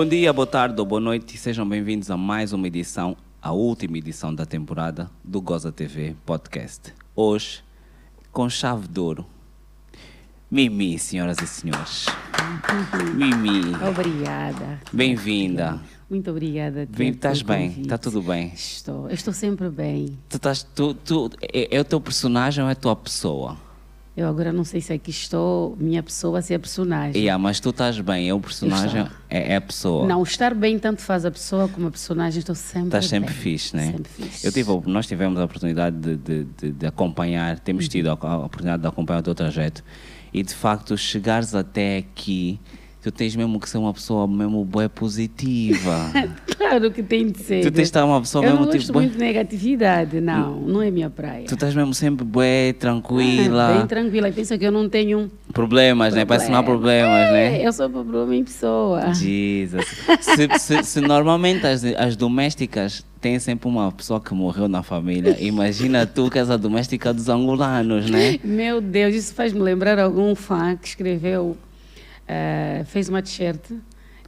Bom dia, boa tarde ou boa noite, sejam bem-vindos a mais uma edição, a última edição da temporada do Goza TV Podcast. Hoje, com chave de ouro, Mimi, senhoras e senhores. Mimi, Obrigada. bem-vinda. Muito obrigada. Bem, estás bem? Está tudo bem? Estou. Eu estou sempre bem. Tu estás, tu, tu, é, é o teu personagem ou é a tua pessoa? Eu agora não sei se aqui estou, minha pessoa, se é personagem. Yeah, mas tu estás bem, é o personagem, é, é a pessoa. Não, estar bem tanto faz a pessoa como a personagem. Estou sempre Estás sempre bem. fixe, né? Sempre fixe. Eu tive, nós tivemos a oportunidade de, de, de- de acompanhar, temos Uhum. tido a, a oportunidade de acompanhar o teu trajeto e de facto chegares até aqui, tu tens mesmo que ser uma pessoa mesmo boa positiva. Claro que tem de ser. tu tens de estar uma pessoa Eu mesmo não tipo. gosto bué- muito de negatividade, não. Não é minha praia. Tu estás mesmo sempre bué, tranquila. Ah, Bem tranquila. E pensa que eu não tenho Problemas, né? Parece que não há problemas, né? É, eu sou problema em pessoa. Jesus. Se, se- se normalmente as, as domésticas têm sempre uma pessoa que morreu na família, imagina tu que és a doméstica dos angolanos, né? Meu Deus, isso faz-me lembrar algum fã que escreveu, eh, fez uma t-shirt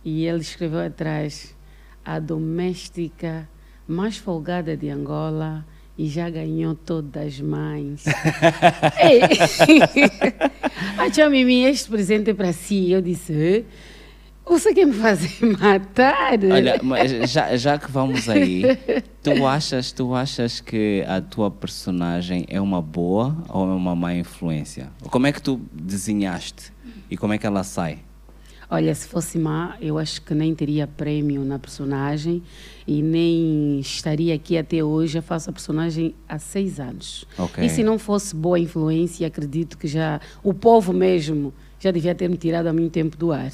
e ele escreveu atrás a doméstica mais folgada de Angola e já ganhou todas as mães. Ei, a tia Mimi, este presente é para si. Eu disse, "Hã? você quer me fazer matar? Olha, mas já, já que vamos aí, tu achas, tu achas que a tua personagem é uma boa ou é uma má influência? Como é que tu desenhaste e como é que ela sai? Olha, se fosse má, eu acho que nem teria prêmio na personagem e nem estaria aqui até hoje. Eu faço a personagem há seis anos. Ok. E se não fosse boa influência, acredito que já o povo mesmo já devia ter me tirado há muito tempo do ar.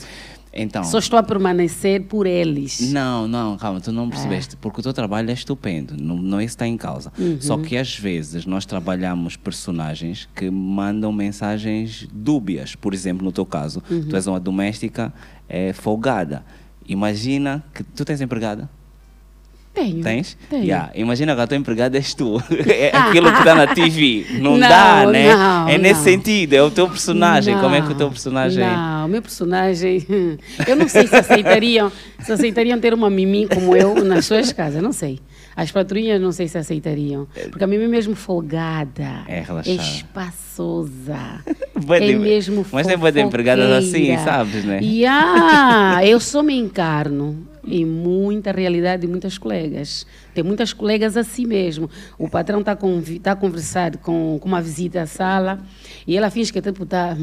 Então, Só estou a permanecer por eles. Não, não, calma, tu não percebeste, porque o teu trabalho é estupendo, não, não isso está em causa. Só que às vezes nós trabalhamos personagens que mandam mensagens dúbias. Por exemplo, no teu caso, tu és uma doméstica é, folgada. Imagina que tu tens empregada? Tenho. Tens? Tenho. Yeah. Imagina que a tua empregada és tu. é aquilo que está na TV. Não, Não, dá, né? não, é nesse não. sentido, é o teu personagem. Como é que o teu personagem. Não, o meu personagem. Eu não sei se aceitariam, se aceitariam ter uma Mimi como eu nas suas casas, não sei. As patrulhas não sei se aceitariam. Porque a Mimi é mesmo folgada. É relaxada. espaçosa. Bué de- é mesmo mas tem bué de empregadas assim, sabes, né? E ah, eu só me encarno em muita realidade de muitas colegas. Tem muitas colegas assim mesmo. O patrão está tá a conversar com, com uma visita à sala e ela finge que tipo está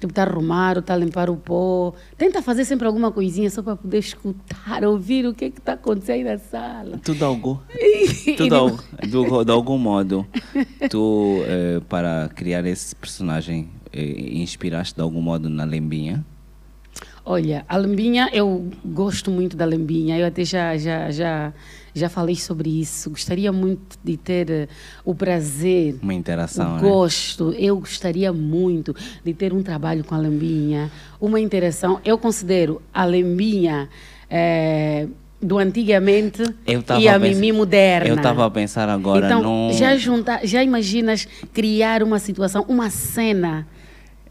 tipo, tá a arrumar, está a limpar o pó. Tenta fazer sempre alguma coisinha só para poder escutar, ouvir o que está acontecendo aí na sala. Tu de algum, E tu de, al- de algum modo, tu eh, para criar esse personagem eh, inspiraste de algum modo na Lembinha? Olha, a lambinha, eu gosto muito da lambinha. Eu até já, já, já, já falei sobre isso. Gostaria muito de ter eh, o prazer, Uma interação, o né? gosto. Eu gostaria muito de ter um trabalho com a lambinha, uma interação. Eu considero a lambinha eh, do antigamente e a a Mimi moderna. Eu estava a pensar agora então, num... já juntar, já imaginas criar uma situação, uma cena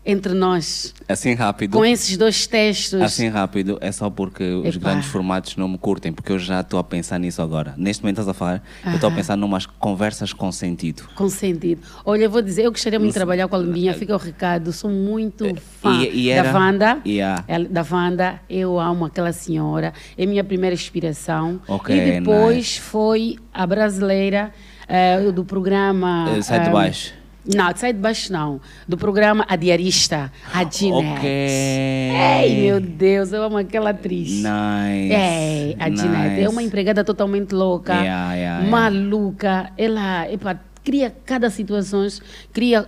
entre nós Assim rápido. com esses dois textos? Assim rápido, é só porque os Epá. grandes formatos não me curtem, porque eu já estou a pensar nisso agora. Neste momento estás a falar, eu estou a Aham. pensar numas conversas com sentido. Com sentido. Olha, eu vou dizer, eu gostaria muito de trabalhar com a Lambinha, fica o recado, sou muito fã E- e era- da Wanda. Yeah. Da Wanda, eu amo aquela senhora, é minha primeira inspiração. Ok, e depois nice. foi a brasileira eh, do programa. Eh, Sai de eh, baixo. Não, sai de baixo não. Do programa A Diarista, a Ginette. Ok. Ei, meu Deus, eu amo aquela atriz. Nice. É, a Ginette. É uma nice. empregada totalmente louca, Yeah, yeah, yeah. maluca. Ela epa, cria cada situações, cria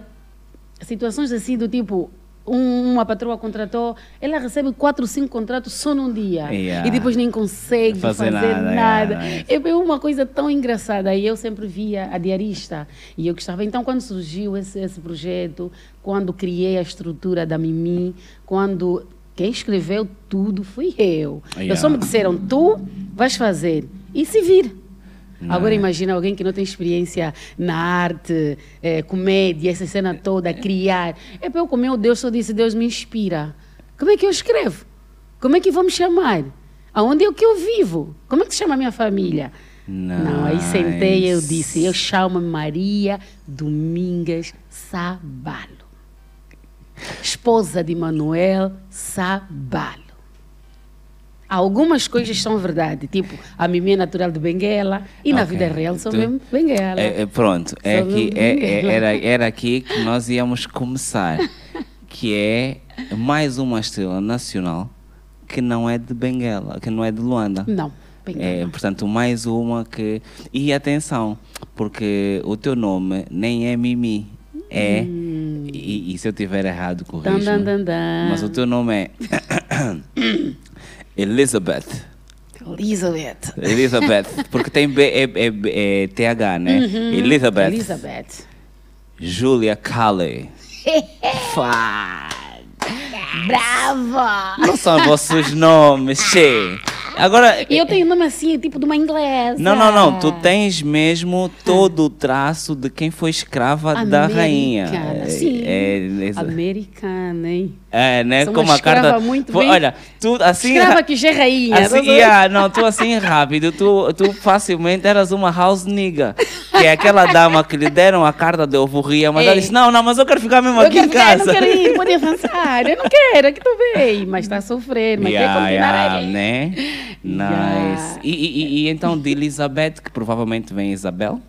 situações assim do tipo. Um- uma patroa contratou, ela recebe quatro, cinco contratos só num dia. Yeah. E depois nem consegue Fazer fazer, nada, nada. yeah, É é uma coisa tão engraçada. E eu sempre via a diarista. E eu gostava. Então, quando surgiu esse, esse projeto, quando criei a estrutura da Mimi, quando quem escreveu tudo fui eu. Yeah. Eu só me disseram, tu vais fazer. E se vir. Não Agora é? imagina alguém que não tem experiência na arte, eh, comédia, essa cena toda, criar. É para eu, como meu Deus, só disse, Deus me inspira. Como é que eu escrevo? Como é que vou me chamar? Aonde é que eu vivo? Como é que se chama a minha família? Não, aí sentei e eu Nice. disse, eu chamo Maria Domingas Sabalo. Esposa de Manuel Sabalo. Algumas coisas são verdade, tipo, a Mimi é natural de Benguela e na Ok. vida real sou Tu- mesmo Benguela. É, é, pronto, é aqui, é- era, era aqui que nós íamos começar, que é mais uma estrela nacional que não é de Benguela, que não é de Luanda. Não, Benguela. É, portanto, mais uma que. E atenção, porque o teu nome nem é Mimi, é. E, e se eu tiver errado, corrija. Mas o teu nome é. Elizabeth. Elizabeth. Elizabeth, porque tem B, é, é- é TH, né? Elizabeth. Uhum. Elizabeth. Julia Calley. Brava! Não são vossos nomes, che. Agora. E eu tenho nome assim, tipo de uma inglesa. Não, não, não. Tu tens mesmo todo o traço de quem foi escrava da rainha. Americana, sim. É, é, Americana, hein? é, né? Sou Como a carta. escrava muito Pô, bem- Olha, tu assim. Escrava que já é rainha. Assim, tá yeah, não, tu assim rápido, tu, tu facilmente eras uma house nigga. Que é aquela dama que lhe deram a carta de alforria, mas ela Ei. disse: Não, não, mas eu quero ficar mesmo Eu aqui em quero ficar, eu casa. não quero ir, pode avançar. Eu não quero, é que tu vem. Mas está a sofrer, mas quer Yeah, continuar yeah, aí. né? Nice. E, e- e- então de Elizabeth, que provavelmente vem Isabel?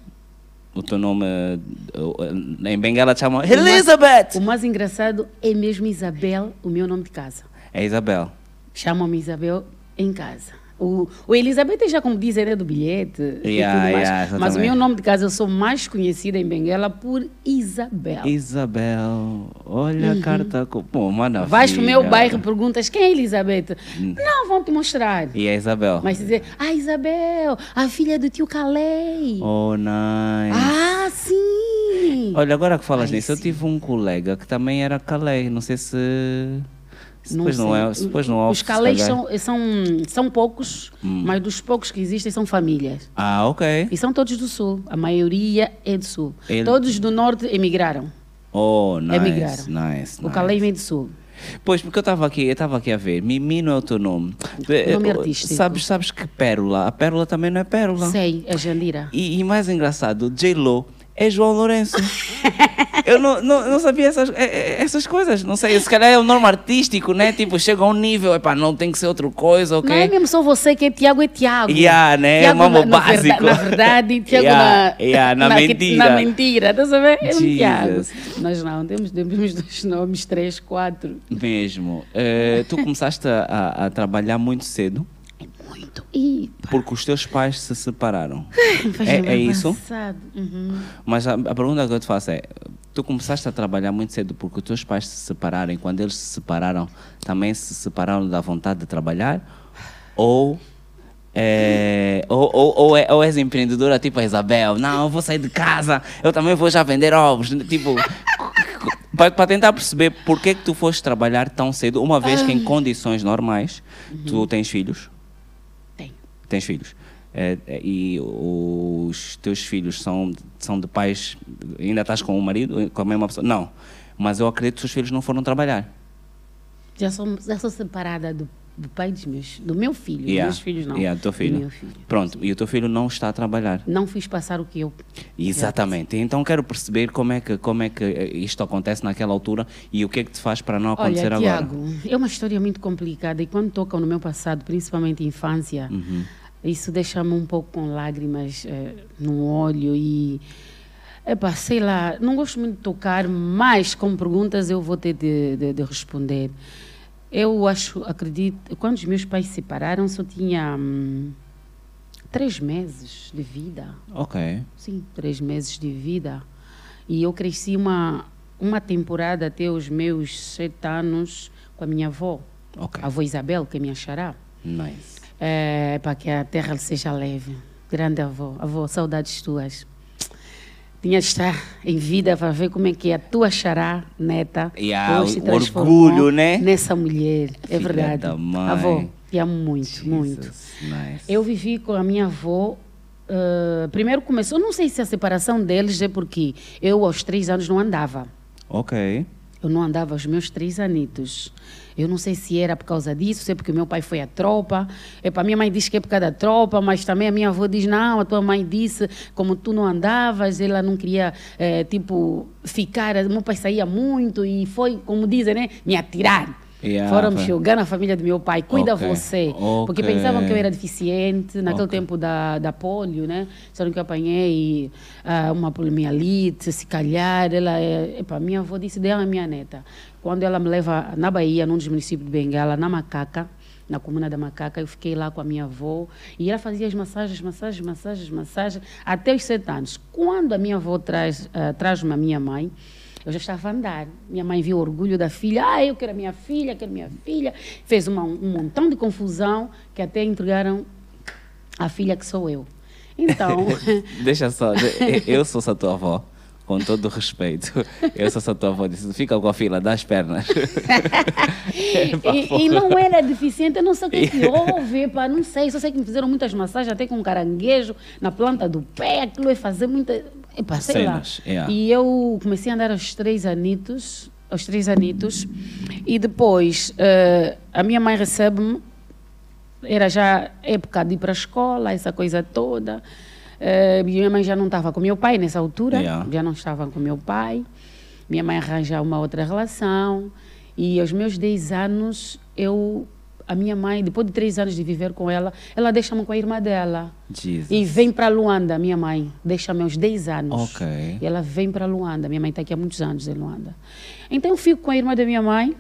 O teu nome eh, em Benguela te chamam Elizabeth! O mais engraçado é mesmo Isabel, o meu nome de casa. É Isabel. Chamam-me Isabel em casa. O, o Elizabeth já como dizem, é do bilhete e Yeah, tudo mais. yeah, Mas o meu nome de casa eu sou mais conhecida em Benguela por Isabel. Isabel. Olha a carta. Pô. Uhum. Vais pro meu bairro e perguntas quem é Elizabeth? Não, vão te mostrar. E é Isabel. Mas dizer, ah, Isabel, a filha do tio Calei. Oh, nice. Ah, sim. Olha, agora que falas Ai, nisso, eu sim. tive um colega que também era Calais. Não sei se. Não depois não, sei. é. Depois não é Os calhar. são, são, são poucos, mas dos poucos que existem são famílias. Ah, ok. E são todos do Sul. A maioria é do Sul. Ele- Todos do Norte emigraram. Oh, nice. Emigraram. Nice. O nice. Vem do Sul. Pois, porque eu estava aqui, eu estava aqui a ver, Mimi não é o teu nome. Nome Eh, artístico. Sabes, sabes que Pérola, a Pérola também não é Pérola. Sei, é Jandira. E, e mais engraçado, J-Lo é João Lourenço. eu não, não, não sabia essas, eh, eh, essas coisas, não sei, se calhar é o nome artístico, né? Tipo, chega a um nível, epá, não tem que ser outra coisa, ok? Não é mesmo só você que é Tiago, é Tiago. Yeah, né? Tiago Mambo na, na básico. na verdade, Tiago Yeah, na, yeah, na que- mentira. Na mentira, estás a ver? É um. Tiago. Nós não, temos, temos dois nomes, três, quatro. Mesmo. Eh, tu começaste a, a- trabalhar muito cedo É muito. E porque os teus pais se separaram. faz É, é isso? Uhum. Mas a, a pergunta que eu te faço é: tu começaste a trabalhar muito cedo porque os teus pais se separaram e quando eles se separaram, também se separaram da vontade de trabalhar? Ou. é, ou, ou, ou, é- ou és empreendedora tipo a Isabel? Não, eu vou sair de casa, eu também vou já vender ovos. Tipo, para tentar perceber por que, que tu foste trabalhar tão cedo, uma vez que em condições normais tu tens filhos. Tens filhos. É, é, e os teus filhos são, são de pais. Ainda estás com o marido, com a mesma pessoa? Não. Mas eu acredito que os filhos não foram trabalhar. Já sou, já sou separada do, do pai dos meus, do meu filho. Dos Yeah, meus filhos não. yeah, do teu Do filho. meu filho. Pronto, e o teu filho não está a trabalhar. Não fiz passar o que eu. Exatamente. Então quero perceber como é, que, como é que isto acontece naquela altura e o que é que te faz para não acontecer Olha, agora. Tiago, é uma história muito complicada e quando tocam no meu passado, principalmente infância, Uhum. Isso deixa-me um pouco com lágrimas eh, no olho e. Epá, sei lá, não gosto muito de tocar, mas com perguntas eu vou ter de, de- de responder. Eu acho, acredito, quando os meus pais se separaram, só tinha hum, três meses de vida. Ok. Sim, três meses de vida. E eu cresci uma, uma temporada até os meus sete anos com a minha avó, Ok. a avó Isabel, que é minha xará. Nice. É, para que a terra seja leve. Grande avó. Avó, saudades tuas. Tinha de estar em vida para ver como é que a tua xará, neta, Yeah, hoje se transformou orgulho, né? nessa mulher. É Filha verdade. Avó, te amo muito, muito. Jesus, Nice. Eu vivi com a minha avó. eh, primeiro começou, não sei se a separação deles é porque eu aos três anos não andava. Ok. Eu não andava aos meus três anitos. Eu não sei se era por causa disso, se é porque o meu pai foi à tropa. Para minha mãe diz que é por causa da tropa, mas também a minha avó diz não, a tua mãe disse como tu não andavas, ela não queria é, tipo ficar. Meu pai saía muito e foi, como dizem, né, me atirar. Yeah, Foram me jogar na família do meu pai, cuida okay. você. Okay. Porque pensavam que eu era deficiente naquele okay. tempo da, da polio, né? Disseram que eu apanhei uh, uma poliomielite, se calhar. Ela é. Epa, minha avó disse: dela é minha neta. Quando ela me leva na Bahia, num dos municípios de Bengala, na Macaca, na comuna da Macaca, eu fiquei lá com a minha avó e ela fazia as massagens, massagens, massagens, massagens, até os sete anos. Quando a minha avó traz, uh, traz-me a minha mãe, eu já estava a andar. Minha mãe viu o orgulho da filha. Ah, eu quero a minha filha, quero a minha filha. Fez uma, um montão de confusão que até entregaram a filha que sou eu. Então. Deixa só, eu sou a tua avó com todo o respeito, eu sou só tua avó, disse, fica com a fila das pernas. e, e, não era deficiente, eu não sei o que, que houve, pá, não sei, só sei que me fizeram muitas massagens, até com caranguejo na planta do pé, aquilo é fazer muita... Epa, sei Cenas, lá. Yeah. E eu comecei a andar aos três anitos, aos três anitos, e depois uh, a minha mãe recebe-me, era já época de ir para a escola, essa coisa toda, Uh, minha mãe já não estava com meu pai nessa altura, yeah. já não estava com meu pai. Minha mãe arranja uma outra relação. E aos meus 10 anos, eu a minha mãe, depois de três anos de viver com ela, ela deixa-me com a irmã dela. Jesus. E vem para Luanda, minha mãe. Deixa-me aos 10 anos. E ela vem para Luanda. Minha mãe está aqui há muitos anos em Luanda. Então eu fico com a irmã da minha mãe.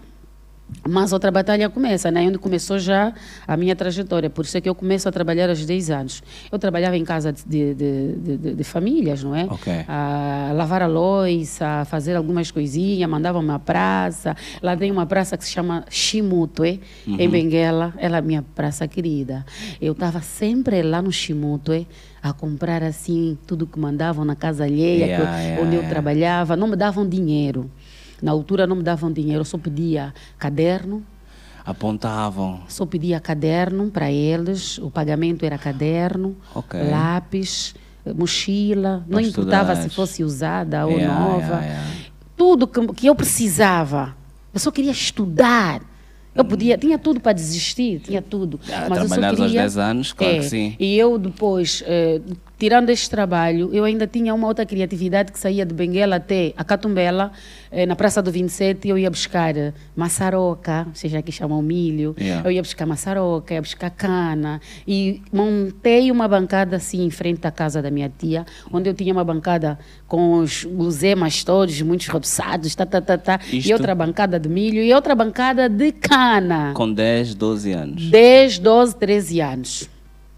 Mas outra batalha começa, né? onde começou já a minha trajetória. Por isso é que eu começo a trabalhar aos 10 anos. Eu trabalhava em casa de, de, de, de famílias, não é? Okay. A lavar a louça, a fazer algumas coisinhas, mandava uma praça. Lá tem uma praça que se chama Chimutue, uhum. em Benguela. Ela é minha praça querida. Eu estava sempre lá no Chimutue a comprar assim tudo que mandavam na casa alheia, yeah, que, yeah, onde yeah. eu trabalhava. Não me davam dinheiro. Na altura não me davam dinheiro, eu só pedia caderno. Apontavam? Só pedia caderno para eles, o pagamento era caderno, okay. lápis, mochila, não importava se fosse usada ou yeah, nova. Yeah, yeah. Tudo que, que eu precisava. Eu só queria estudar. Eu podia, tinha tudo para desistir, tinha tudo. Ah, mas eu só queria, aos 10 anos, claro é, que sim. E eu depois, eh, tirando este trabalho, eu ainda tinha uma outra criatividade que saía de Benguela até a Catumbela, eh, na Praça do 27, eu ia buscar maçaroca, seja que chamam milho, yeah. eu ia buscar maçaroca, ia buscar cana, e montei uma bancada assim em frente à casa da minha tia, onde eu tinha uma bancada com os guzemas todos, muitos roçados, tá, tá, tá, tá, Isto... e outra bancada de milho, e outra bancada de cana. Com 10, 12 anos? 10, 12, 13 anos.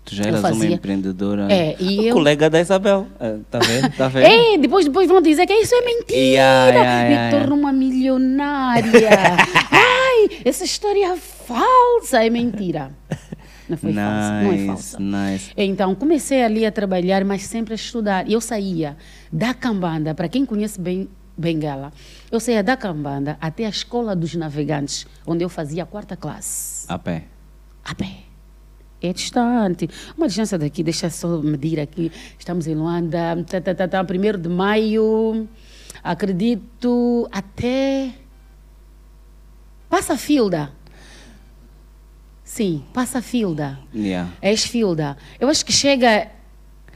Tu já eras uma empreendedora. É, e eu... colega da Isabel. Está vendo? Tá vendo? É, depois, depois vão dizer que isso é mentira. Yeah, yeah, yeah, Me torno uma milionária. Ai, essa história é falsa. É mentira. Não foi nice, falsa. Não é falsa. Nice. Então, comecei ali a trabalhar, mas sempre a estudar. E eu saía da Cambanda, para quem conhece bem Bengala, eu saía da Cambanda até a Escola dos Navegantes, onde eu fazia a quarta classe. A pé? A pé é distante. Uma distância daqui, deixa só medir aqui. Estamos em Luanda, tá, tá, tá, tá, primeiro de maio, acredito, até. Passa Filda. Sim, passa Filda. Yeah. É Filda. Eu acho que chega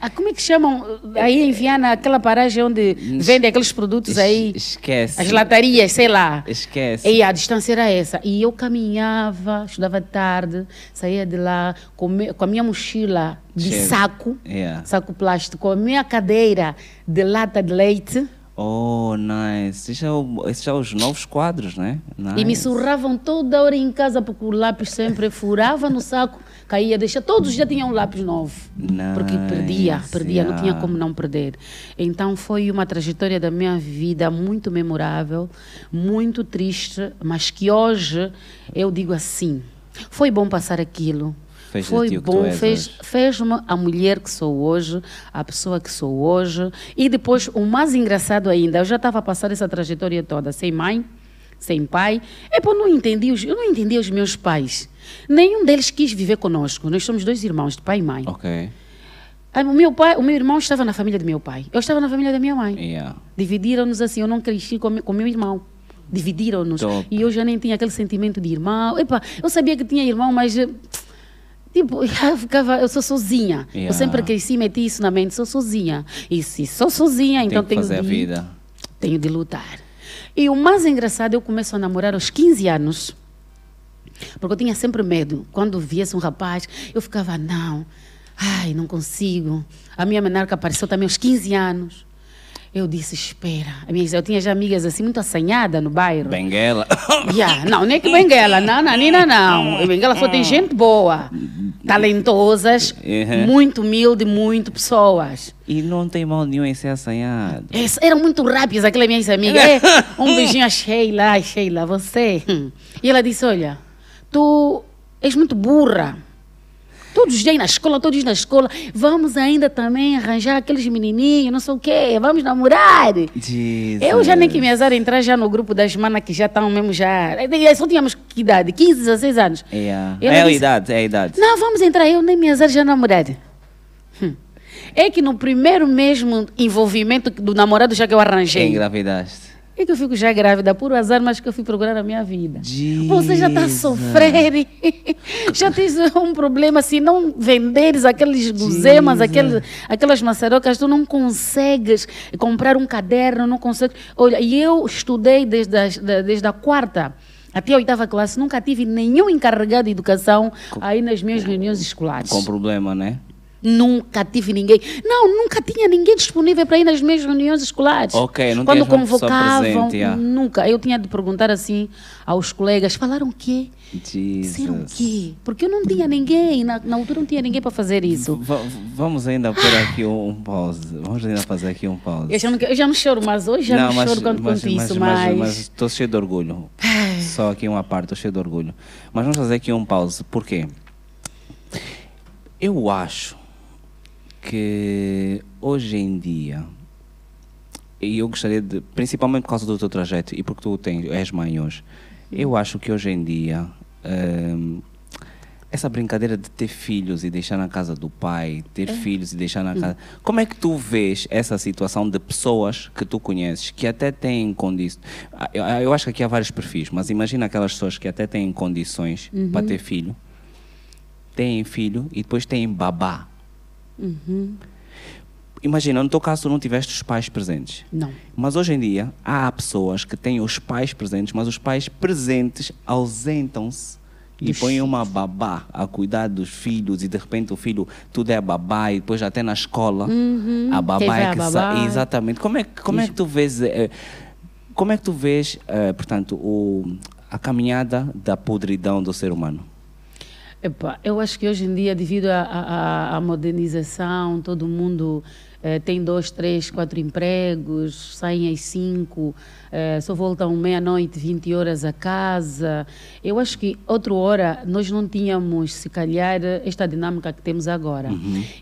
ah, como é que chamam aí em Viana aquela paragem onde vendem aqueles produtos aí? Esquece. As latarias, sei lá. Esquece. E a distância era essa. E eu caminhava, estudava tarde, saía de lá com, com a minha mochila de Cheiro. saco, yeah. saco plástico, com a minha cadeira de lata de leite. Oh, nice. Esses são, esses são os novos quadros, né? Nice. E me surravam toda hora em casa porque o lápis sempre furava no saco caía, deixa, todos já tinham um lápis novo. Nice, porque perdia, perdia, yeah. não tinha como não perder. Então foi uma trajetória da minha vida muito memorável, muito triste, mas que hoje eu digo assim, foi bom passar aquilo. Fez foi bom, fez, fez-me a mulher que sou hoje, a pessoa que sou hoje. E depois, o mais engraçado ainda, eu já estava a passar essa trajetória toda, sem mãe, sem pai. É por não entendi os, eu não entendi os meus pais. Nenhum deles quis viver conosco. Nós somos dois irmãos, de pai e mãe. Ok. O meu, pai, o meu irmão estava na família do meu pai. Eu estava na família da minha mãe. Yeah. Dividiram-nos assim. Eu não cresci com, com meu irmão. Dividiram-nos. E eu já nem tinha aquele sentimento de irmão. Epa, eu sabia que tinha irmão, mas. eh, Tipo, eu ficava, eu sou sozinha. Eu Yeah. sempre cresci, meti isso na mente, sou sozinha. E se sou sozinha, então Tem que tenho fazer a de, vida. tenho de lutar. E o mais engraçado, eu começo a namorar aos 15 anos. Porque eu tinha sempre medo. Quando viesse um rapaz, eu ficava, não, ai, não consigo. A minha menarca apareceu também aos 15 anos. Eu disse, espera. Eu tinha já amigas assim, muito assanhadas no bairro. Benguela. Yeah, não, nem que Benguela, não, não, Nina não. Benguela só tem gente boa, talentosas, Uhum. muito humilde, muito pessoas. e não tem mal nenhum em ser assanhado. Es- Eram muito rápidas aquelas minhas amigas. É, um beijinho a Sheila, Sheila, você. E ela disse, olha, tu és muito burra. Todos os dias na escola, todos os dias na escola. Vamos ainda também arranjar aqueles menininhos, não sei o quê. Vamos namorar. Jesus. Eu já nem que me azar entrar já no grupo das manas que já estão mesmo já. Só tínhamos que idade? 15, 16 anos. Yeah. É a disse- idade, é a idade. Não, vamos entrar. Eu nem me azar já namorar. Hum. É que no primeiro mesmo envolvimento do namorado já que eu arranjei. Engravidaste. É que eu fico já grávida, puro azar, mas que eu fui procurar a minha vida. Você já está a Jesus. sofrer. já tens um problema, se não venderes aqueles guzemas, Jesus. aqueles, aquelas maçarocas, tu não consegues comprar um caderno, não consegues. Olha, e eu estudei desde a, desde a quarta até a oitava classe, nunca tive nenhum encarregado de educação aí nas minhas reuniões escolares. Com problema, né? Nunca tive ninguém. Não, nunca tinha ninguém disponível para ir nas minhas reuniões escolares. Ok, não Quando convocavam, presente, yeah. nunca. Eu tinha de perguntar assim aos colegas: falaram o quê? Disseram o quê? Porque eu não tinha ninguém, na, na altura não tinha ninguém para fazer isso. Va- vamos ainda pôr aqui um, pause. Vamos ainda fazer aqui um pause. Eu já não, eu já não choro, mas hoje já não, choro quando conto isso, mas. mas estou cheio de orgulho. Só aqui uma parte, estou cheio de orgulho. Mas vamos fazer aqui um pause. Por quê? Eu acho que hoje em dia, e eu gostaria de, principalmente por causa do teu trajeto e porque tu tens, és mãe hoje, eu acho que hoje em dia hum, essa brincadeira de ter filhos e deixar na casa do pai, ter filhos e deixar na casa. Como é que tu vês essa situação de pessoas que tu conheces que até têm condições? Eu, eu acho que aqui há vários perfis, mas imagina aquelas pessoas que até têm condições para ter filho, têm filho e depois têm babá. Uhum. Imagina, no teu caso tu não tiveste os pais presentes. Não. Mas hoje em dia há pessoas que têm os pais presentes, mas os pais presentes ausentam-se e põem uma babá a cuidar dos filhos e de repente o filho tudo é babá e depois até na escola a babá é que babá? sa- Exatamente. Como é, que- como é que tu vês eh, como é que tu vês, eh, portanto, o, a caminhada da podridão do ser humano? Epá, eu acho que hoje em dia, devido à- modernização, todo mundo eh, tem dois, três, quatro empregos, saem às cinco, eh, só voltam meia-noite, 20 horas a casa. Eu acho que outra hora nós não tínhamos, se calhar, esta dinâmica que temos agora.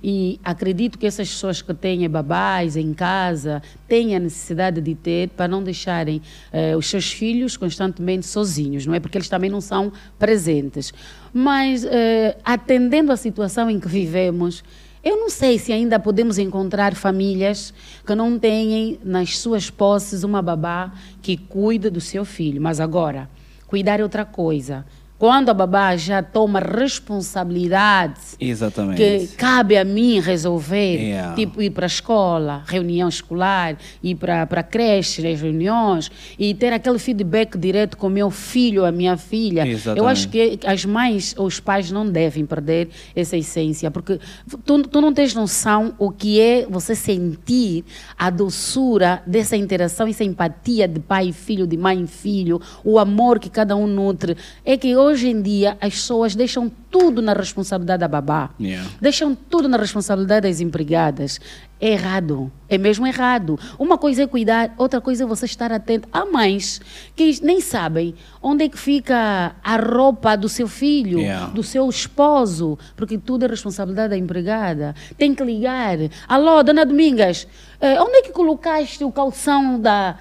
E acredito que essas pessoas que têm babás em casa têm a necessidade de ter para não deixarem eh, os seus filhos constantemente sozinhos, não é? Porque eles também não são presentes. Mas, eh, atendendo à situação em que vivemos, eu não sei se ainda podemos encontrar famílias que não têm nas suas posses uma babá que cuide do seu filho. Mas agora, cuidar é outra coisa. Quando a babá já toma responsabilidade Exatamente. que cabe a mim resolver, Yeah. tipo ir para a escola, reunião escolar, ir para para a creche, as reuniões, e ter aquele feedback direto com meu filho, a minha filha. Eu Exatamente. acho que as mães ou os pais não devem perder essa essência, porque tu, tu não tens noção o que é você sentir a doçura dessa interação, essa empatia de pai e filho, de mãe e filho, o amor que cada um nutre. É que hoje em dia as pessoas deixam tudo na responsabilidade da babá. Yeah. Deixam tudo na responsabilidade das empregadas. É errado. É mesmo errado. Uma coisa é cuidar, outra coisa é você estar atento. Há mães que nem sabem onde é que fica a roupa do seu filho, Yeah. do seu esposo, porque tudo é responsabilidade da empregada. Tem que ligar. Alô, dona Domingas, eh, onde é que colocaste o calção da.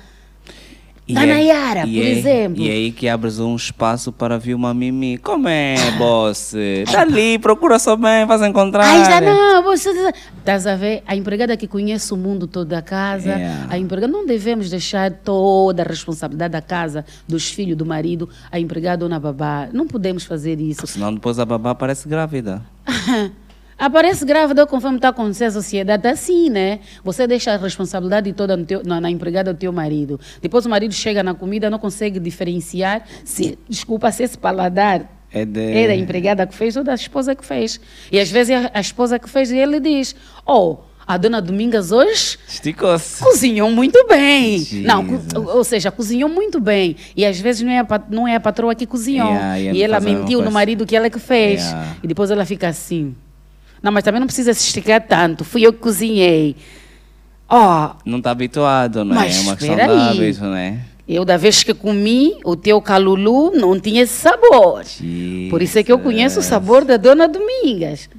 Da Nayara, por é, exemplo. E é aí que abres um espaço para vir uma Mimi. Como é, boss? Está ali, procura só bem, vais encontrar. Aí está, não, você. Estás a ver? A empregada que conhece o mundo todo da casa, Yeah. a empregada. Não devemos deixar toda a responsabilidade da casa, dos filhos, do marido, a empregada ou na babá. Não podemos fazer isso. Senão depois a babá parece grávida. Aparece grávida conforme está acontecendo a sociedade, está assim, né? Você deixa a responsabilidade toda teu- na, na empregada do teu marido. Depois o marido chega na comida, não consegue diferenciar se, desculpa, se esse paladar É de... é da empregada que fez ou da esposa que fez. E às vezes é a, a esposa que fez e ele diz: Oh, a dona Domingas hoje Esticou-se. cozinhou muito bem. Não, ou seja, cozinhou muito bem. E às vezes não é a, não é a patroa que cozinhou. Yeah, e ela mentiu no marido que ela que fez. Yeah. E depois ela fica assim. Não, mas também não precisa se esticar tanto. Fui eu que cozinhei. Ó, Não está habituado, não é? Mas É uma questão de hábito, não é? eu da vez que comi, o teu calulu não tinha esse sabor. Por isso é que eu conheço o sabor da Dona Domingas.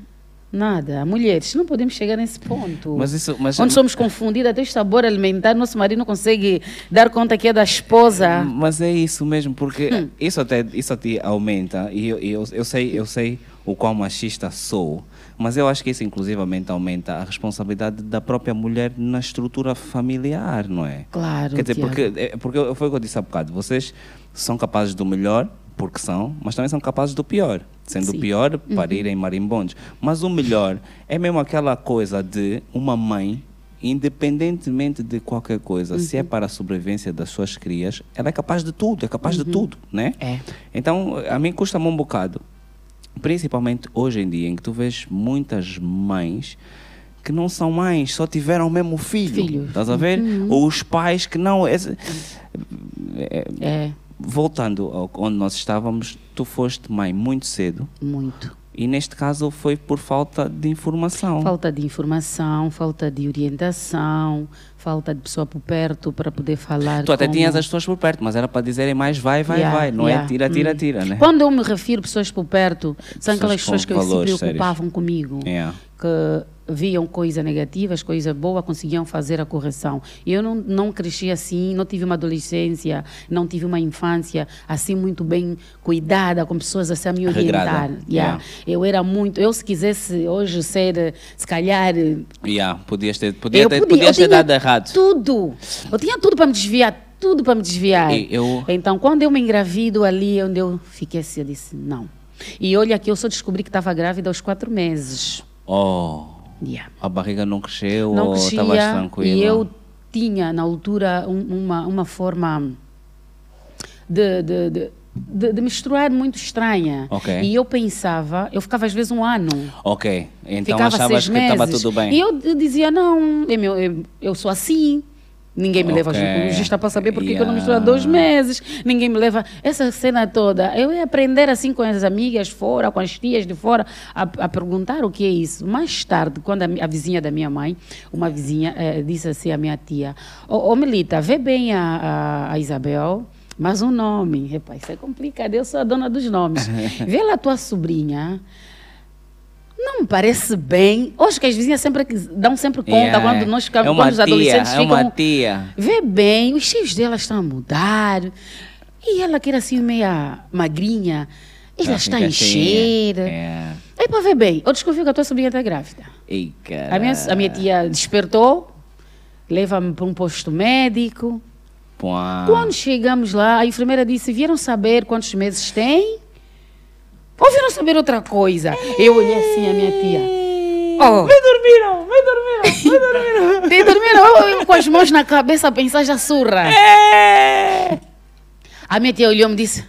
Nada, mulheres, não podemos chegar nesse ponto. Mas isso... Mas, Onde somos confundidas até o sabor alimentar, nosso marido não consegue dar conta que é da esposa. Mas é isso mesmo, porque Hum. isso até isso até aumenta, e eu, eu, eu, sei, eu sei o quão machista sou, mas eu acho que isso inclusivamente aumenta a responsabilidade da própria mulher na estrutura familiar, não é? Claro, Quer dizer, Tiago. porque, é- porque foi o que eu disse há bocado, vocês são capazes do melhor, porque são, mas também são capazes do pior. Sendo Sim. Uhum. o pior, para irem marimbondos. Mas o melhor é mesmo aquela coisa de uma mãe, independentemente de qualquer coisa, se Uhum. é para a sobrevivência das suas crias, ela é capaz de tudo, é capaz de tudo, né? É. Então, a mim custa-me um bocado. Principalmente hoje em dia, em que tu vês muitas mães que não são mães, só tiveram mesmo filho. Filhos. Estás a ver? Ou os pais que não. esse- é- É, voltando ao, onde nós estávamos, tu foste mãe muito cedo muito. e neste caso foi por falta de informação. Falta de informação, falta de orientação, falta de pessoa por perto para poder falar. Tu até como- tinhas as pessoas por perto, mas era para dizerem mais vai, vai, Yeah, vai. Não yeah. é tira, tira, Hum. tira, né? Quando eu me refiro a pessoas por perto, são aquelas Pessoas que se valores preocupavam comigo. Yeah. que viam coisas negativas, coisas boas, conseguiam fazer a correção. Eu não, não cresci assim, não tive uma adolescência, não tive uma infância assim muito bem cuidada, com pessoas assim a me orientar. Yeah. Yeah. Eu era muito, eu se quisesse hoje ser, se calhar, Yeah, podias ter, podia eu ter, podia, podias eu ter tinha dado errado. Tudo. Eu tinha tudo para me desviar, tudo para me desviar. E eu- Então, quando eu me engravido ali, onde eu fiquei assim, eu disse, não. E olha que eu só descobri que estava grávida aos quatro meses. Oh, Yeah. a barriga não cresceu Não ou crescia estavas tranquila? e eu tinha, na altura, um- uma, uma forma de, de, de, de, de misturar muito estranha. Ok. E eu pensava, eu ficava às vezes um ano. Ok, então ficava achavas que estava tudo bem. E eu, eu dizia, não, eu, eu, eu sou assim. Ninguém me leva ao ginecologista para saber porque que eu não misturo há Yeah. dois meses. Ninguém me leva. Essa cena toda. Eu ia aprender assim com as amigas fora, com as tias de fora, a, a perguntar o que é isso. Mais tarde, quando a, a vizinha da minha mãe, uma vizinha, eh, disse assim à minha tia: Ô, ô Melita, vê bem a, a Isabel. Mas um nome, Epa, isso é complicado, eu sou a dona dos nomes. Vê lá a tua sobrinha, não me parece bem. Hoje que as vizinhas sempre dão sempre conta Yeah. quando nós ficamos, é quando os adolescentes tia, É ficam. uma tia. Vê bem, os cheios dela estão a mudar. E ela que era assim meia magrinha, ela está a fica encher. cheinha. É. É para ver bem. Eu descobri que a tua sobrinha está grávida. Ei. A minha, a minha tia despertou, leva-me para um posto médico. Pua. Quando chegamos lá, a enfermeira disse: vieram saber quantos meses tem? Ou vieram saber outra coisa? Eu olhei assim a minha tia. Oh. Me dormiram, me dormiram, me dormiram. E dormiram eu, com as mãos na cabeça a pensar já surra. É. A minha tia olhou e me disse: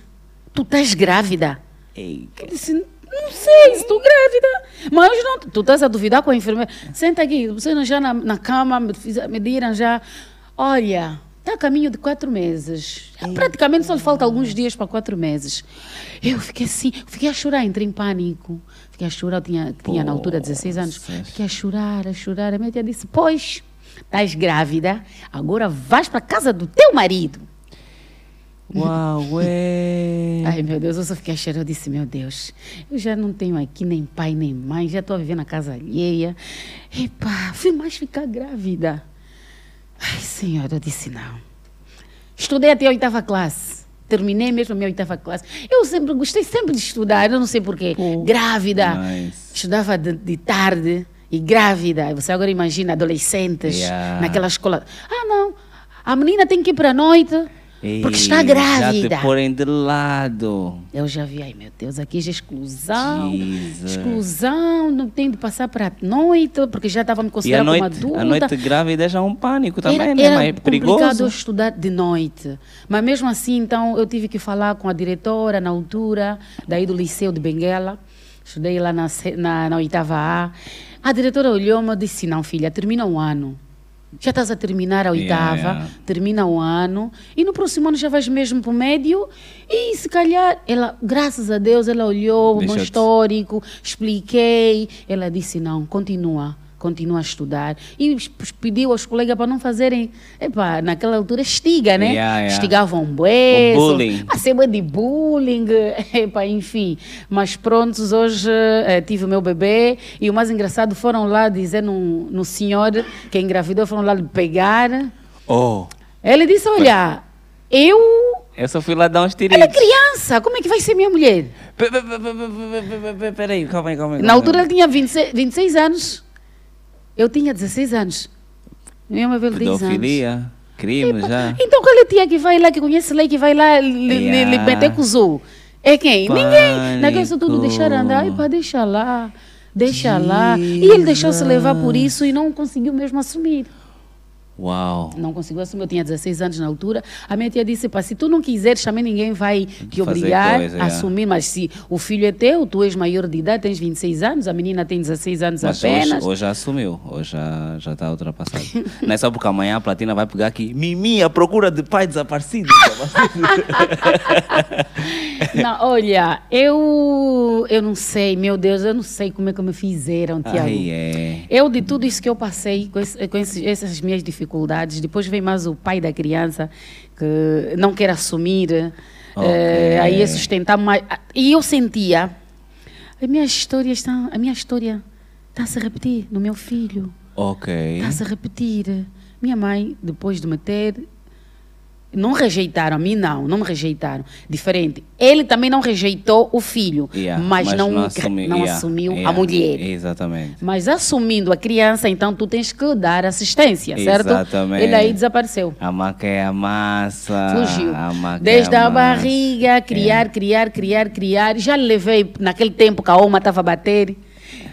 Tu estás grávida? Eu disse: Não sei, estou grávida. Mas não, tu estás a duvidar com a enfermeira. Senta aqui, você não já na, na cama, me, fiz- me diram já. Olha, está a caminho de quatro meses. Praticamente só lhe falta alguns dias para quatro meses. Eu fiquei assim, fiquei a chorar, entrei em pânico. Fiquei a chorar, eu tinha, tinha na altura 16 anos. Poças. Fiquei a chorar, a chorar. A minha tia disse: Pois, estás grávida, agora vais para a casa do teu marido. Uau, ué. Ai, meu Deus, eu só fiquei a chorar. Eu disse, meu Deus, eu já não tenho aqui nem pai nem mãe, já estou a viver na casa alheia. Epa, fui mais ficar grávida. Ai, senhora, eu disse, não. Estudei até a oitava classe. Terminei mesmo a minha oitava classe. Eu sempre gostei sempre de estudar, eu não sei porquê. Grávida. Nice. Estudava de, de tarde e grávida. Você agora imagina adolescentes Yeah. naquela escola. Ah, não. A menina tem que ir para a noite porque está grávida. Já te porem de lado. Eu já vi, ai meu Deus, aqui já exclusão. Jesus. Exclusão, não tem de passar para a noite, porque já estava me considerando noite, adulta. a noite grávida já é um pânico também, era, né? era Mas é complicado perigoso. eu estudar de noite. Mas mesmo assim, então, eu tive que falar com a diretora na altura, daí do Liceu de Benguela. Estudei lá na, na, na oitava A. A diretora olhou-me e disse, não filha, termina um ano. Já estás a terminar a Yeah, oitava, yeah. termina um ano, e no próximo ano já vais mesmo para o médio, e se calhar, ela, graças a Deus, ela olhou o meu histórico, expliquei, ela disse, não, continua, continua a estudar. E pediu aos colegas para não fazerem, epá, naquela altura estiga, né? Yeah, yeah. Estigavam bué, bullying. a ser bué de bullying, epá, enfim. Mas prontos, hoje eh, tive o meu bebê e o mais engraçado foram lá dizer no, no senhor que engravidou, foram lá lhe pegar. Oh, Ele disse, olha, eu... eu só fui lá dar uns Ela é criança, como é que vai ser minha mulher? Pe- pe- pe- pe- pe- pe- pe- pe- Peraí, calma aí, calma aí. Na altura ele tinha 26, 26 anos. Eu tinha 16 anos. Eu me ver 10 anos. Pedofilia, crime já. Então qual é a tia que vai lá, que conhece lei, que vai lá lhe, lhe- lhe Yeah. meter com o? É quem? Ninguém. Naquele tudo Pânico. deixar andar. Epa, deixa lá. Deixa lá. E ele deixou-se levar por isso e não conseguiu mesmo assumir. Uau. Não conseguiu assumir. Eu tinha 16 anos na altura. A minha tia disse: "Pá, se tu não quiseres, também ninguém vai te obrigar coisa, a é. assumir. Mas se o filho é teu, tu és maior de idade, tens 26 anos, a menina tem 16 anos Mas apenas. hoje, hoje já assumiu, hoje já, está ultrapassado. Não é só porque amanhã a platina vai pegar aqui. Mimi, à procura de pai desaparecido. Não, olha, eu, eu não sei, meu Deus, eu não sei como é que me fizeram, Tiago. É. Eu, de tudo isso que eu passei, com, esse- com esses- essas minhas dificuldades, depois vem mais o pai da criança, que não quer assumir, Ok. eh, aí é sustentar mais. E eu sentia, a minha história está, a minha história está a se repetir no meu filho. Ok. Está a se repetir. Minha mãe, depois de me ter, não rejeitaram, a mim não, não me rejeitaram. Diferente. Ele também não rejeitou o filho, Yeah, mas, não, não assumi- yeah, assumiu a yeah, mulher. Exatamente. Mas assumindo a criança, então tu tens que dar assistência, certo? Exatamente. Ele aí desapareceu. A maca é a massa. Fugiu. A maca Desde é a a barriga, criar, criar, criar, criar. Já levei, naquele tempo que a Oma estava a bater,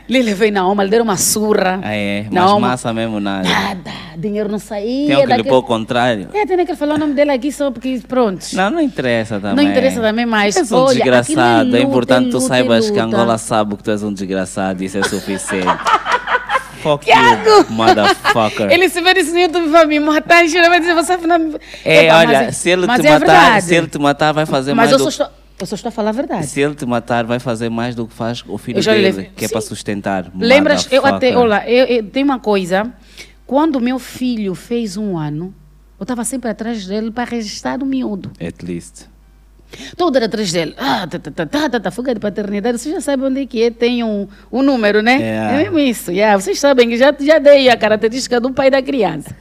lhe levei na Oma, lhe deram uma surra. Ah, é. na Mas Oma. massa mesmo nada. Nada, dinheiro não saía. Tem que lhe daquele- pôr o contrário. É, tem que falar o nome dele aqui só porque, pronto. Não, não interessa também. Não interessa também, mas, És um olha, desgraçado. é É luta, importante tu luta, saibas que. Angola sabe que tu és um desgraçado. Isso é suficiente. Fuck Tiago! you, motherfucker. Ele se ver isso no YouTube vai me matar, jura, vai dizer, você. É, Epa, olha, mas se ele mas te é matar, verdade. se ele te matar, vai fazer Mas mais eu do só, estou, eu só estou a falar a verdade. Se ele te matar, vai fazer mais do que faz o filho dele, que é Sim. para sustentar. Lembras, eu até, olha, eu, eu- tem uma coisa, quando meu filho fez um ano, eu estava sempre atrás dele para registrar o miúdo. At least. Toda atrás dele. Ah, tá, tá, tá, tá, tá, tá, fuga de paternidade. Vocês já sabem onde é que é, tem um, um número, né? É. É mesmo isso. Yeah, vocês sabem que já, já dei a característica do pai da criança.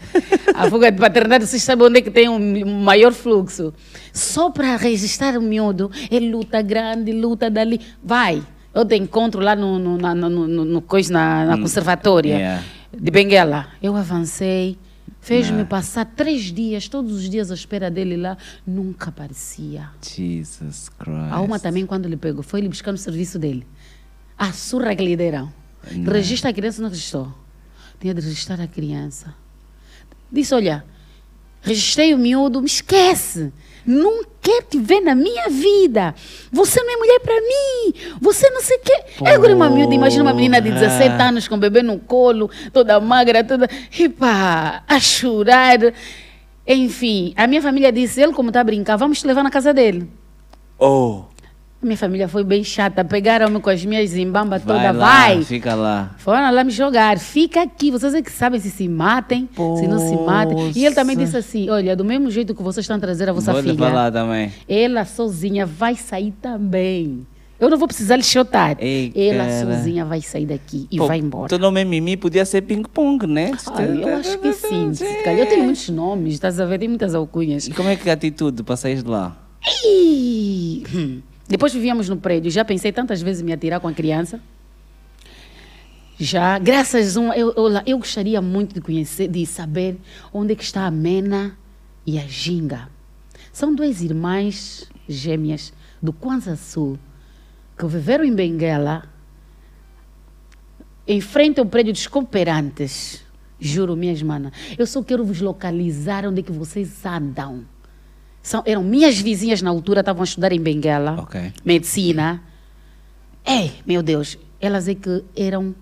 a fuga de paternidade, vocês sabem onde é que tem um, maior fluxo. Só para registrar o miúdo, ele luta grande, luta dali. Vai. Eu te encontro lá no, no, na, no, no, no na, na conservatória yeah. de Benguela. Eu avancei. Fez-me Não. passar três dias, todos os dias à espera dele lá. Nunca aparecia. Jesus Christ. A uma também, quando ele pegou, foi ele buscar no serviço dele. A surra que lhe deram. Registra a criança, não registrou. Tinha de registrar a criança. Disse, olha, registrei o miúdo, me esquece. Não quero te ver na minha vida. Você não é mulher para mim. Você não sei o quê. É agora uma miúda, imagina uma menina de 17 Porra. anos com um bebê no colo, toda magra, toda... Epa, a chorar. Enfim, a minha família disse, ele como está a brincar, vamos te levar na casa dele. Oh, minha família foi bem chata. Pegaram-me com as minhas zimbambas vai todas. lá, Vai! fica lá. Foram lá me jogar. Fica aqui. Vocês é que sabem se se matem, se não se matem. E ele também disse assim: Olha, do mesmo jeito que vocês estão a trazer a vossa Vou filha, lá também. ela sozinha vai sair também. Eu não vou precisar lhe chotar. Ei, Ela cara. sozinha vai sair daqui e Pô, vai embora. Teu nome é Mimi, podia ser ping-pong, né? Ai, eu acho que sim. calhar. Eu tenho muitos nomes, estás a ver? Tem muitas alcunhas. E como é que é a atitude para sair de lá? Ih, hum. Depois vivíamos no prédio, já pensei tantas vezes em me atirar com a criança. Já, graças a um, eu, eu, eu gostaria muito de conhecer, de saber onde é que está a Mena e a Ginga. São duas irmãs gêmeas do Kwanza Sul que viveram em Benguela, em frente ao prédio dos cooperantes. Juro, minhas manas. Eu só quero vos localizar onde é que vocês andam. São, eram minhas vizinhas na altura, estavam a estudar em Benguela, Ok. medicina. Ei, meu Deus, elas é que eram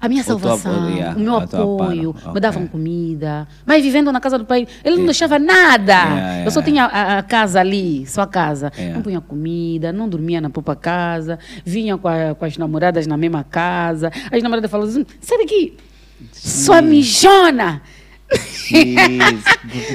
a minha O salvação, yeah, o meu apoio, amparo, me davam comida. Mas vivendo na casa do pai, ele não deixava nada. Yeah, Eu só tinha a, a casa ali, só a casa. Não punha comida, não dormia na própria casa, vinha com, a- com as namoradas na mesma casa. As namoradas falavam assim, sai daqui, sua mijona,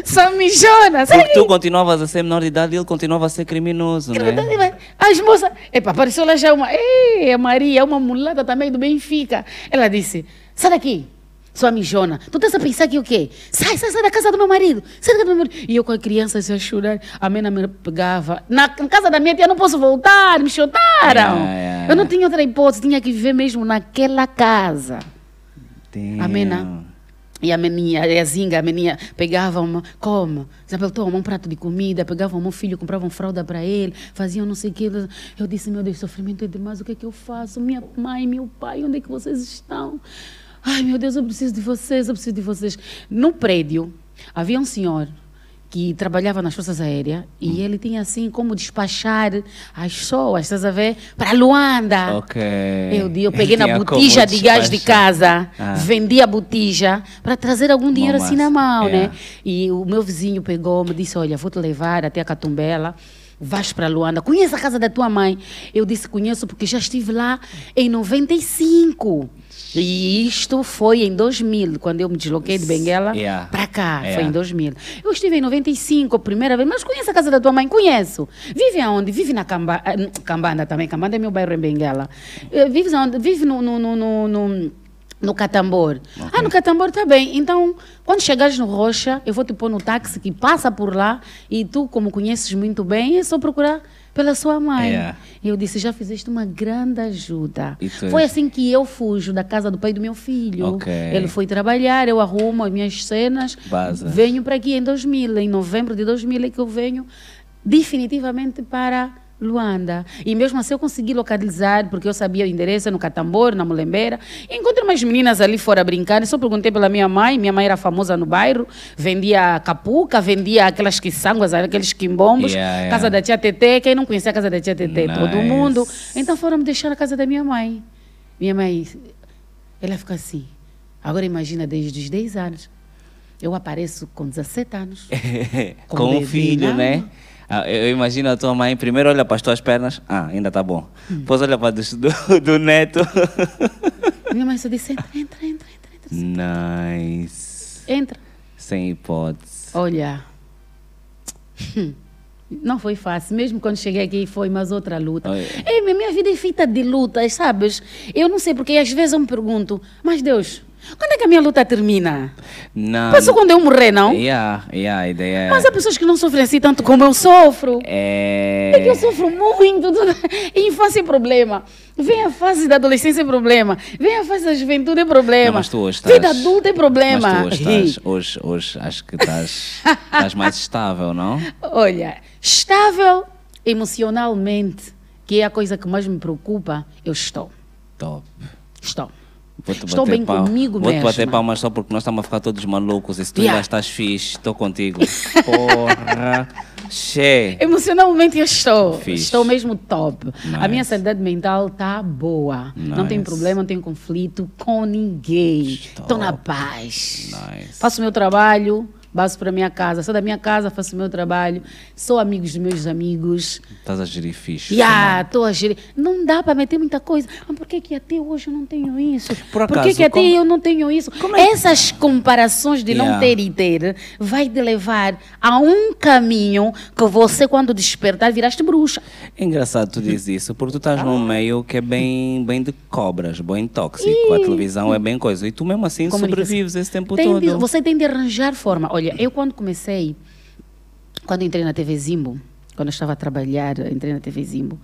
Sua mijona, Porque tu continuavas a ser menor de idade e ele continuava a ser criminoso, né? As moças. Epa, apareceu lá já uma. Ei, a Maria, uma mulata também do Benfica. Ela disse: sai daqui, sua mijona. Tu estás a pensar que o quê? Sai, sai, sai da casa do meu marido. Sai da casa do meu marido. E eu com a criança assim, a chorar. A Mena me pegava. Na, na casa da minha tia não posso voltar, me chutaram. Yeah, yeah, Eu não tinha outra hipótese, tinha que viver mesmo naquela casa. A Mena. E a meninha, a Zinga, a meninha, pegava uma, como? Isabel, toma um prato de comida, pegavam o meu filho, compravam fralda para ele, faziam não sei o quê. Eu disse, meu Deus, sofrimento é demais, o que é que eu faço? Minha mãe, meu pai, onde é que vocês estão? Ai, meu Deus, eu preciso de vocês, eu preciso de vocês. No prédio, havia um senhor que trabalhava nas Forças Aéreas e ele tinha assim como despachar as pessoas, estás a ver? Para Luanda. Ok. Eu, eu peguei na botija de gás de casa, Ah. vendi a botija para trazer algum dinheiro assim na mão, né? é. E o meu vizinho pegou, me disse, olha, vou te levar até a Catumbela, vais para Luanda, conhece a casa da tua mãe? Eu disse, conheço porque já estive lá em 95. E isto foi em 2000, quando eu me desloquei de Benguela Yeah. para cá, foi Yeah. em 2000. Eu estive em 95, a primeira vez, mas conheço a casa da tua mãe? Conheço. Vive aonde? Vive na Camba, n- Cambanda também, Cambanda é meu bairro em Benguela. Eh, Vive aonde? Vive no, no, no, no, no, Catambor. Ah, no Catambor está bem. Então, quando chegares no Rocha, eu vou te pôr no táxi que passa por lá e tu, como conheces muito bem, é só procurar pela sua mãe. Yeah. E eu disse, já fizeste uma grande ajuda. Foi assim que eu fujo da casa do pai do meu filho. Ok. Ele foi trabalhar, eu arrumo as minhas cenas. Baza. Venho para aqui em 2000, em novembro de 2000 é que eu venho definitivamente para Luanda. E mesmo assim eu consegui localizar, porque eu sabia o endereço no Catambor, na Mulembeira. Encontrei umas meninas ali fora brincando, só perguntei pela minha mãe, minha mãe era famosa no bairro, vendia capuca, vendia aquelas quiçanguas, aqueles quimbombos, Yeah, yeah. casa da tia Tete, quem não conhecia a casa da tia Tete? Todo Nice. mundo. Então foram me deixar na casa da minha mãe. Minha mãe, ela fica assim. Agora imagina, desde os 10 anos. Eu apareço com 17 anos. Com Com um filho, né? Ah, Eu imagino a tua mãe, primeiro olha para as tuas pernas, ah, ainda tá bom. Hum. Depois olha para do, do, do neto. Minha mãe só disse: entra, entra, entra, entra. entra. nice. entra. Sem hipótese. Olha, não foi fácil. Mesmo quando cheguei aqui, foi mais outra luta. Minha minha vida é feita de lutas, sabes? Eu não sei, porque às vezes eu me pergunto, mas Deus, quando é que a minha luta termina? Não. Passou quando eu morrer, não? Yeah, yeah, a ideia é. Mas há pessoas que não sofrem assim tanto como eu sofro. É que eu É. sofro muito. Infância é problema. Vem a fase da adolescência é problema. Vem a fase da juventude é problema. Não, mas tu hoje estás. Vida adulta é problema. Mas tu hoje estás. Hoje, hoje acho que estás, estás mais estável, não? Olha, estável emocionalmente, que é a coisa que mais me preocupa, eu estou. Top. Estou. Estou bem comigo Vou-te bater palmas só porque nós estamos a ficar todos malucos. E se tu Yeah. ainda estás fixe, estou contigo. Porra. Che. Emocionalmente eu estou. Fixe. Estou mesmo top. A minha Nice. sanidade mental está boa. Não tenho Nice. problema, não tenho conflito com ninguém. Estou na paz. Nice. Faço o meu trabalho Baso para a minha casa, sou da minha casa, faço o meu trabalho, sou amigos dos meus amigos. Estás a gerir fixe. Yeah, estou a gerir. Não dá para meter muita coisa. Mas por que, que até hoje eu não tenho isso? Por que, acaso, que até como- eu não tenho isso? Essas comparações de não Yeah. ter e ter vai te levar a um caminho que você, quando despertar, viraste bruxa. É engraçado tu dizes isso, porque tu estás num meio que é bem, bem de cobras, bem tóxico. A televisão é bem coisa. E tu mesmo assim sobrevives esse tempo Tem de- todo. você tem de arranjar forma. Olha, eu quando comecei, quando entrei na TV Zimbo, quando eu estava a trabalhar, entrei na TV Zimbo.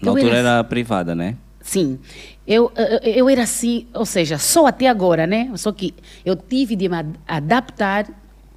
Na altura era era privada, né? Sim. Eu, eu, eu era assim, ou seja, só até agora, né? Só que eu tive de me ad- adaptar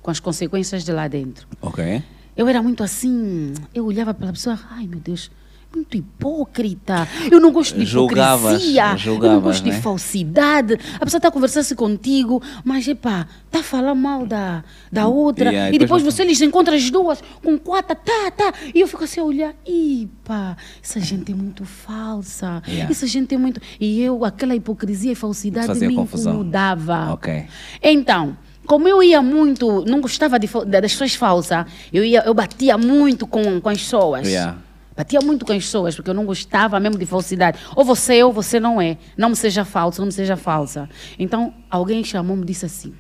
com as consequências de lá dentro. Ok. Eu era muito assim, eu olhava para a pessoa, ai meu Deus, muito hipócrita. Eu não gosto de Julgavas, hipocrisia. eu não julgavas, gosto de né? falsidade. A pessoa está a conversar contigo, mas epá, está a falar mal da, da outra. Yeah, e depois depois você- lhes encontra as duas com quatro, tá, tá. E eu fico assim a olhar, epá, essa gente é muito falsa. Yeah. Essa gente é muito. E eu, aquela hipocrisia e falsidade Fazia me confusão. incomodava. Ok. Então, como eu ia muito, não gostava de, das pessoas falsas, eu, ia, eu batia muito com, com as pessoas. Yeah. Batia muito com as pessoas, porque eu não gostava mesmo de falsidade. Ou você é ou você não é. Não me seja falso, não me seja falsa. Então, alguém chamou-me e disse assim: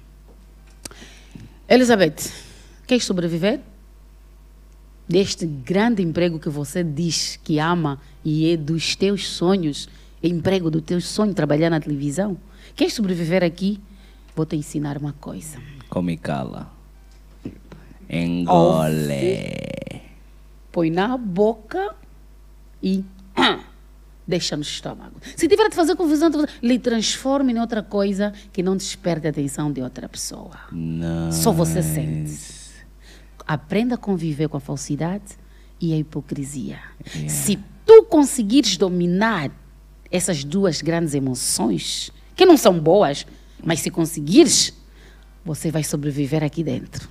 Elizabeth, queres sobreviver? Deste grande emprego que você diz que ama e é dos teus sonhos, emprego dos teus sonhos, trabalhar na televisão? Queres sobreviver aqui? Vou te ensinar uma coisa. Come cala. Engole. Põe na boca e deixa no estômago. Se tiver de fazer confusão, lhe transforme em outra coisa que não desperte a atenção de outra pessoa. Só você sente. Aprenda a conviver com a falsidade e a hipocrisia. Se tu conseguires dominar essas duas grandes emoções, que não são boas, mas se conseguires, você vai sobreviver aqui dentro.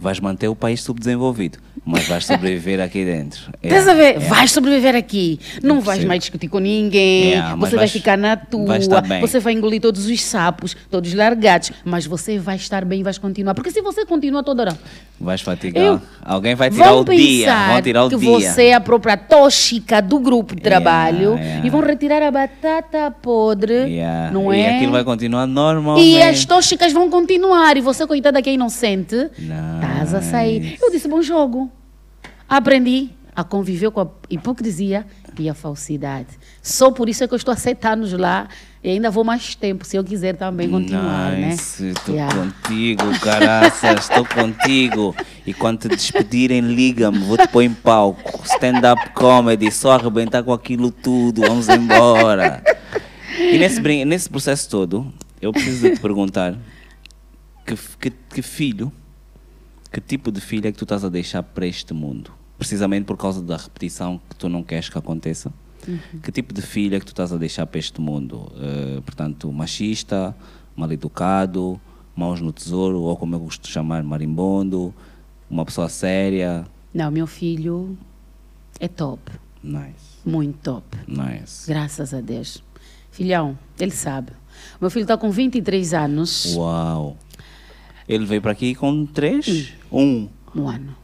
Vais manter o país subdesenvolvido, mas vais sobreviver aqui dentro. É, Estás a ver? é. Vais sobreviver aqui. Não Eu vais mais discutir com ninguém. Yeah, mas você vai ficar na tua. Você vai engolir todos os sapos, todos largados. Mas você vai estar bem e vais continuar. Porque se você continua toda hora. Vais fatigar. Eu- Alguém vai tirar vão o dia. Vão tirar o que dia. você é a própria tóxica do grupo de trabalho yeah. e vão retirar a batata podre, Yeah. não E é? aquilo vai continuar normalmente. E as tóxicas vão continuar. E você, coitada que é inocente, estás a sair. Nice. Eu disse, bom jogo. Aprendi a conviver com a hipocrisia e a falsidade. Só por isso é que eu estou anos lá e ainda vou mais tempo, se eu quiser também continuar, nice. né? Estou Yeah. contigo, caraças, estou contigo. E quando te despedirem, liga-me, vou te pôr em palco. Stand-up comedy, só arrebentar com aquilo tudo, vamos embora. E nesse, nesse processo todo, eu preciso te perguntar que, que, que filho, que tipo de filho é que tu estás a deixar para este mundo? Precisamente por causa da repetição que tu não queres que aconteça. Que tipo de filho é que tu estás a deixar para este mundo? Eh, portanto, machista, mal educado, mãos no tesouro, ou como eu gosto de chamar, marimbondo, uma pessoa séria. Não, meu filho é top, Nice, muito top. nice. Graças a Deus. Filhão, ele sabe. Meu filho está com 23 anos Uau! Ele veio para aqui com três? Um. no ano.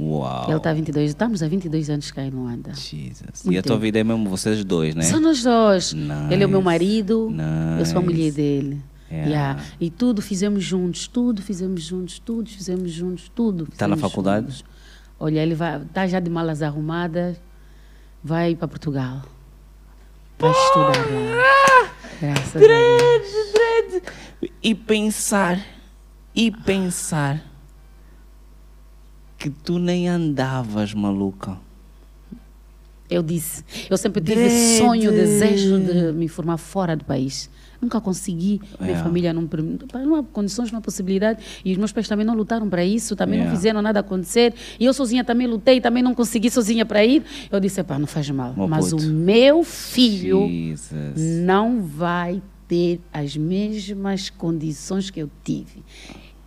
Uau! Ele está a 22, estamos há 22 anos cá em Luanda. Jesus. Muito E a tua vida é mesmo vocês dois, né? Só nós dois. Nice. Ele é o meu marido, eu sou a mulher Nice. dele. Yeah. Yeah. E tudo fizemos juntos, tudo fizemos juntos, tudo fizemos juntos, tudo. Tá na faculdade? juntos. Olha, ele vai, tá já de malas arrumadas, vai para Portugal. Vai estudar lá. Graças a Deus. E pensar, e pensar que tu nem andavas, maluca. Eu disse, eu sempre tive sonho, desejo de me formar fora do país. Nunca consegui, minha Yeah. família não, não há condições, não há possibilidade. E os meus pais também não lutaram para isso, também Yeah. não fizeram nada acontecer. E eu sozinha também lutei, também não consegui sozinha para ir. Eu disse, pá, não faz mal. Meu Mas puto. o meu filho Jesus. não vai ter as mesmas condições que eu tive.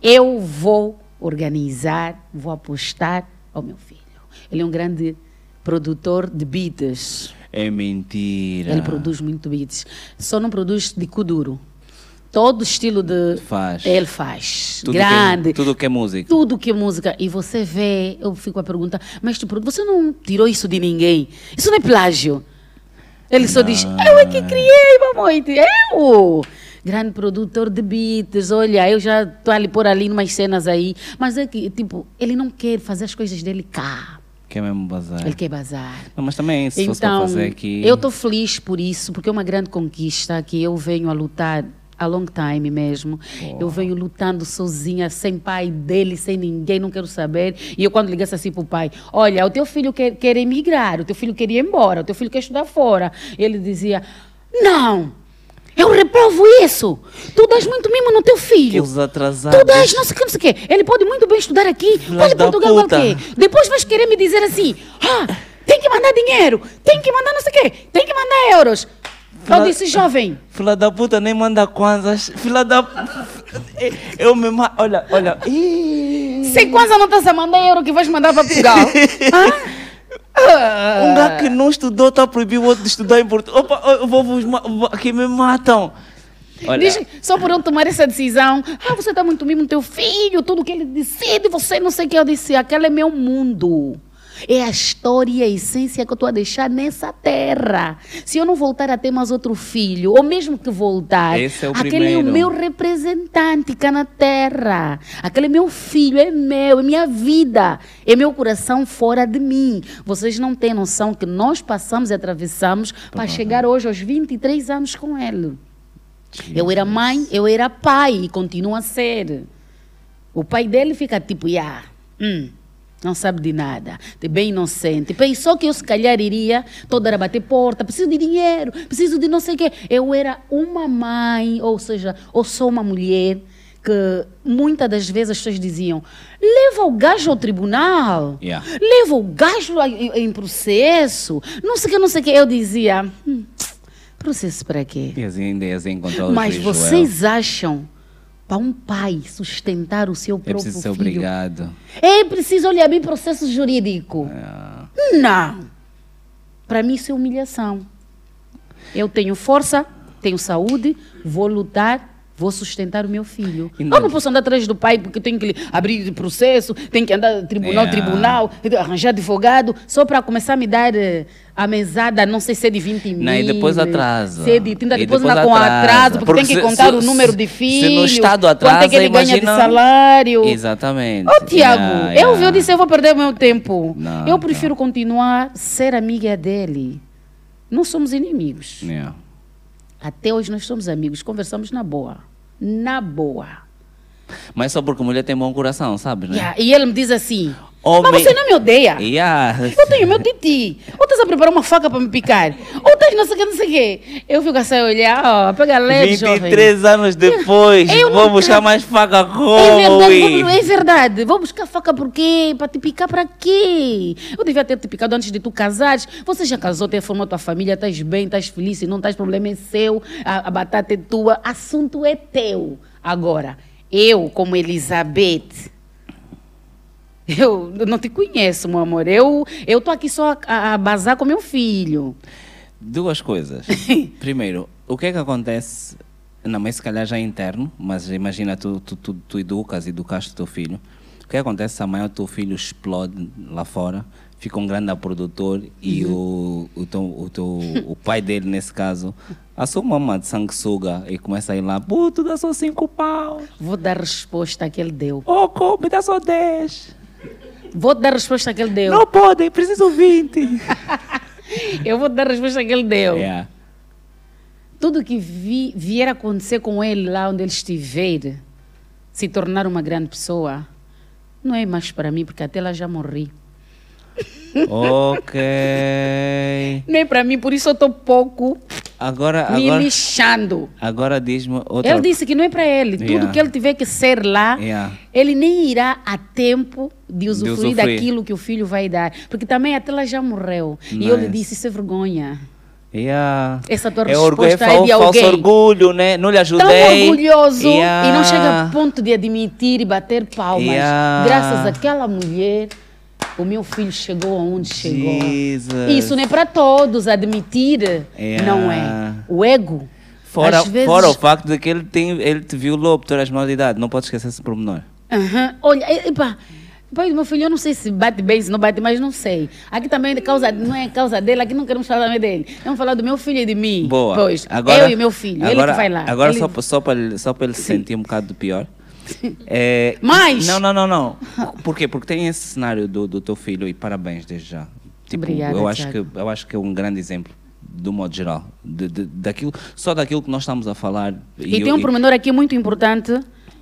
Eu vou organizar, vou apostar ao meu filho. Ele é um grande produtor de beats. É mentira. Ele produz muito beats. Só não produz de kuduro. todo estilo de. Faz. Ele faz. Tudo Grande. Que, tudo que é música. Tudo que é música. E você vê, eu fico a perguntar, mas tu, você não tirou isso de ninguém? Isso não é plágio. Ele só diz, eu é que criei, mamãe. Eu! Grande produtor de beats, olha, eu já estou ali por ali umas cenas aí. Mas é que, tipo, ele não quer fazer as coisas dele cá. Quer mesmo bazar. Ele quer bazar. Não, mas também, se fosse para Então, fazer aqui. eu estou feliz por isso, porque é uma grande conquista que eu venho a lutar a long time mesmo. Eu venho lutando sozinha, sem pai dele, sem ninguém, não quero saber. E eu quando ligasse assim para o pai, olha, o teu filho quer, quer emigrar, o teu filho quer ir embora, o teu filho quer estudar fora. Ele dizia, não, eu reprovo isso. Tu dás muito mimo no teu Que filho. os atrasados. Tu dás, não sei o que, não sei o quê. Ele pode muito bem estudar aqui, Filhas pode Portugal puta. qualquer. Depois vais querer me dizer assim, ah, tem que mandar dinheiro, tem que mandar não sei o quê, tem que mandar euros. Eu Fila- disse, jovem, Filha da puta nem manda kwanzas. Filha da. Eu me. ma- Olha, olha. Ih. sem quase não estás a mandar euro que vais mandar para Portugal. Hã? Um gajo que não estudou está proibido o outro de estudar em Portugal. Opa, eu vou vos. Aqui me matam. Olha. Diz, só por eu tomar essa decisão, ah, você está muito mimo teu filho, tudo que ele decide, você não sei o que eu disse, aquele é meu mundo. É a história e a essência que eu estou a deixar nessa terra. Se eu não voltar a ter mais outro filho, ou mesmo que voltar, é aquele é o primeiro. meu representante cá na terra. Aquele é meu filho, é meu, é minha vida, é meu coração fora de mim. Vocês não têm noção que nós passamos e atravessamos para chegar hoje aos 23 anos com ele. Eu era mãe, eu era pai e continuo a ser. O pai dele fica tipo, yeah, hum, não sabe de nada, é bem inocente. Pensou que eu se calhar iria toda hora bater porta, preciso de dinheiro, preciso de não sei o quê. Eu era uma mãe, ou seja, ou sou uma mulher que muitas das vezes as pessoas diziam, leva o gajo ao tribunal, Yeah. leva o gajo a- em, processo, não sei o que, não sei o que. Eu dizia, hum, processo para quê? Assim encontrar o Mas vocês acham para um pai sustentar o seu. É próprio preciso ser filho? obrigado. É preciso olhar bem processo jurídico. É. Não. Para mim isso é humilhação. Eu tenho força, tenho saúde, vou lutar, vou sustentar o meu filho. E Eu não- não posso andar atrás do pai porque tenho que abrir processo, tenho que andar tribunal, Yeah. tribunal, arranjar advogado, só para começar a me dar eh, a mesada, não sei se é de 20 mil. Não, e depois atrasa. Se é de 30, E depois, depois anda com atrasa. atraso, porque, Porque tem que se- contar se- o número de se filhos. no Estado Quanto é atrasa, que ele ganha de imagina- salário. Exatamente. Ô, Tiago, Yeah, eu, yeah. eu disse, eu vou perder o meu tempo. Não, eu prefiro continuar ser amiga dele. Não somos inimigos. Yeah. Até hoje nós somos amigos, conversamos na boa. Na boa. Mas só porque mulher tem bom coração, sabes, né? Yeah, E ele me diz assim, Homem- mas você não me odeia? Yeah. Eu tenho meu titi. Ou estás a preparar uma faca para me picar? Ou estás não sei o que, não sei o quê. Eu fico assim a olhar, ó, pega leve, jovem. 23 anos depois, Eu vou não buscar mais faca É como? verdade, vou, é verdade. Vou buscar faca por quê? Para te picar para quê? Eu devia ter te picado antes de tu casares. Você já casou, tem formado tua família, estás bem, estás feliz, se não estás, problema é seu, a, a batata é tua, assunto é teu. Agora, eu, como Elizabeth, eu não te conheço, meu amor. Eu eu tô aqui só a, a, bazar com meu filho. Duas coisas. Primeiro, o que é que acontece? Não, mas se calhar já é interno, mas imagina, tu, tu, tu, tu educas, educaste o teu filho. O que acontece se amanhã o teu filho explode lá fora, fica um grande produtor e o, o, teu, o, teu, o pai dele, nesse caso, assume uma de sanguessuga e começa a ir lá, puto, dá só cinco pau. Vou dar resposta que ele deu. Oh, come, dá só 10. Vou dar resposta que ele deu. Não pode, preciso 20. Eu vou dar resposta que ele deu. yeah. tudo que vi- vier a acontecer com ele lá onde ele estiver, se tornar uma grande pessoa, não é mais para mim, porque até lá já morri. Ok. Não é para mim, por isso eu estou pouco Agora, me agora, lixando. agora diz-me outra Ele disse que não é para ele. Tudo Yeah. que ele tiver que ser lá, Yeah. ele nem irá a tempo de usufruir, usufruir. daquilo que o filho vai dar. Porque também até lá já morreu. E eu lhe Nice. disse, isso é vergonha. Yeah. Essa tua é orgulho, é resposta é de falso alguém. orgulho, né? Não lhe tão ajudei. orgulhoso Yeah. e não chega a ponto de admitir e bater palmas. Graças àquela mulher, o meu filho chegou aonde chegou. Jesus. Isso não é para todos admitir, Yeah. não é. O ego Fora, vezes- fora o facto de que ele, tem, ele te violou por todas as maiores de idade. Não pode esquecer esse pormenor. Aham. Olha, epa, pai do meu filho, eu não sei se bate bem, se não bate, mas não sei. Aqui também é causa, não é causa dele, aqui não queremos falar também dele. Vamos falar do meu filho e de mim. Boa. Pois, agora, eu e meu filho, ele agora, que vai lá. Agora, Ele- só, só para ele, só ele se sentir um bocado do pior. É, Mais? Não, não, não, não. Por quê? Porque tem esse cenário do, do teu filho e parabéns desde já. Tipo, Obrigada, eu acho que eu acho que é um grande exemplo do modo geral, de, de- daquilo, só daquilo que nós estamos a falar. E, eu- tem um pormenor aqui muito importante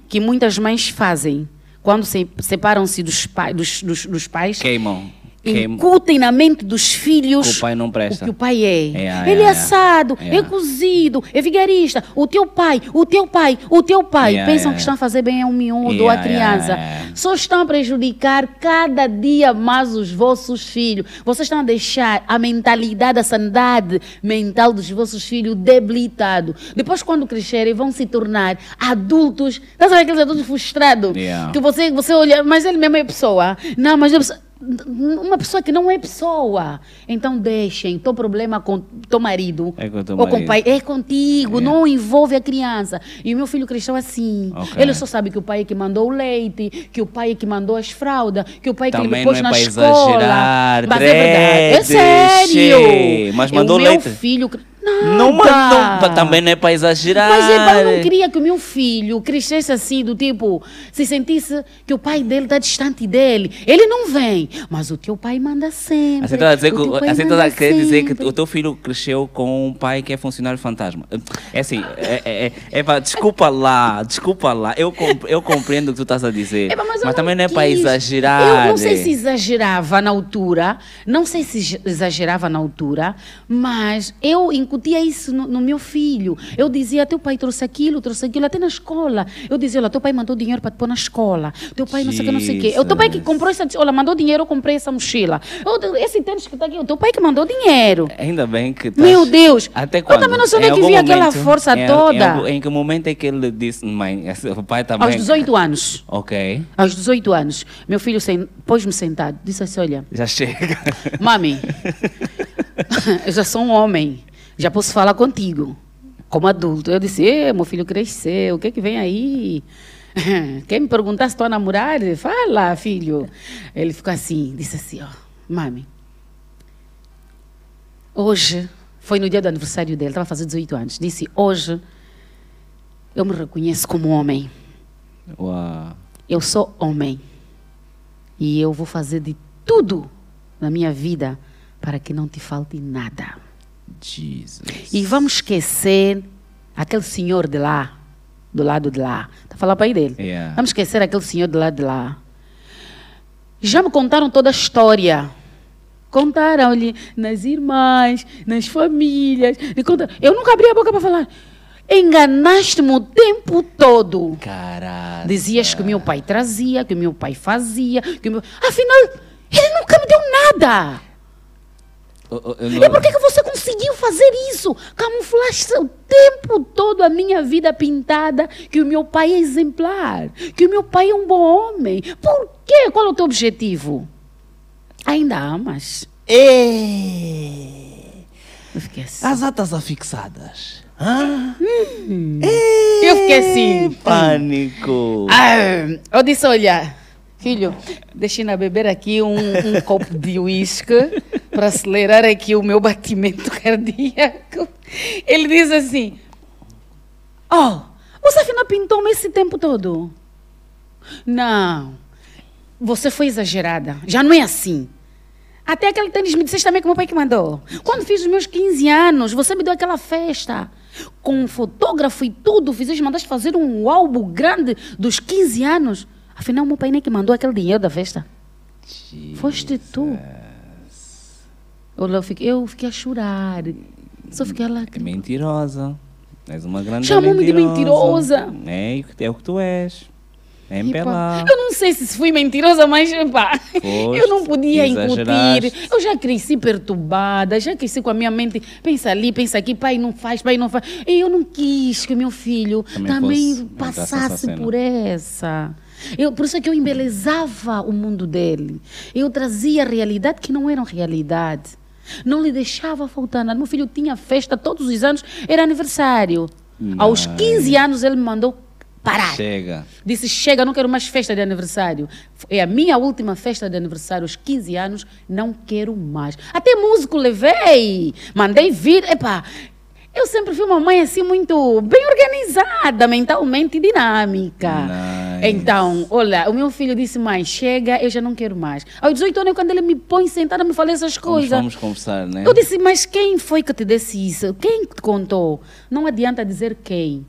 que muitas mães fazem. Quando se separam-se dos, dos, dos, dos pais, queimam. Incutem na mente dos filhos Que o pai não o presta. que o pai é. É, é, Ele é, é. assado, É. é. cozido, é vigarista. O teu pai, o teu pai, o teu pai. É, Pensam é. que estão a fazer bem a um miúdo ou É, à criança. é, é. Só estão a prejudicar cada dia mais os vossos filhos. Vocês estão a deixar a mentalidade, a sanidade mental dos vossos filhos debilitado. Depois, quando crescerem, vão se tornar adultos. Estás a ver aqueles adultos frustrados? Que você, você olha, mas ele mesmo é pessoa. Não, mas é pessoa- uma pessoa que não é pessoa. Então deixem. Teu problema com teu marido É com o teu ou com o pai é contigo, É. não envolve a criança. E o meu filho cresceu assim. Ok. Ele só sabe que o pai é que mandou o leite, que o pai é que mandou as fraldas, que o pai é que Também ele pôs é na escola. exagerar, Mas é verdade. É sério. Mas mandou o meu leite? filho. Cre- Não, Nada. mandou, também não é para exagerar. Mas epa, eu não queria que o meu filho crescesse assim, do tipo, se sentisse que o pai dele está distante dele. Ele não vem, mas o teu pai manda sempre. Assim a dizer que, assim a querer dizer que o teu filho cresceu com um pai que é funcionário fantasma. É assim, é, é, é, é desculpa lá, desculpa lá. Eu, comp- eu compreendo o que tu estás a dizer. Mas eu também não é para exagerar. Eu não sei eh. se exagerava na altura, não sei se ex- exagerava na altura, mas eu incutia isso no, no meu filho. Eu dizia, teu pai trouxe aquilo, trouxe aquilo, até na escola. Eu dizia, olha, teu pai mandou dinheiro para te pôr na escola. Teu pai não sei o que, não sei o teu pai que Jesus. comprou essa, olha, mandou dinheiro, eu comprei essa mochila. Eu- esse tênis que está aqui, o teu pai que mandou dinheiro. Ainda bem que estás- Meu Deus! Até Eu quando? também não sei onde é que vi aquela força em- toda. Em, em que momento é que ele disse, mãe, o pai também... Aos 18 anos. Ok, Aos 18 anos, meu filho sen- pôs-me sentado, disse assim, olha, já chega. Mami, eu já sou um homem, já posso falar contigo, como adulto. Eu disse, "Ê, meu filho cresceu, o que é que vem aí? Quer me perguntar se estou a namorar? Fala, filho. Ele ficou assim, disse assim, ó, mami, hoje, foi no dia do aniversário dele, estava fazer 18 anos, disse, hoje, eu me reconheço como homem. Uau. Eu sou homem. E eu vou fazer de tudo na minha vida para que não te falte nada. Jesus. E vamos esquecer aquele senhor de lá, do lado de lá. Está falando para aí dele. Yeah. Vamos esquecer aquele senhor do lado de lá. Já me contaram toda a história. Contaram-lhe nas irmãs, nas famílias. contaram- Eu nunca abri a boca para falar. Enganaste-me o tempo todo. Caralho. Dizias que o meu pai trazia, que o meu pai fazia, que meu... Afinal, ele nunca me deu nada. Eu- eu- eu E não- por que, que você conseguiu fazer isso? Camuflaste o tempo todo a minha vida pintada que o meu pai é exemplar, que o meu pai é um bom homem. Por quê? Qual é o teu objetivo? Ainda amas? Ei, Eu fiquei assim. as atas afixadas. Hã? Eu fiquei assim. Pânico. Ah, eu disse, olha, filho, deixa-me beber aqui um, um copo de uísque para acelerar aqui o meu batimento cardíaco. Ele diz assim, oh, você afinal pintou-me esse tempo todo? Não, você foi exagerada, já não é assim. Até aquele tênis me disseste também que meu pai que mandou. Quando fiz os meus 15 anos, você me deu aquela festa. Com um fotógrafo e tudo, fizeste, mandaste fazer um álbum grande dos 15 anos. Afinal, meu pai nem que mandou aquele dinheiro da festa. Foste tu. Eu, fiquei, eu fiquei a chorar. Só fiquei lá. É mentirosa. És uma grande Chamou-me de mentirosa. É, é o que tu és. É empelar. Eu não sei se fui mentirosa, mas epá, Foste, eu não podia incutir. Eu já cresci perturbada, já cresci com a minha mente, pensa ali, pensa aqui, pai não faz, pai não faz. E eu não quis que meu filho Também também, passasse por essa. Eu, por isso é que eu embelezava o mundo dele. Eu trazia realidade que não eram realidade. Não lhe deixava faltar nada. Meu filho tinha festa todos os anos, era aniversário. Aos 15 anos ele me mandou parar. Chega. Disse: Chega, não quero mais festa de aniversário. É a minha última festa de aniversário, aos 15 anos, não quero mais. Até músico levei, mandei vir. Epá, eu sempre fui uma mãe assim muito bem organizada, mentalmente dinâmica. Nice. Então, olha, o meu filho disse: Mãe, chega, eu já não quero mais. Aos 18 anos, quando ele me põe sentada, me fala essas Vamos, coisas. vamos conversar, né? Eu disse, mas quem foi que te disse isso? Quem te contou? Não adianta dizer quem.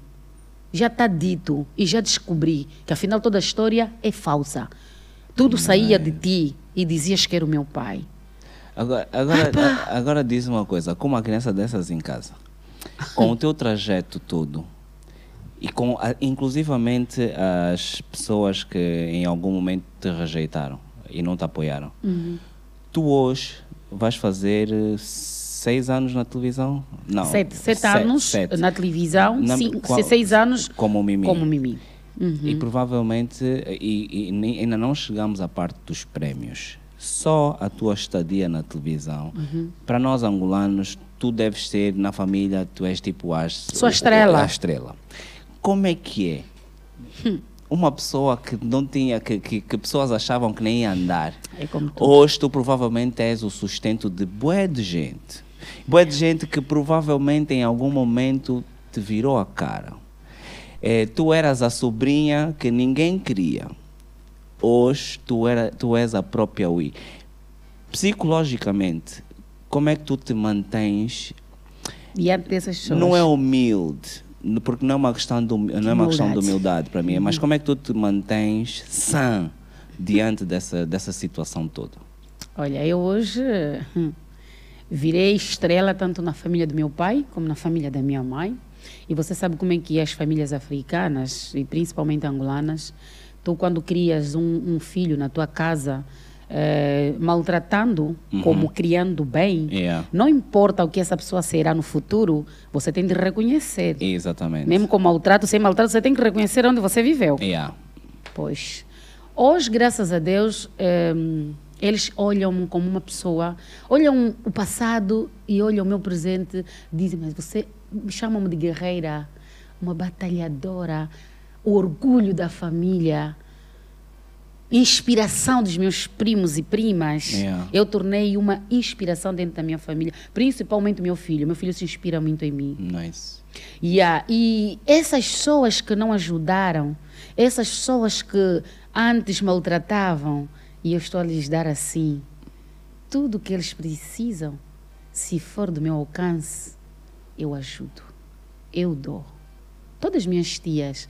Já está dito e já descobri que afinal toda a história é falsa. Tudo saía de ti e dizias que era o meu pai. Agora, agora, agora diz uma coisa, com uma criança dessas em casa, com o teu trajeto todo, e com a- inclusivamente as pessoas que em algum momento te rejeitaram e não te apoiaram, Uhum. tu hoje vais fazer eh, seis anos na televisão? Não. sete, sete se- anos sete. na televisão, Na- cinco, qual- seis anos como Mimi. como Mimi. Uhum. E provavelmente, e, e ainda não chegamos à parte dos prémios. Só a tua estadia na televisão, Uhum. para nós angolanos, tu deves ser na família, tu és tipo a estrela. A estrela. Como é que é? Hum. Uma pessoa que não tinha, que, que, que pessoas achavam que nem ia andar. É como tu. Hoje tu provavelmente és o sustento de bué de gente. Bué de gente que provavelmente em algum momento te virou a cara. Eh, tu eras a sobrinha que ninguém queria. Hoje tu, era, tu és a própria Wii. Psicologicamente, como é que tu te mantens? Diante dessas pessoas. Não é humilde, porque não é uma questão de, humi- não é uma questão de Humildade. humildade para mim, mas como é que tu te mantens sã diante dessa, dessa situação toda? Olha, eu hoje hum, virei estrela tanto na família do meu pai como na família da minha mãe. E você sabe como é que as famílias africanas e principalmente angolanas. Tu quando crias um, um filho na tua casa eh, maltratando como criando bem, Yeah. não importa o que essa pessoa será no futuro, você tem de reconhecer. Exatamente. Mesmo com maltrato, sem maltrato, você tem que reconhecer onde você viveu. Yeah. Pois. Hoje, graças a Deus, ehm, eles olham-me como uma pessoa, olham o passado e olham o meu presente, dizem, mas você me chamam-me de guerreira, uma batalhadora, o orgulho da família, inspiração dos meus primos e primas. Yeah. Eu tornei uma inspiração dentro da minha família, principalmente o meu filho. Meu filho se inspira muito em mim. Nice. Yeah. E essas pessoas que não ajudaram, essas pessoas que antes maltratavam, e eu estou a lhes dar assim, tudo que eles precisam, se for do meu alcance, eu ajudo, eu dou. Todas as minhas tias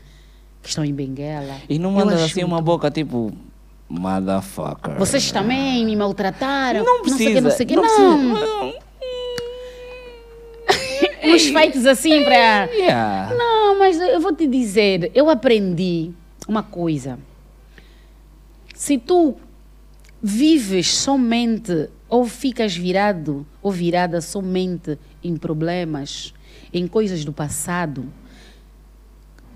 que estão em Benguela. E não mandas assim uma boca tipo, motherfucker. Vocês também me maltrataram. não sei o precisa. que, não sei o que. não Não, precisa. uns feitos assim para. Yeah. Não, mas eu vou te dizer, eu aprendi uma coisa. Se tu vives somente ou ficas virado ou virada somente em problemas, em coisas do passado,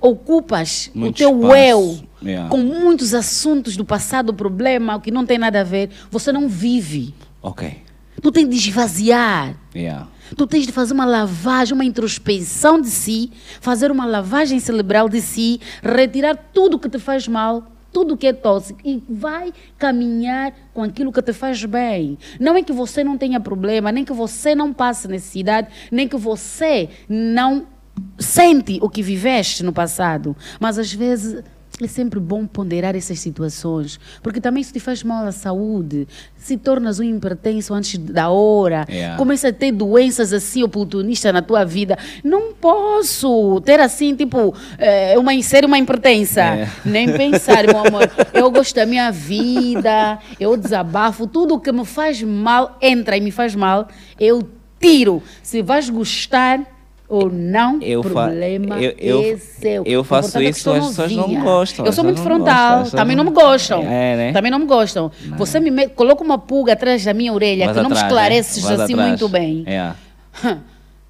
ocupas Muito o teu espaço. eu Yeah. com muitos assuntos do passado, problema, o que não tem nada a ver, você não vive. Ok. Tu tens de esvaziar. Yeah. Tu tens de fazer uma lavagem, uma introspecção de si, fazer uma lavagem cerebral de si, retirar tudo que te faz mal, tudo que é tóxico e vai caminhar com aquilo que te faz bem. Não é que você não tenha problema, nem que você não passe necessidade, nem que você não sente o que viveste no passado, mas às vezes é sempre bom ponderar essas situações, porque também isso te faz mal à saúde, se tornas um hipertenso antes da hora, Yeah. começa a ter doenças assim oportunistas na tua vida. Não posso ter assim, tipo, eh, uma, ser uma hipertensa. É. Nem pensar, meu amor. Eu gosto da minha vida, eu desabafo, tudo que me faz mal, entra e me faz mal, eu tiro. Se vais gostar ou não, Eu problema eu- eu- é seu. eu faço é isso, sou as pessoas não gostam, Eu sou muito não frontal, gostam, também não me não- gostam. É, né? Também não me gostam. Você me coloca uma pulga atrás da minha orelha que não me atrás, né? esclareces assim atrás. muito bem. Yeah.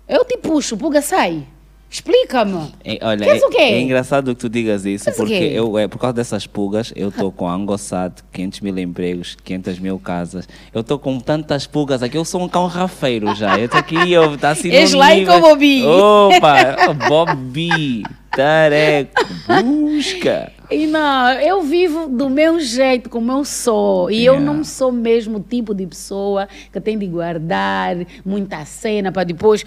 Eu te puxo, pulga sai. Explica-me. É, olha, Queres é, o quê? é engraçado que tu digas isso, Queres porque eu, é, por causa dessas pulgas, eu estou com a Angossat, 500 mil empregos, 500 mil casas. Eu estou com tantas pulgas aqui, eu sou um cão rafeiro já. Eu estou aqui, eu tá assim És lá e com o Bobby. Opa, Bobby, tareco, busca. E não, eu vivo do meu jeito, como eu sou. E eu Yeah. não sou mesmo o tipo de pessoa que tem de guardar muita cena para depois.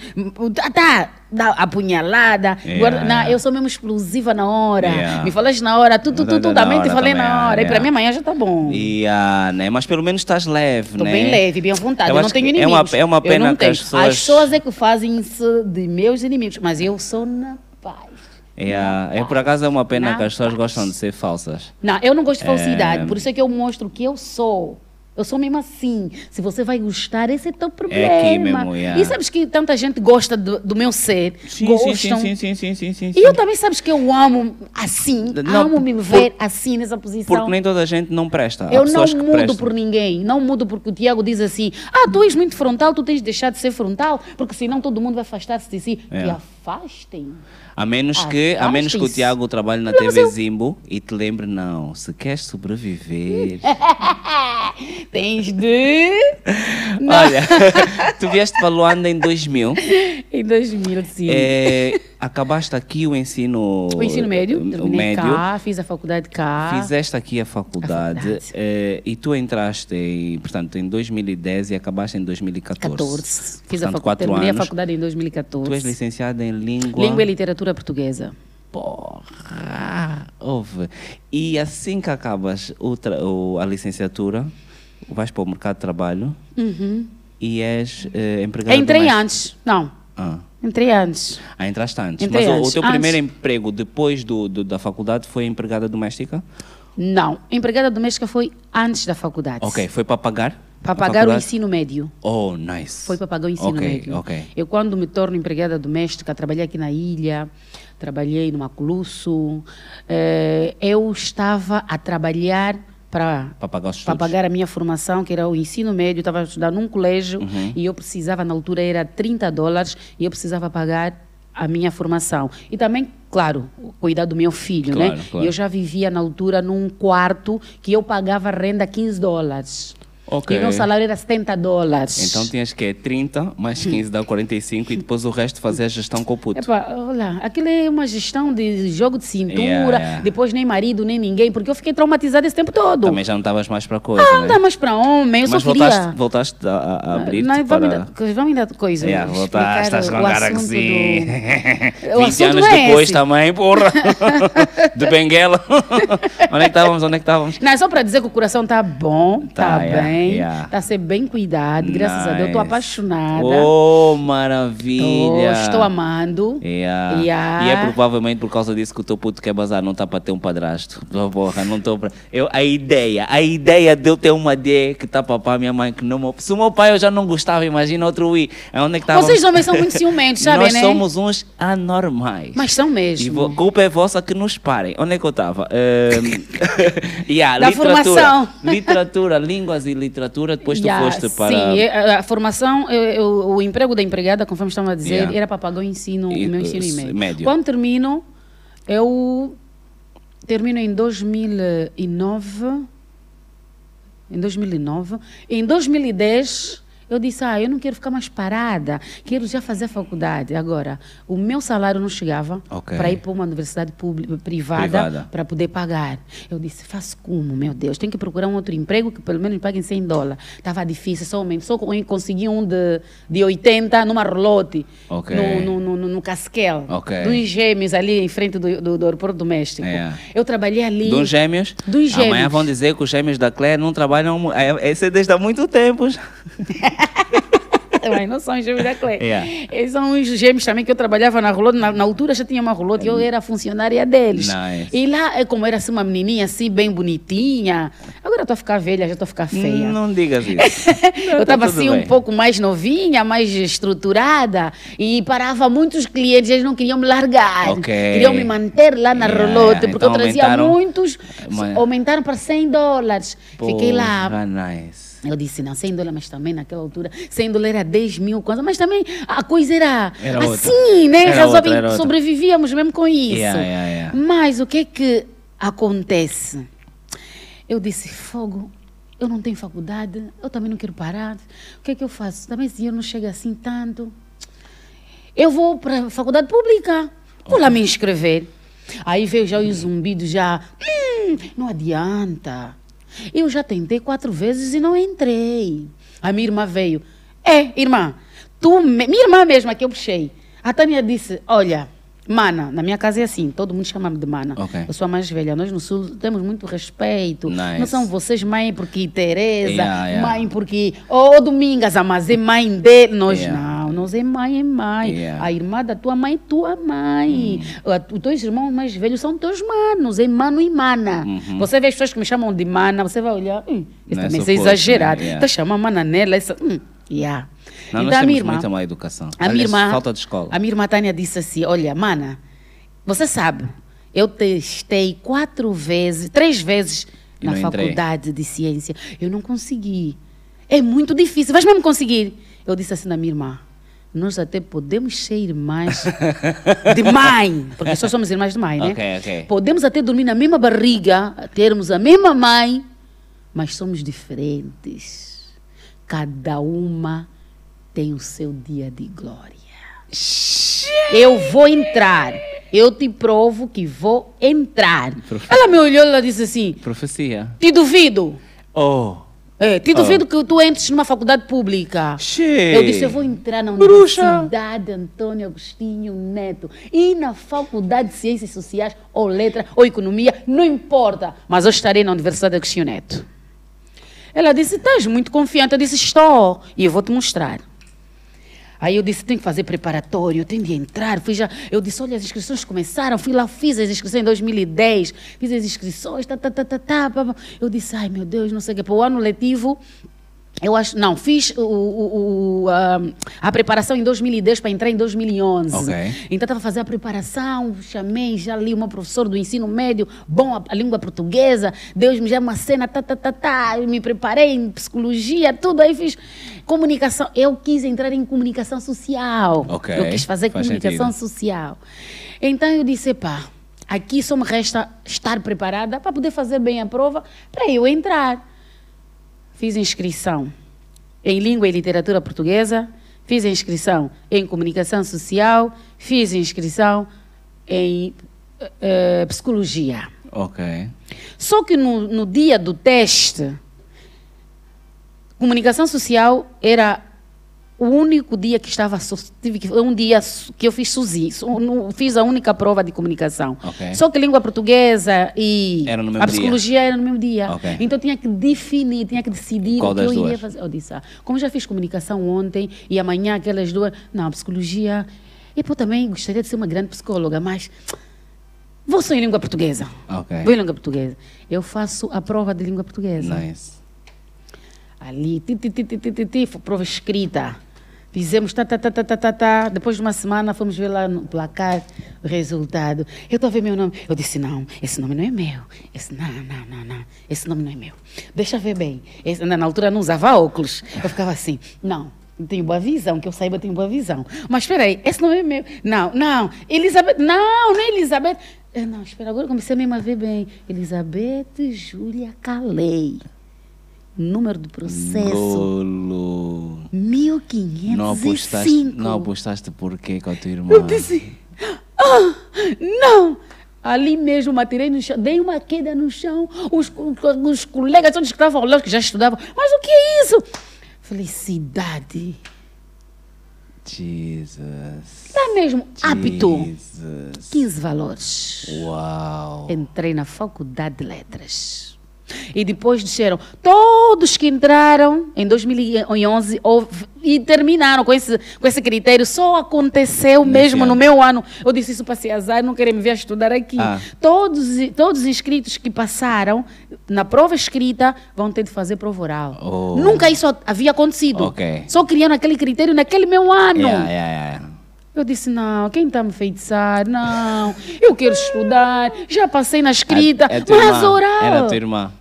Tá, tá, dar apunhalada. Yeah, guarda- não, yeah. eu sou mesmo explosiva na hora. Yeah. Me falaste na hora, tudo, tudo, tudo, Na da mente falei na hora. E para yeah. mim amanhã já tá bom. E, ah, né? Mas pelo menos estás leve, Estou né? bem leve, bem à vontade. Eu Eu, não tenho é inimigos. uma- é uma Eu pena que as pessoas- As pessoas é que fazem-se de meus inimigos, mas eu sou na paz. É, é por acaso é uma pena Na que as pessoas gostam de ser falsas. Não, eu não gosto de falsidade, É. por isso é que eu mostro o que eu sou. Eu sou mesmo assim. Se você vai gostar, esse é teu problema. aqui mesmo, yeah. E sabes que tanta gente gosta do, do meu ser. Sim, gostam. sim, sim, sim, sim, sim, sim, E eu também sabes que eu amo assim, Não, amo me por- ver assim nessa posição. Porque nem toda a gente não presta. Há Eu não mudo prestam. por ninguém. Não mudo porque o Tiago diz assim: ah, tu és muito frontal, tu tens de deixar de ser frontal, porque senão todo mundo vai afastar-se de si. É. Que afastem. A menos que, a menos que o. Tiago trabalhe na Não, TV eu- Zimbo e te lembre, não, se queres sobreviver. Tens de. Não. Olha, tu vieste para Luanda em 2000, Em 2000, sim. é, acabaste aqui o ensino, O ensino médio, o terminei médio, cá, fiz a faculdade cá. fizeste aqui a faculdade, A faculdade. é, e tu entraste, em, portanto, em 2010 e acabaste em 2014. 14. Fiz a Portanto, facu... quatro Terminei anos. a faculdade em 2014. Tu és licenciada em língua... Língua e literatura portuguesa. Porra! Ouve. E assim que acabas o- a licenciatura, vais para o mercado de trabalho Uhum. e és eh, empregada Entrei doméstica. antes. Não, Ah. entrei antes. Ah, entraste antes. Entrei Mas o- o, antes. teu Antes. primeiro emprego depois do, do- da faculdade foi empregada doméstica? Não, empregada doméstica foi antes da faculdade. Ok, foi para pagar? Para pagar o ensino médio. Oh, nice. Foi para pagar o ensino Ok, médio. ok. Eu, quando me torno empregada doméstica, trabalhei aqui na ilha, trabalhei no Maculusso. eh, eu estava a trabalhar para pagar pagar a minha formação, que era o ensino médio, estava a estudar num colégio Uhum. e eu precisava, na altura era 30 dólares, e eu precisava pagar a minha formação. E também, claro, cuidar do meu filho, Claro, né? claro. Eu já vivia na altura num quarto que eu pagava renda 15 dólares. Ok. E meu salário era 70 dólares. Então tinhas que 30 mais 15 dá 45 e depois o resto fazer a gestão com o puto. Epa, olha, aquilo é uma gestão de jogo de cintura, Yeah, yeah. depois nem marido, nem ninguém, porque eu fiquei traumatizada esse tempo todo. Também já não estavas mais para coisa, Ah, não né? dá mais para homem, eu Mas só queria... voltaste, voltaste a, a abrir Não, para... vamos, vamos dar coisa. Yeah, voltaste, estás com o cara que sim. do- O 20 assunto anos é depois esse. também, porra. De Benguela. Onde é que estávamos? Onde é que estávamos? Não, é só para dizer que o coração tá bom, tá, Tá, yeah, bem, yeah. tá a ser bem cuidado, graças a Deus. Estou Nice. apaixonada. Oh, Tô- maravilha. estou amando. Yeah. Yeah. E é provavelmente por causa disso que o teu puto quer bazar, não está para ter um padrasto. Porra, não estou para. Eu, a ideia, a ideia de eu ter uma D que está para a minha mãe que não. Se o meu pai eu já não gostava, imagina outro I. É onde é que estávamos? Vocês homens são muito ciumentos, sabem, Nós né? somos uns anormais. Mas são E mesmo. vo- culpa é vossa que nos parem. Onde é que eu estava? yeah, Da literatura, formação. literatura, línguas e literatura, depois tu Yeah, foste para. Sim, e a, formação, eu- eu- o emprego da empregada, conforme estamos a dizer, Yeah. era para pagar o ensino, E, o meu ensino s- médio. médio. Quando termino, eu termino em 2009. Em 2009. Em 2010, eu disse: Ah, eu não quero ficar mais parada, quero já fazer a faculdade. Agora, o meu salário não chegava Ok. para ir para uma universidade pública, privada, Privada. para poder pagar. Eu disse: Faço como, meu Deus? Tenho que procurar um outro emprego que pelo menos me paguem 100 dólares. Estava difícil, só, só consegui um de, de 80 numa rolote, Ok. no, no, no, no Casquel, Ok. dos gêmeos ali em frente do, do, do aeroporto doméstico. É. Eu trabalhei ali. Dos gêmeos. Dos Amanhã gêmeos. vão dizer que os gêmeos da Claire não trabalham. mu- é- Esse é desde há muito tempo. Mas não são os gêmeos da Clé. Yeah. Eles são os gêmeos também que eu trabalhava na rolote. Na, na altura já tinha uma rolote, eu era funcionária deles. Nice. E lá, é como era assim, uma menininha assim, bem bonitinha. Agora eu estou a ficar velha, já estou a ficar feia. Não digas isso. eu tá estava tudo assim bem. um pouco mais novinha, mais estruturada e parava muitos clientes, eles não queriam me largar. Ok. Queriam me manter lá na Yeah, rolote, porque então eu trazia muitos, aumentaram para 100 dólares. Fiquei lá Porra, nice. Eu disse, não, 100 dólares, mas também naquela altura, 100 dólares era 10 mil mas também a coisa era, Era assim, outra. né? Era Resolve- outra, era outra. sobrevivíamos mesmo com isso. Yeah, yeah, yeah. Mas o que é que acontece? Eu disse, fogo, eu não tenho faculdade, eu também não quero parar. O que é que eu faço? Também esse dinheiro não chega assim tanto. Eu vou para a faculdade pública, vou lá me inscrever. Aí veio já o zumbido, já, hum, não adianta. Eu já tentei quatro vezes e não entrei. A minha irmã veio, é, irmã, tu, me- minha irmã mesma que eu puxei. A Tânia disse, olha, Mana, na minha casa é assim, todo mundo chama-me de Mana. Ok. Eu sou a mais velha, nós no Sul temos muito respeito. Nice. Não são vocês mãe porque Tereza, Yeah, yeah. mãe porque, ô Domingas, ah, mas é mãe dele. Nós Yeah. não, nós é mãe, é mãe. A irmã da tua mãe, tua mãe. A- Os teus irmãos mais velhos são teus manos, é mano e mana. Você vê as pessoas que me chamam de mana, você vai olhar, hum, isso Não é também é exagerado. né? Yeah. Tá chamando mana nela, essa, hum, yeah. Não, Então, a minha irmã- muita má educação. a minha irmã, falta de escola. A minha irmã Tânia disse assim: Olha, mana, você sabe, eu testei quatro vezes, três vezes E na não entrei. faculdade de ciência. Eu não consegui. É muito difícil. Vais mesmo conseguir? Eu disse assim na minha irmã. Nós até podemos ser irmãs de mãe, porque só somos irmãs de mãe, né? Ok, ok. Podemos até dormir na mesma barriga, termos a mesma mãe, mas somos diferentes. Cada uma tem o seu dia de glória. Eu vou entrar. Eu te provo que vou entrar. Profe- Ela me olhou e ela disse assim: Profecia. Te duvido. Oh. É, te duvido que tu entres numa faculdade pública. Che. Eu disse, eu vou entrar na Bruxa. Universidade Antônio Agostinho Neto e na Faculdade de Ciências Sociais, ou Letra, ou Economia, não importa, mas eu estarei na Universidade Agostinho Neto. Ela disse, estás muito confiante? Eu disse, estou, e eu vou te mostrar. Aí eu disse, tem que fazer preparatório, eu tenho de entrar. Fui já, eu disse, olha, as inscrições começaram. Fui lá, fiz as inscrições em 2010. Fiz as inscrições, tá, tá, tá, tá, tá. Eu disse, ai meu Deus, não sei o que. Para o ano letivo, eu acho, não, fiz o, o- o, a, a preparação em 2010 para entrar em 2011. Ok. Então estava a fazer a preparação, chamei já ali uma professora do ensino médio, bom a, a língua portuguesa, Deus me já uma cena, tá, tá, tá, tá, eu me preparei em psicologia, tudo, aí fiz comunicação. Eu quis entrar em comunicação social. Ok, Eu quis fazer faz comunicação sentido. social. Então eu disse, pá, aqui só me resta estar preparada para poder fazer bem a prova, para eu entrar. Fiz inscrição em língua e literatura portuguesa, fiz inscrição em comunicação social, fiz inscrição em eh, psicologia. Ok. Só que no, no dia do teste, comunicação social era o único dia que estava tive um dia que eu fiz sozinho, fiz a única prova de comunicação. Ok. Só que língua portuguesa e a psicologia era no mesmo dia. Ok. Então tinha que definir, tinha que decidir Qual o que eu duas? fazer. Eu disse, ah, como já fiz comunicação ontem e amanhã aquelas duas, não, psicologia. E pô, também gostaria de ser uma grande psicóloga, mas vou só em língua portuguesa. Ok. Vou em língua portuguesa. Eu faço a prova de língua portuguesa. Nice. Ali, ti, ti, ti, ti, ti, ti, prova escrita. Fizemos tá, tá, tá, tá, tá, tá, tá. Depois de uma semana, fomos ver lá no placar o resultado. Eu estou a ver meu nome. Eu disse, não, esse nome não é meu. Esse, não, não, não, não. Esse nome não é meu. Deixa ver bem. Esse, na, altura não usava óculos. Eu ficava assim, não. Tenho boa visão, que eu saiba, tenho boa visão. Mas espera aí, esse nome é meu. Não, não. Elizabeth, não, não é Elizabeth. Eu, não, espera, agora comecei mesmo a ver bem. Elizabeth Júlia Calei. Número do processo. Golo. 1505. Não apostaste, não apostaste por quê com a tua irmã? Eu disse, ah, não! Ali mesmo, me atirei no chão, dei uma queda no chão. Os, os colegas todos que estavam lá, que já estudavam, mas o que é isso? Felicidade. Jesus. Está mesmo apto. Jesus. 15 valores. Uau. Entrei na faculdade de letras. E depois disseram, todos que entraram em 2011 houve- e terminaram com esse, com esse critério, só aconteceu Nesse mesmo no ano. meu ano. Eu disse isso para ser azar, não querem me ver estudar aqui. Ah. Todos, todos os inscritos que passaram na prova escrita vão ter de fazer prova oral. Oh. Nunca isso havia acontecido. Ok. Só criando aquele critério naquele meu ano. Yeah, yeah, yeah. Eu disse, não, quem está me enfeitiçar? Não, eu quero estudar, já passei na escrita, é tua mas irmã. oral. Era a tua irmã.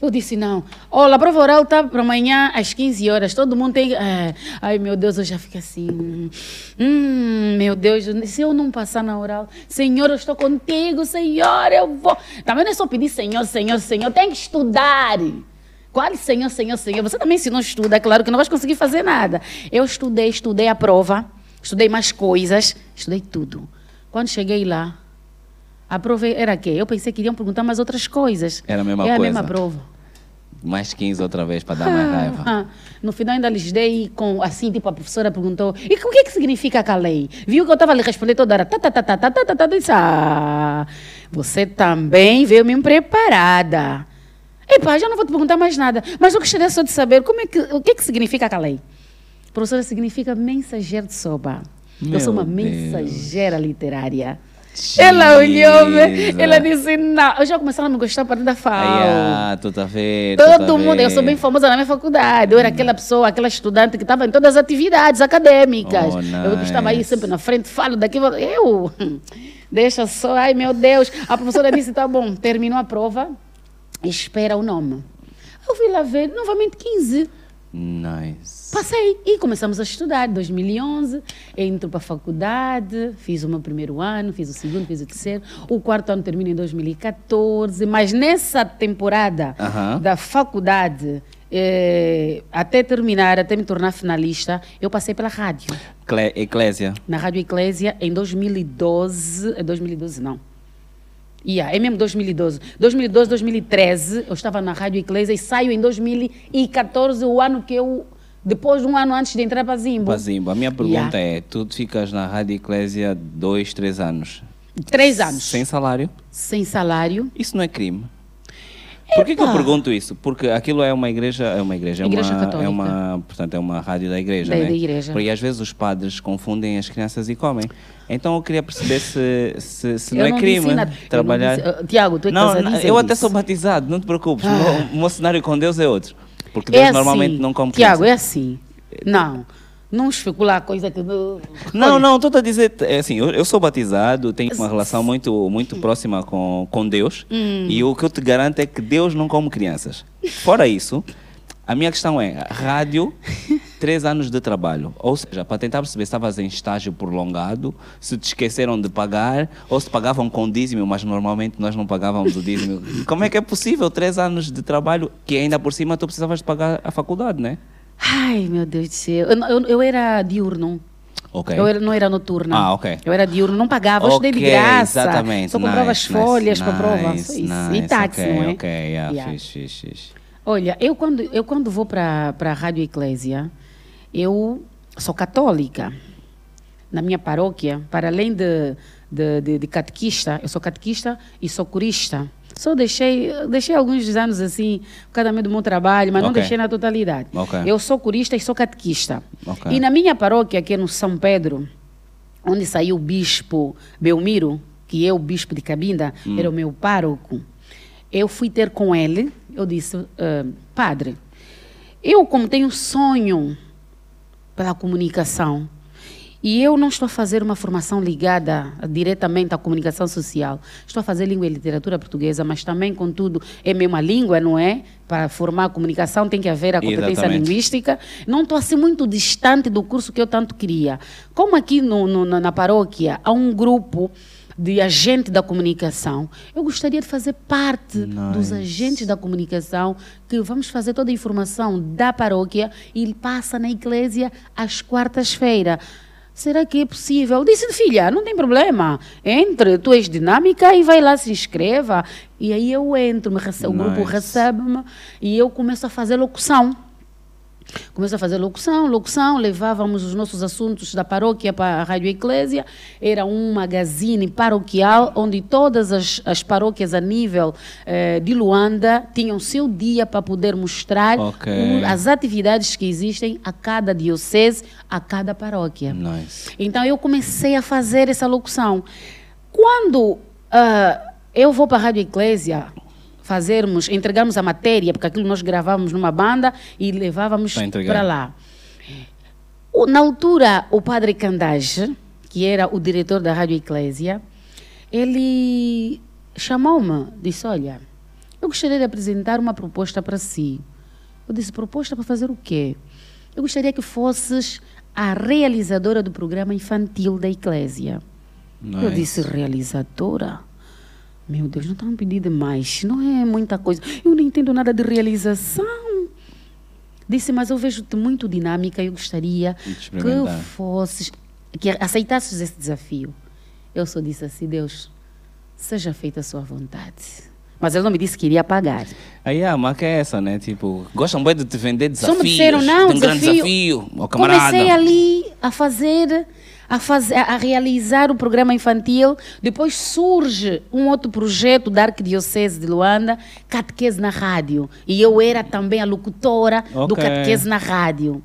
Eu disse, não. Olha, a prova oral está para amanhã às 15 horas. Todo mundo tem. É. Ai, meu Deus, eu já fico assim. Hum, meu Deus, se eu não passar na oral, Senhor, eu estou contigo, Senhor, eu vou. Também não é só pedir Senhor, Senhor, Senhor. Tem que estudar. Qual Senhor, Senhor, Senhor? Você também, se não estuda, é claro que não vai conseguir fazer nada. Eu estudei, estudei a prova, estudei mais coisas, estudei tudo. Quando cheguei lá, a prova era quê? Eu pensei que iriam perguntar mais outras coisas. Era a mesma é coisa. É a mesma prova. Mais 15 outra vez para dar mais raiva. Ah, no final ainda lhes dei com, assim, tipo, a professora perguntou, e o que é que significa aquela lei? Viu que eu estava lhe responder toda hora, tá, tá, tá, tá, tá, tá, tá, tá, disse, ah, você também veio me preparada. Epá, já não vou te perguntar mais nada, mas eu gostaria só de saber como é que, o que é que significa aquela lei? Professora significa mensageiro de soba. Meu eu sou uma Deus. mensageira literária. Ela olhou-me, ela disse, não. Eu já começaram a me gostar para da FAO. Ah, tu tá vendo? Todo tá mundo, vendo. eu sou bem famosa na minha faculdade. Eu era aquela pessoa, aquela estudante que estava em todas as atividades acadêmicas. Oh, nice. Eu estava aí sempre na frente, falo daqui. Eu, deixa só, ai meu Deus. A professora disse, tá bom, terminou a prova, espera o nome. Eu fui lá ver, novamente 15. Nice. Passei e começamos a estudar. 2011, entro para a faculdade, fiz o meu primeiro ano, fiz o segundo, fiz o terceiro. O quarto ano termina em 2014, mas nessa temporada uh -huh. da faculdade, eh, até terminar, até me tornar finalista, eu passei pela rádio. Cle Eclésia. Na Rádio Eclésia, em 2012. 2012, não. Yeah, é mesmo 2012. 2012, 2013, eu estava na Rádio Eclésia e saio em 2014, o ano que eu. Depois de um ano antes de entrar para Zimbo. Para Zimbo. A minha pergunta yeah. é: tu ficas na Rádio Eclésia dois, três anos? Três anos. Sem salário? Sem salário. Isso não é crime? Por que, que, eu pergunto isso? Porque aquilo é uma igreja, é uma igreja, igreja é uma, católica. é uma, portanto é uma rádio da igreja, da, né? da igreja. Porque às vezes os padres confundem as crianças e comem. Então eu queria perceber se, se, se não é não crime trabalhar. Disse, uh, Tiago, tu é que não, estás a dizer eu até isso. sou batizado, não te preocupes. Ah. O meu cenário com Deus é outro. Porque Deus é normalmente assim. não come Tiago, é assim. Não. Não especular coisa que. Não, não, estou a dizer, é assim, eu, eu, sou batizado, tenho uma relação muito, muito próxima com, com Deus hum. e o que eu te garanto é que Deus não come crianças. Fora isso, a minha questão é, rádio, três anos de trabalho, ou seja, para tentar perceber se estavas em estágio prolongado, se te esqueceram de pagar, ou se pagavam com dízimo, mas normalmente nós não pagávamos o dízimo. Como é que é possível três anos de trabalho que ainda por cima tu precisavas de pagar a faculdade, né? Ai, meu Deus do céu. Eu, eu, eu era diurno. Ok. Eu era, não era noturna. Ah, ok. Eu era diurno, não pagava, eu estudei de graça. exatamente. Só comprava Nice, as folhas nice, para a prova. nice, isso. nice, e táxi, ok, não é? Ok, yeah, Yeah. fixe, fixe, fixe. Olha, eu quando, eu quando vou para a Rádio Eclésia, eu sou católica. Na minha paróquia, para além de, de, de, de catequista, eu sou catequista e sou corista. Só deixei, deixei alguns anos assim, por causa do meu trabalho, mas não Ok. deixei na totalidade. Ok. Eu sou corista e sou catequista. Ok. E na minha paróquia, que é no São Pedro, onde saiu o bispo Belmiro, que é o bispo de Cabinda, era o meu pároco, eu fui ter com ele, eu disse, "Ah, padre, eu como tenho sonho pela comunicação, e eu não estou a fazer uma formação ligada diretamente à comunicação social. Estou a fazer língua e literatura portuguesa, mas também, contudo, é a mesma língua, não é? Para formar a comunicação tem que haver a competência Exatamente. linguística. Não estou assim muito distante do curso que eu tanto queria. Como aqui no, no- na paróquia há um grupo de agente da comunicação, eu gostaria de fazer parte dos Nice. agentes da comunicação que vamos fazer toda a informação da paróquia e passa na igreja às quartas-feiras. Será que é possível? Eu disse, filha, não tem problema. Entre, tu és dinâmica e vai lá, se inscreva. E aí eu entro, rece- o grupo Nice. recebe-me e eu começo a fazer locução. Começou a fazer locução, locução, levávamos os nossos assuntos da paróquia para a Rádio Eclésia. Era um magazine paroquial onde todas as, as paróquias a nível eh, de Luanda tinham seu dia para poder mostrar Ok. o- as atividades que existem a cada diocese, a cada paróquia. Nice. Então eu comecei a fazer essa locução. Quando ah, eu vou para a Rádio Eclésia fazermos, entregarmos a matéria, porque aquilo nós gravávamos numa banda e levávamos Para lá. O- Na altura, o padre Candage, que era o diretor da Rádio Eclésia, ele chamou-me, disse, olha, eu gostaria de apresentar uma proposta para si. Eu disse, proposta para fazer o quê? Eu gostaria que fosses a realizadora do programa infantil da Eclésia. Nice. Eu disse, realizadora? Meu Deus, não está me pedindo demais. Não é muita coisa. Eu não entendo nada de realização. Disse, mas eu vejo-te muito dinâmica e eu gostaria que fosses, que aceitasses esse desafio. Eu só disse assim, Deus, seja feita a sua vontade. Mas ele não me disse que iria pagar. Aí a marca é essa, né? Tipo, gostam bem de te vender Só me desafios. disseram, não, de um grande desafio. desafio. Ó, camarada. Comecei ali a fazer, a fazer, a realizar o programa infantil. Depois surge um outro projeto da Arquidiocese de Luanda, Catequese na Rádio. E eu era também a locutora do Ok. Catequese na Rádio.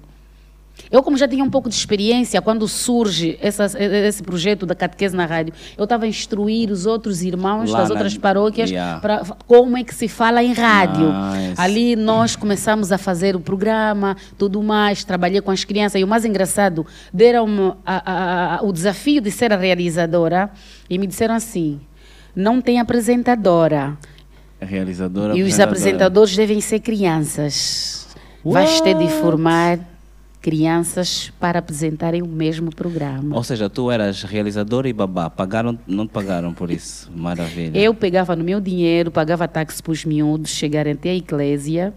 Eu, como já tinha um pouco de experiência, quando surge essa, esse projeto da catequese na rádio, eu estava a instruir os outros irmãos Lá das na- outras paróquias Yeah. para como é que se fala em rádio. Nice. Ali nós começamos a fazer o programa, tudo mais, trabalhei com as crianças. E o mais engraçado, deram-me o desafio de ser a realizadora e me disseram assim: não tem apresentadora. Realizadora. E os apresentadora. apresentadores devem ser crianças. Vais ter de What? formar crianças para apresentarem o mesmo programa. Ou seja, tu eras realizadora e babá. Pagaram, não te pagaram por isso. Maravilha. Eu pegava no meu dinheiro, pagava táxi para os miúdos chegarem até a igreja,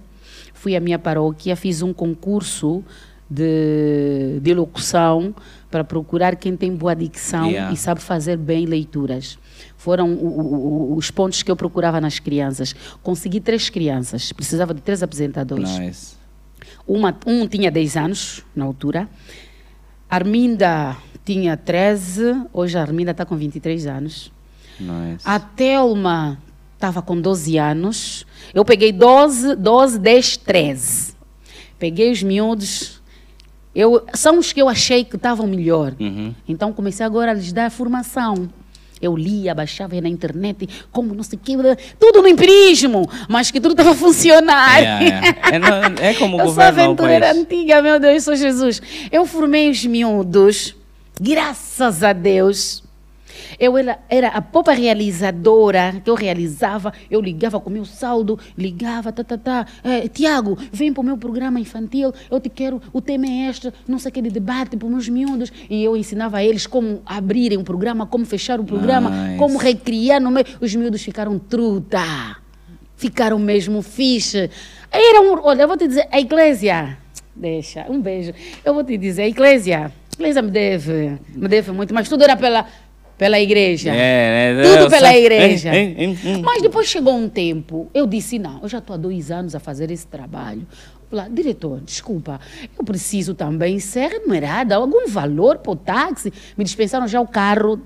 fui à minha paróquia, fiz um concurso de, de locução para procurar quem tem boa dicção Yeah. e sabe fazer bem leituras. Foram o- o- os pontos que eu procurava nas crianças. Consegui três crianças, precisava de três apresentadores. Nice. Uma, um tinha 10 anos na altura. Arminda tinha 13, hoje a Arminda está com 23 anos. Nice. A Thelma estava com 12 anos. Eu peguei 12, 12, 10, 13. Peguei os miúdos. Eu, são os que eu achei que estavam melhor. Uhum. Então comecei agora a lhes dar formação. Eu lia, baixava na internet, como não sei o quê, tudo no empirismo, mas que tudo estava a funcionar. Yeah, yeah. É, não- é como o eu sou aventureira antiga, meu Deus, sou Jesus. Eu formei os miúdos, graças a Deus. Eu era, era a própria realizadora que eu realizava. Eu ligava com o meu saldo, ligava, tá, tá, tá. Eh, Tiago, vem para o meu programa infantil. Eu te quero, o tema é este, não sei o que, de debate para os meus miúdos. E eu ensinava a eles como abrirem o programa, como fechar o programa, Nice. como recriar no meio. Os miúdos ficaram truta. Ficaram mesmo fixe. Era um, olha, eu vou te dizer, a igreja, deixa, um beijo. Eu vou te dizer, a igreja, a igreja me deve, me deve muito, mas tudo era pela, pela igreja. É, né? Tudo pela igreja. Mas depois chegou um tempo, eu disse, não, eu já estou há dois anos a fazer esse trabalho. Lá, diretor, desculpa, eu preciso também ser remunerada, algum valor para o táxi. Me dispensaram já o carro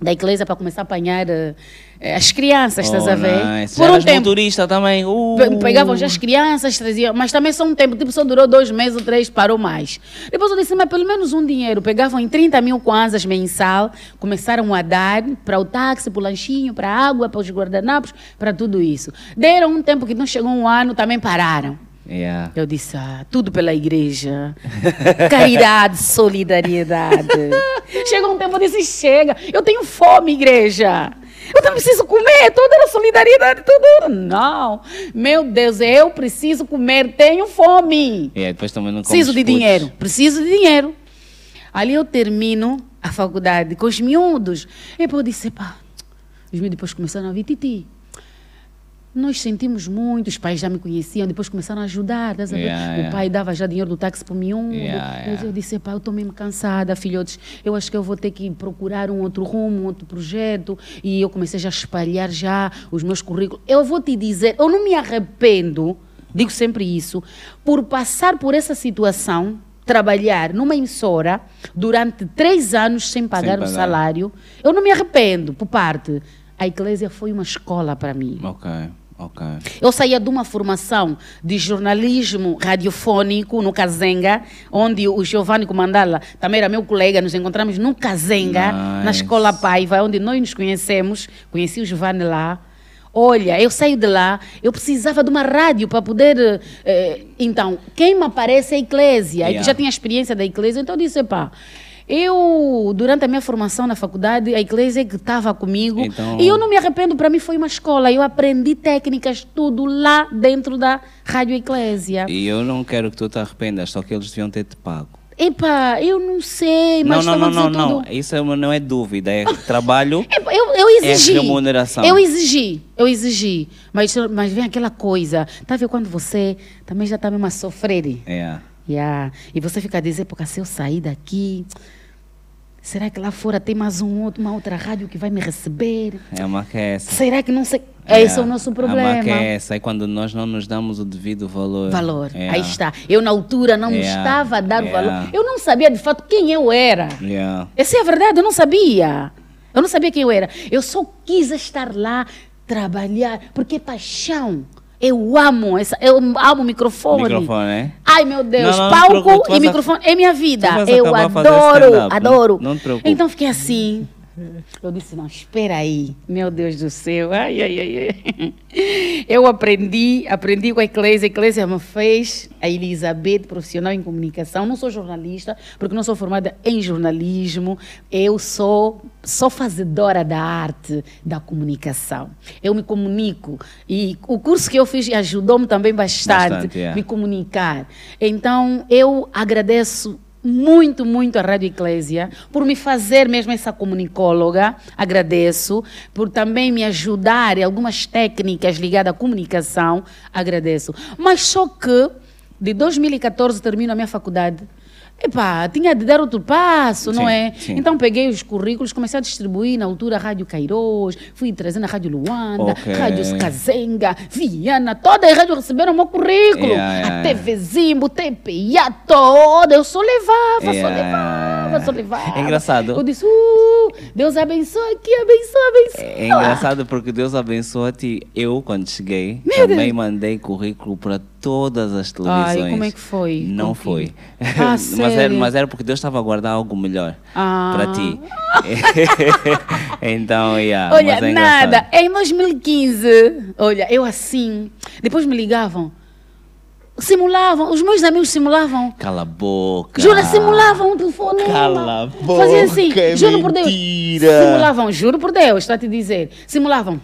da igreja para começar a apanhar eh, as crianças, estás Oh, a ver? nice. Já eras motorista também. Uh. Pe- Pegavam já as crianças, traziam, mas também só um tempo, tipo, só durou dois meses ou três, parou mais. Depois eu disse, mas pelo menos um dinheiro. Pegavam em 30 mil kwanzas mensal, começaram a dar para o táxi, para o lanchinho, para a água, para os guardanapos, para tudo isso. Deram um tempo que não chegou um ano, também pararam. Yeah. Eu disse, ah, tudo pela igreja. Caridade, solidariedade. Chegou um tempo, eu disse, chega. Eu tenho fome, igreja. Eu não preciso comer, toda era solidariedade, tudo. Não. Meu Deus, eu preciso comer, tenho fome. E aí depois também não Preciso de putos. dinheiro, preciso de dinheiro. Ali eu termino a faculdade com os miúdos. E depois eu disse, pá, os miúdos depois começaram a vir, Titi, nós sentimos muito, os pais já me conheciam, depois começaram a ajudar. ver? Yeah, o yeah. pai dava já dinheiro do táxi para o miúdo. Yeah, Mas eu disse, pá, eu estou mesmo cansada, filhotes. Eu acho que eu vou ter que procurar um outro rumo, um outro projeto. E eu comecei já a espalhar já os meus currículos. Eu vou te dizer, eu não me arrependo, digo sempre isso, por passar por essa situação, trabalhar numa emissora durante três anos sem pagar, pagar. o salário. Eu não me arrependo, por parte. A igreja foi uma escola para mim. Ok, ok. Eu saía de uma formação de jornalismo radiofônico no Kazenga, onde o Giovanni Comandala também era meu colega, nos encontramos no Kazenga, na Nice. Escola Paiva, onde nós nos conhecemos, conheci o Giovanni lá. Olha, eu saí de lá, eu precisava de uma rádio para poder. eh, então, quem me aparece é a Eclésia. Yeah. Eu já tinha experiência da Eclésia, então eu disse: pá, Eu, durante a minha formação na faculdade, a igreja é que estava comigo. Então- E eu não me arrependo, para mim foi uma escola. Eu aprendi técnicas, tudo lá dentro da Rádio Eclésia. E eu não quero que tu te arrependas, só que eles deviam ter te pago. Epá, eu não sei, Não, mas não, não, não, não. tudo. Isso é uma- não é dúvida, é trabalho. Eu, eu exigi. É remuneração. Eu exigi, eu exigi. Mas, mas vem aquela coisa. Tá vendo quando você também já está mesmo a sofrer? É. Yeah. E você fica a dizer, porque se eu sair daqui, será que lá fora tem mais um outro, uma outra rádio que vai me receber? É uma que é essa. Será que não sei? Esse é o nosso A problema. marca é essa. É quando nós não nos damos o devido valor. Valor. É. Aí está. Eu, na altura, não Yeah. estava a dar Yeah. valor. Eu não sabia, de fato, quem eu era. Yeah. Essa é a verdade, eu não sabia. Eu não sabia quem eu era. Eu só quis estar lá, trabalhar, porque é paixão. Eu amo, essa, eu amo o microfone. Microfone, é? Ai, meu Deus, Não, não, não palco tu e microfone é minha vida. Eu adoro, stand-up, adoro. não- não te então fiquei assim. Eu disse, não, espera aí. Meu Deus do céu. Ai, ai, ai. Eu aprendi, aprendi com a Eclésia. A Eclésia me fez a Elizabeth, profissional em comunicação. Não sou jornalista, porque não sou formada em jornalismo. Eu sou, sou fazedora da arte da comunicação. Eu me comunico. E o curso que eu fiz ajudou-me também bastante, Bastante, é. me comunicar. Então, eu agradeço muito, muito a Rádio Eclésia por me fazer mesmo essa comunicóloga. Agradeço. Por também me ajudar em algumas técnicas ligadas à comunicação. Agradeço. Mas só que, de 2014, termino a minha faculdade. Epá, tinha de dar outro passo, não Sim, é? sim. Então peguei os currículos, comecei a distribuir na altura a Rádio Cairós, fui trazendo a Rádio Luanda, Ok. Rádio Kazenga, Viana, todas as rádios receberam o meu currículo. Yeah, yeah, a. TV Zimbo, TPIA, toda. Eu só levava, só Yeah, levava, yeah, só levava. É engraçado. Eu disse, uh, Deus abençoe aqui, abençoe, abençoe. É engraçado porque Deus abençoa-te. Eu, quando cheguei, Meu também Deus. mandei currículo para todas as televisões. Ai, como é que foi Não contigo? foi. Ah, mas, era, mas era porque Deus estava a guardar algo melhor Ah. para ti. então, yeah, Olha, é nada. Em 2015, olha, eu assim, depois me ligavam, simulavam, os meus amigos simulavam. Cala a boca. Jura, simulavam o telefone. Cala a boca, Fazia assim, é juro por Deus. mentira. Simulavam, juro por Deus, estou a te dizer. Simulavam.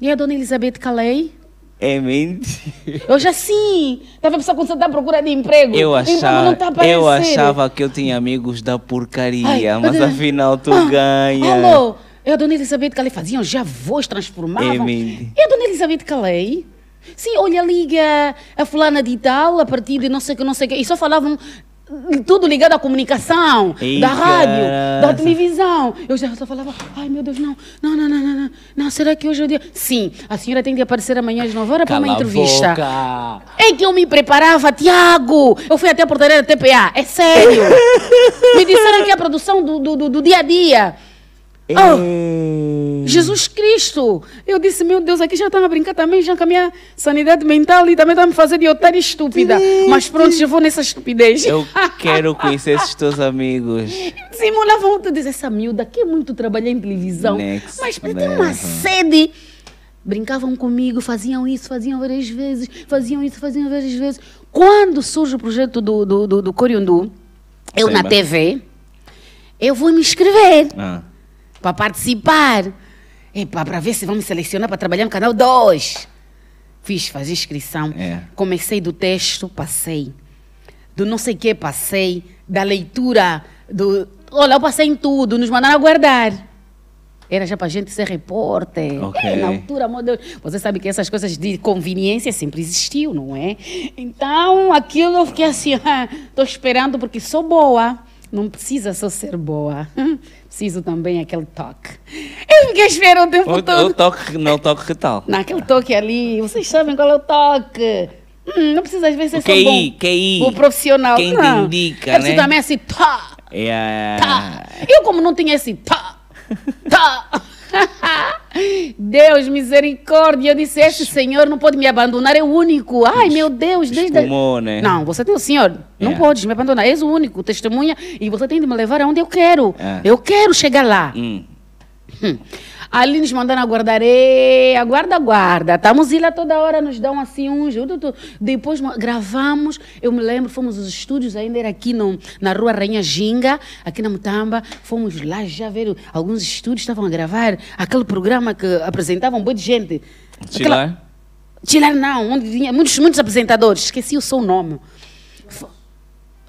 E a dona Elizabeth Calei? É mentira. Eu já sim. Estava a pensar quando você está à procura de emprego. Eu O emprego não achava, a eu achava que eu tinha amigos da porcaria, Ai, mas eu- afinal tu Ah, ganha. Alô, e a dona Elizabeth Calei faziam já voz, transformavam. É mentira. e a dona Elizabeth Calei? Sim, olha, liga a fulana de tal, a partir de não sei o que, não sei o que. E só falavam tudo ligado à comunicação, Ei, da rádio, da televisão. Eu já só falava, ai meu Deus, não, não, não, não, não, não, não, será que hoje é o dia? Sim, a senhora tem de aparecer amanhã às 9 horas para uma entrevista. boca. É que eu me preparava, Tiago. Eu fui até a portaria da TPA. É sério. me disseram que é a produção do, do, do- do dia a dia. Oh. Jesus Cristo. Eu disse, meu Deus, aqui já estão a brincar também, já com a minha sanidade mental e também estão a me fazer de otária estúpida. Mas pronto, já vou nessa estupidez. Eu quero conhecer esses teus amigos. Simulavam tu diz essa miúda quer muito trabalhar em televisão. Next mas tem level. uma sede. Brincavam comigo, faziam isso, faziam várias vezes, faziam isso, faziam várias vezes. Quando surge o projeto do, do, do, do Coriundu, eu na Seba. TV, eu vou me inscrever Ah, para participar. Para ver se vão me selecionar para trabalhar no canal 2. Fiz, fazer inscrição. É. Comecei do texto, passei. Do não sei o que, passei. Da leitura, do. Olha, eu passei em tudo, nos mandaram aguardar. Era já para a gente ser repórter. Ok. É, na altura, meu Deus. Você sabe que essas coisas de conveniência sempre existiu, não é? Então, aquilo eu fiquei assim, estou esperando porque sou boa. Não precisa só ser boa. Preciso também aquele toque. Eu fiquei esperando o tempo o, todo. o toque, não o toque que tal? Naquele toque ali, vocês sabem qual é o toque. Hum, não precisa às vezes ser O só QI, bom. QI. O profissional. Quem te não. indica, É preciso né? também assim, tá, É, tá. Eu como não tinha esse tá, tá. Deus, misericórdia. Eu disse, esse senhor não pode me abandonar, é o único. Ai, meu Deus. Desde... Espumou, né? Não, você tem o senhor. Não É. podes me abandonar. És o único, testemunha. E você tem de me levar aonde eu quero. É. Eu quero chegar lá. Hum, Hum. Ali nos mandando aguardar, "Ê, aguarda, aguarda. Estamos lá toda hora, nos dão assim uns. tu, tu." Depois gravamos, eu me lembro, fomos os estúdios, ainda era aqui no, na rua Rainha Ginga, aqui na Mutamba. Fomos lá já ver alguns estúdios, estavam a gravar aquele programa que apresentavam um monte de gente. Aquela- Chilar? Chilar não, onde tinha muitos, muitos apresentadores, esqueci o seu nome.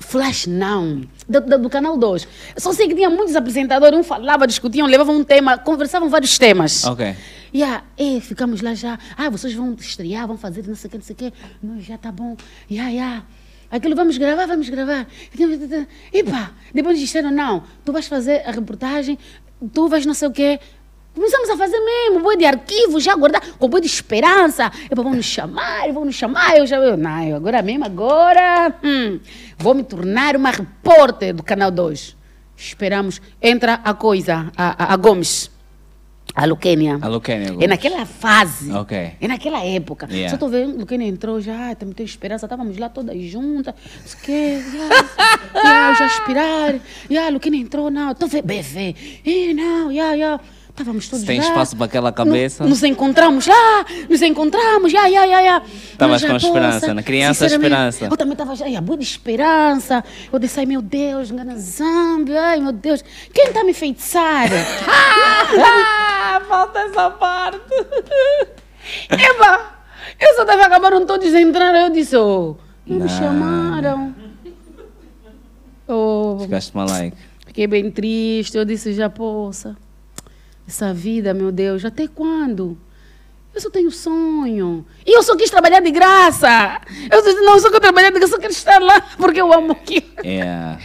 Flash não, do, do, do Canal 2. Eu só sei que tinha muitos apresentadores, um falava, discutiam, levavam um tema, conversavam vários temas. Ok. E ah, é, ficamos lá já. Ah, vocês vão estrear, vão fazer não sei o que, não sei o que. Nós já tá bom. E ah, ah. Aquilo vamos gravar, vamos gravar. Epa, depois disseram, não, tu vais fazer a reportagem, tu vais não sei o quê. Começamos a fazer mesmo, boi de arquivo, já guardar, com boi de esperança. Epa, vão nos chamar, vão nos chamar. Eu já, eu, não, agora mesmo, agora, hum, vou me tornar uma repórter do Canal 2. Esperamos, entra a coisa, a, a, a Gomes. A Luquênia. A Luquênia É naquela fase. Ok. É naquela época. Yeah. Só estou vendo, Luquênia entrou já, também tenho esperança, estávamos lá todas juntas. Que, já, já, já aspirar. Já, Luquênia entrou, não, estou vendo, bebê. Eh, não, já, já. Estávamos todos tem lá. espaço para aquela cabeça. No- Nos encontramos lá, nos encontramos, já, já, já, já. Estavas com esperança, poça, né? Criança esperança. Eu também estava já, já, boa de esperança. Eu disse, ai meu Deus, engana Zâmbia, ai meu Deus, quem está me enfeitiçar? Ah, falta essa parte. Eba, eu só estava acabaram todos entrando, eu disse, oh, não me Não. chamaram. Oh, Ficaste malaico. Fiquei bem triste. Eu disse, já, poça, essa vida, meu Deus, até quando? Eu só tenho sonho. E eu só quis trabalhar de graça. Eu disse, não, eu só quero trabalhar de graça, eu só quero estar lá, porque eu amo aqui. É,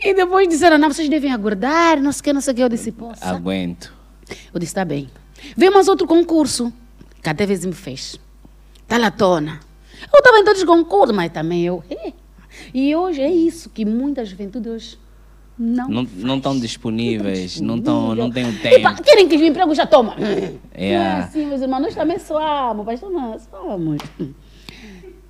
E depois disseram, não, vocês devem aguardar, não sei o que, não sei o que. Eu disse, poça. aguento. Eu disse, tá bem. Vem mais outro concurso. Que a TV me fez. Tá lá tona. Eu estava em todos os concursos, mas também eu. E hoje é isso que muita juventude hoje não Não não estão disponíveis, não estão, não têm o Epa, tempo. querem que o emprego já toma. É. Não é assim, meus irmãos, nós também somos, pastor, nós somos.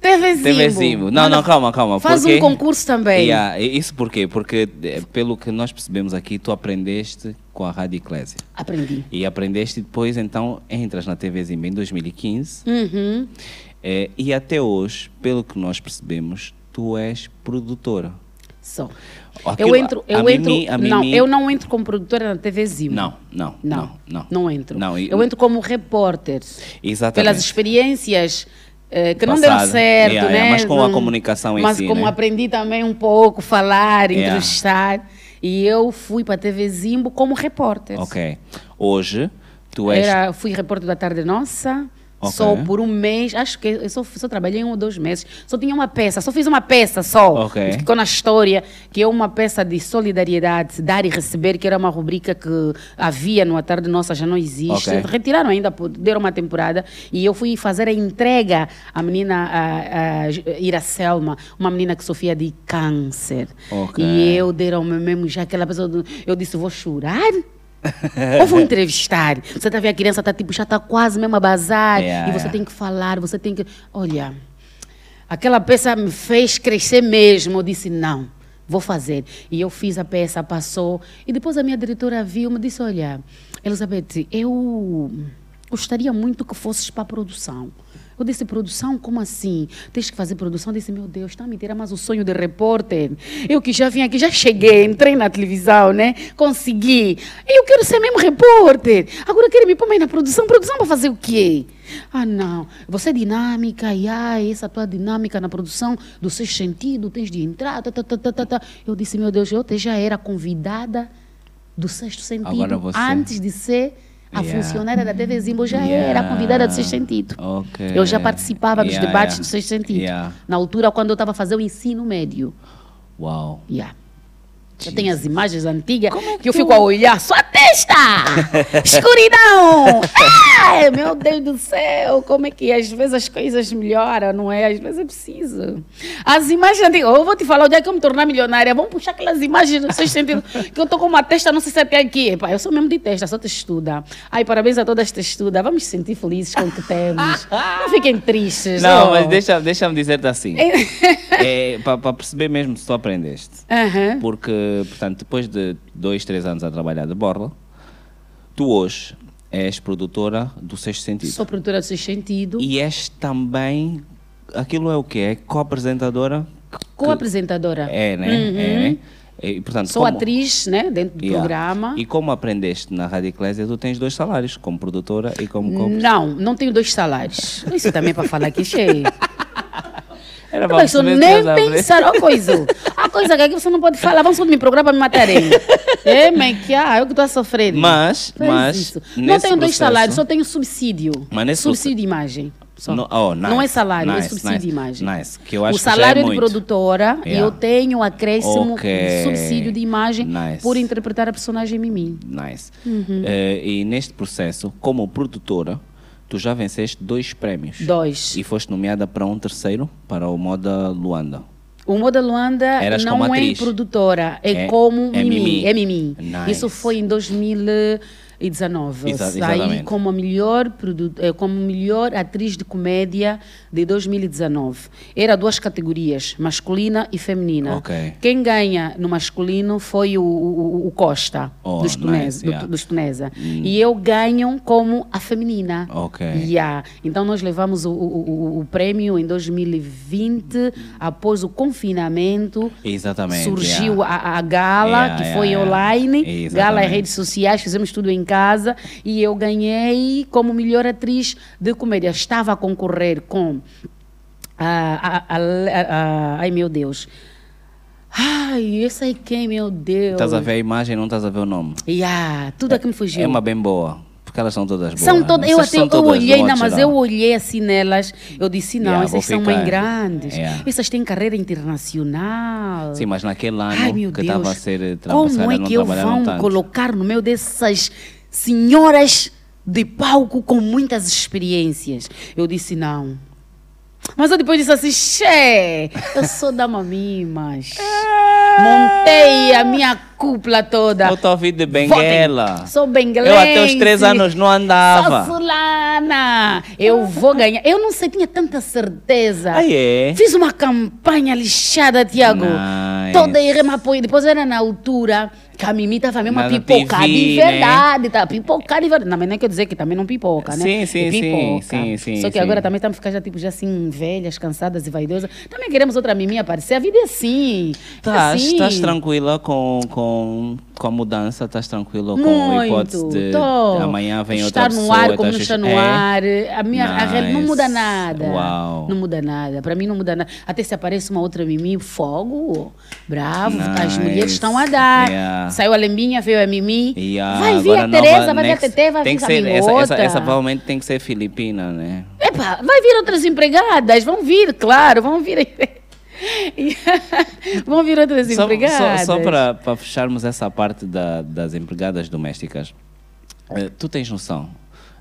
TV Zimbo. TV Zimbo. Não, não, calma, calma. Faz porque- um concurso também. Yeah, Isso por quê? Porque, pelo que nós percebemos aqui, tu aprendeste com a Rádio Eclésia. Aprendi. E aprendeste depois, então, entras na TV Zimba em 2015. Uhum. eh, e até hoje, pelo que nós percebemos, tu és produtora. Só. Aquilo- eu entro, eu entro, Mimi- a não, eu não entro como produtora na TV Zimbo. Não, não, Não, não, não. não entro. Não, e- Eu entro como repórter. Exatamente. Pelas experiências eh, que não deram certo, Yeah, né? yeah, mas com a Não- comunicação em Mas si, como né? aprendi também um pouco falar, Yeah. entrevistar. E eu fui para a TV Zimbo como repórter. Ok. Hoje, tu és... Era, fui repórter da Tarde Nossa. Ok. Só por um mês, acho que eu só, só trabalhei um ou dois meses. Só tinha uma peça, só fiz uma peça só. Ok. Ficou na história, que é uma peça de solidariedade, dar e receber, que era uma rubrica que havia no A Tarde Nossa, já não existe. Ok. Retiraram ainda, deram uma temporada. E eu fui fazer a entrega à menina a, a Iracelma, uma menina que sofria de câncer. E eu deram-me mesmo já aquela pessoa. Eu disse, vou chorar? Ou vou entrevistar. Você tá vendo a criança tá tipo já tá quase mesmo a bazar Yeah, e você yeah. tem que falar, você tem que, olha, aquela peça me fez crescer mesmo. Eu disse não, vou fazer. E eu fiz a peça, passou e depois a minha diretora viu, me disse, olha, Elizabeth, eu gostaria muito que fosses para a produção. Eu disse, produção? Como assim? Tens que fazer produção? Eu disse, meu Deus, está a me tirar mais o sonho de repórter. Eu que já vim aqui, já cheguei, entrei na televisão, né? Consegui. Eu quero ser mesmo repórter. Agora querem me pôr mais na produção. Produção para fazer o quê? Ah, não. Você é dinâmica, e ai, essa tua dinâmica na produção do sexto sentido, tens de entrar, tá, tá, tá, tá, tá, tá. Eu disse, meu Deus, eu já era convidada do sexto sentido Agora você- antes de ser a Yeah. funcionária da TV Zimbo, já Yeah. era convidada do sexto sentido. Ok. Eu já participava dos debates do sexto sentido. Na altura, quando eu estava a fazer o ensino médio. Uau. Yeah. Eu tenho as imagens antigas é que, eu fico a olhar. Sua testa! Escuridão! Ai, meu Deus do céu! Como é que às vezes as coisas melhoram, não é? Às vezes é preciso. As imagens antigas. Eu vou te falar, o dia que eu me tornar milionária, vamos puxar aquelas imagens no seu sentido. Que eu tô com uma testa, não sei se até aqui. Epá, eu sou mesmo de testa, sou textuda. Ai, parabéns a todas as textudas. Vamos se sentir felizes com o que temos. Não fiquem tristes. Não, oh. mas deixa- deixa-me dizer-te assim. é, para perceber mesmo se tu aprendeste. Aham. Porque, portanto, depois de dois, três anos a trabalhar de borla, tu hoje és produtora do Sexto Sentido. Sou produtora do Sexto Sentido. E és também. Aquilo é o que? É co-apresentadora? Co-apresentadora. É, né? Uhum. É, né? E, portanto, Sou como- atriz, né? Dentro do Yeah. programa. E como aprendeste na Rádio Eclésia, tu tens dois salários, como produtora e como co Não, não tenho dois salários. Isso também é para falar que cheio. Era Não nem pensar. Ó, coisa. A coisa que aqui você não pode falar. Vamos me programa para me matarem. É, mas que ah, eu que estou a sofrer. Mas, Faz mas isso. Não tenho dois processo- salários, só tenho subsídio. Mas nesse subsídio de imagem. No- oh, nice, não é salário, é nice, subsídio nice, de imagem. nice, que eu acho o que já é salário de produtora, Yeah. eu tenho acréscimo Ok. de subsídio de imagem por interpretar a personagem Mimi. Nice. Uhum. Eh, e neste processo, como produtora, tu já venceste dois prémios. Dois. E foste nomeada para um terceiro, para o Moda Luanda. O Moda Luanda Eras não é atriz. produtora, é, É- como é Mimi. Mimi. É Mimi. Nice. Isso foi em 2019. Exa- Saí como a melhor, eh, como melhor atriz de comédia de 2019. Era duas categorias, masculina e feminina. Ok. Quem ganha no masculino foi o, o- o Costa, Oh, dos, Tunesa, nice, do- yeah. dos Tunesa. E eu ganho como a feminina. Ok. Yeah. Então nós levamos o, o- prêmio em 2020, após o confinamento. Exatamente. Surgiu yeah. a, a gala, Yeah, que foi online, gala em redes sociais, fizemos tudo em casa e eu ganhei como melhor atriz de comédia. Estava a concorrer com a, a- a- a- a- ai meu Deus. Ai, esse aí quem, meu Deus. Estás a ver a imagem, não estás a ver o nome. Yeah, tudo aqui me fugiu. É uma bem boa, porque elas são todas boas. São todas, eu até eu todas olhei, não, mas eu olhei assim nelas, eu disse, não, Yeah, essas são mães grandes, Yeah. essas têm carreira internacional. Sim, mas naquele ano Ai, que estava a ser como trabalhada, é não que eu vão tanto. colocar no meio dessas senhoras de palco com muitas experiências? Eu disse, não. Mas eu depois disse assim, xé, eu sou da Mamimas. Montei a minha cúpula toda. Eu a ouvir de Votem. Benguela. Sou benguelense. Eu até os três anos não andava. Sou fulana. Eu vou ganhar. Eu não sei, tinha tanta certeza. Ah, é? Fiz uma campanha lixada, Tiago. Nice. Toda aí me apoio. Depois era na altura que a Mimi estava mesmo a Na pipocar TV, de né? verdade. Tá? Pipocar de verdade. Não, mas nem quer dizer que também não pipoca, né? Sim, sim, É sim, sim, sim, Só que sim. agora também estamos ficando já, tipo, já assim, velhas, cansadas e vaidosas. Também queremos outra Mimi aparecer. A vida é assim. Estás assim. estás tranquila com, com, com a mudança? Estás tranquila com a Muito. hipótese de, de amanhã vem outra Estar pessoa? no ar e como não está no É? ar. A minha a real- não Nice. muda nada. Uau. Não muda nada. Para mim não muda nada. Até se aparece uma outra Mimi, fogo. Bravo. As Nice. mulheres estão a dar. Yeah. Saiu a Lembinha, veio a Mimi. A- vai vir agora a Tereza, vai vir a Tete, vai vir a ser, essa, essa, essa provavelmente tem que ser filipina, né? Epa, vai vir outras empregadas. Vão vir, claro. Vão vir. vão vir outras Só, empregadas. só, só para, fecharmos essa parte da- das empregadas domésticas, eh, tu tens noção,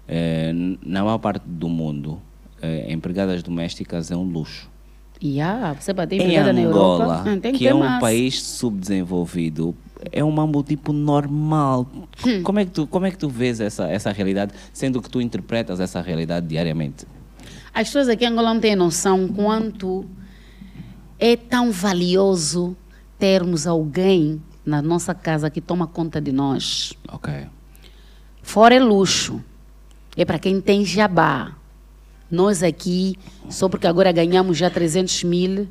eh, na maior parte do mundo, eh, empregadas domésticas é um luxo. Yeah, você bater Em Angola, Europa, hum, tem que, é um massa. país subdesenvolvido, é um mambo tipo normal. Hum. Como, é que tu, como é que tu vês essa, essa realidade, sendo que tu interpretas essa realidade diariamente? As pessoas aqui em Angola não têm noção quanto é tão valioso termos alguém na nossa casa que toma conta de nós. Ok. Fora é luxo. É para quem tem jabá. Nós aqui, só porque agora ganhamos já 300 mil,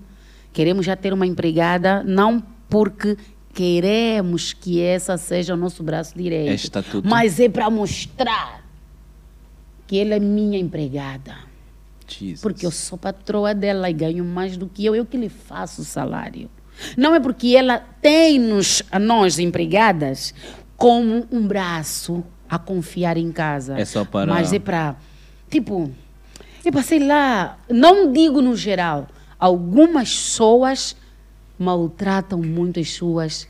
queremos já ter uma empregada, não porque queremos que essa seja o nosso braço direito. Mas é para mostrar que ela é minha empregada. Jesus. Porque eu sou patroa dela e ganho mais do que eu, eu que lhe faço o salário. Não é porque ela tem-nos, a nós empregadas, como um braço a confiar em casa. É só para- Mas é para, tipo, é para, sei lá, não digo no geral, algumas pessoas maltratam muito as suas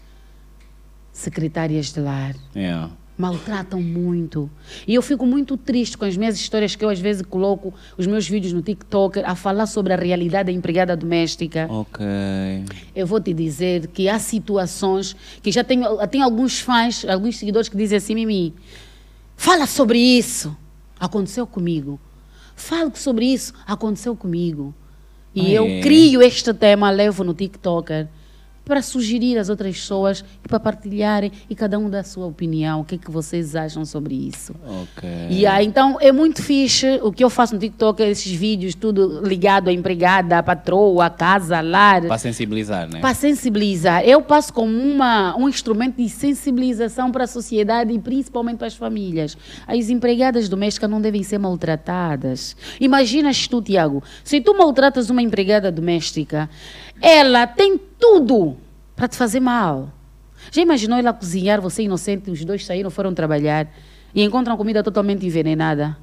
secretárias de lar Yeah. Maltratam muito. E eu fico muito triste com as minhas histórias que eu às vezes coloco os meus vídeos no TikTok a falar sobre a realidade da empregada doméstica. Ok. Eu vou te dizer que há situações que já tenho, tem alguns fãs, alguns seguidores que dizem assim, Mimi, fala sobre isso. Aconteceu comigo. Fala sobre isso. Aconteceu comigo. E Ah, eu é? crio este tema, levo no TikToker para sugerir às outras pessoas e para partilharem e cada um dá a sua opinião. O que é que vocês acham sobre isso? Ok. E aí, então, é muito fixe. O que eu faço no TikTok é esses vídeos, tudo ligado à empregada, à patroa, à casa, lar. Para sensibilizar, né? Para sensibilizar. Eu passo como uma, um instrumento de sensibilização para a sociedade e principalmente para as famílias. As empregadas domésticas não devem ser maltratadas. Imaginas tu, Tiago, se tu maltratas uma empregada doméstica, ela tem tudo para te fazer mal. Já imaginou ela cozinhar, você inocente, os dois saíram, foram trabalhar e encontram comida totalmente envenenada?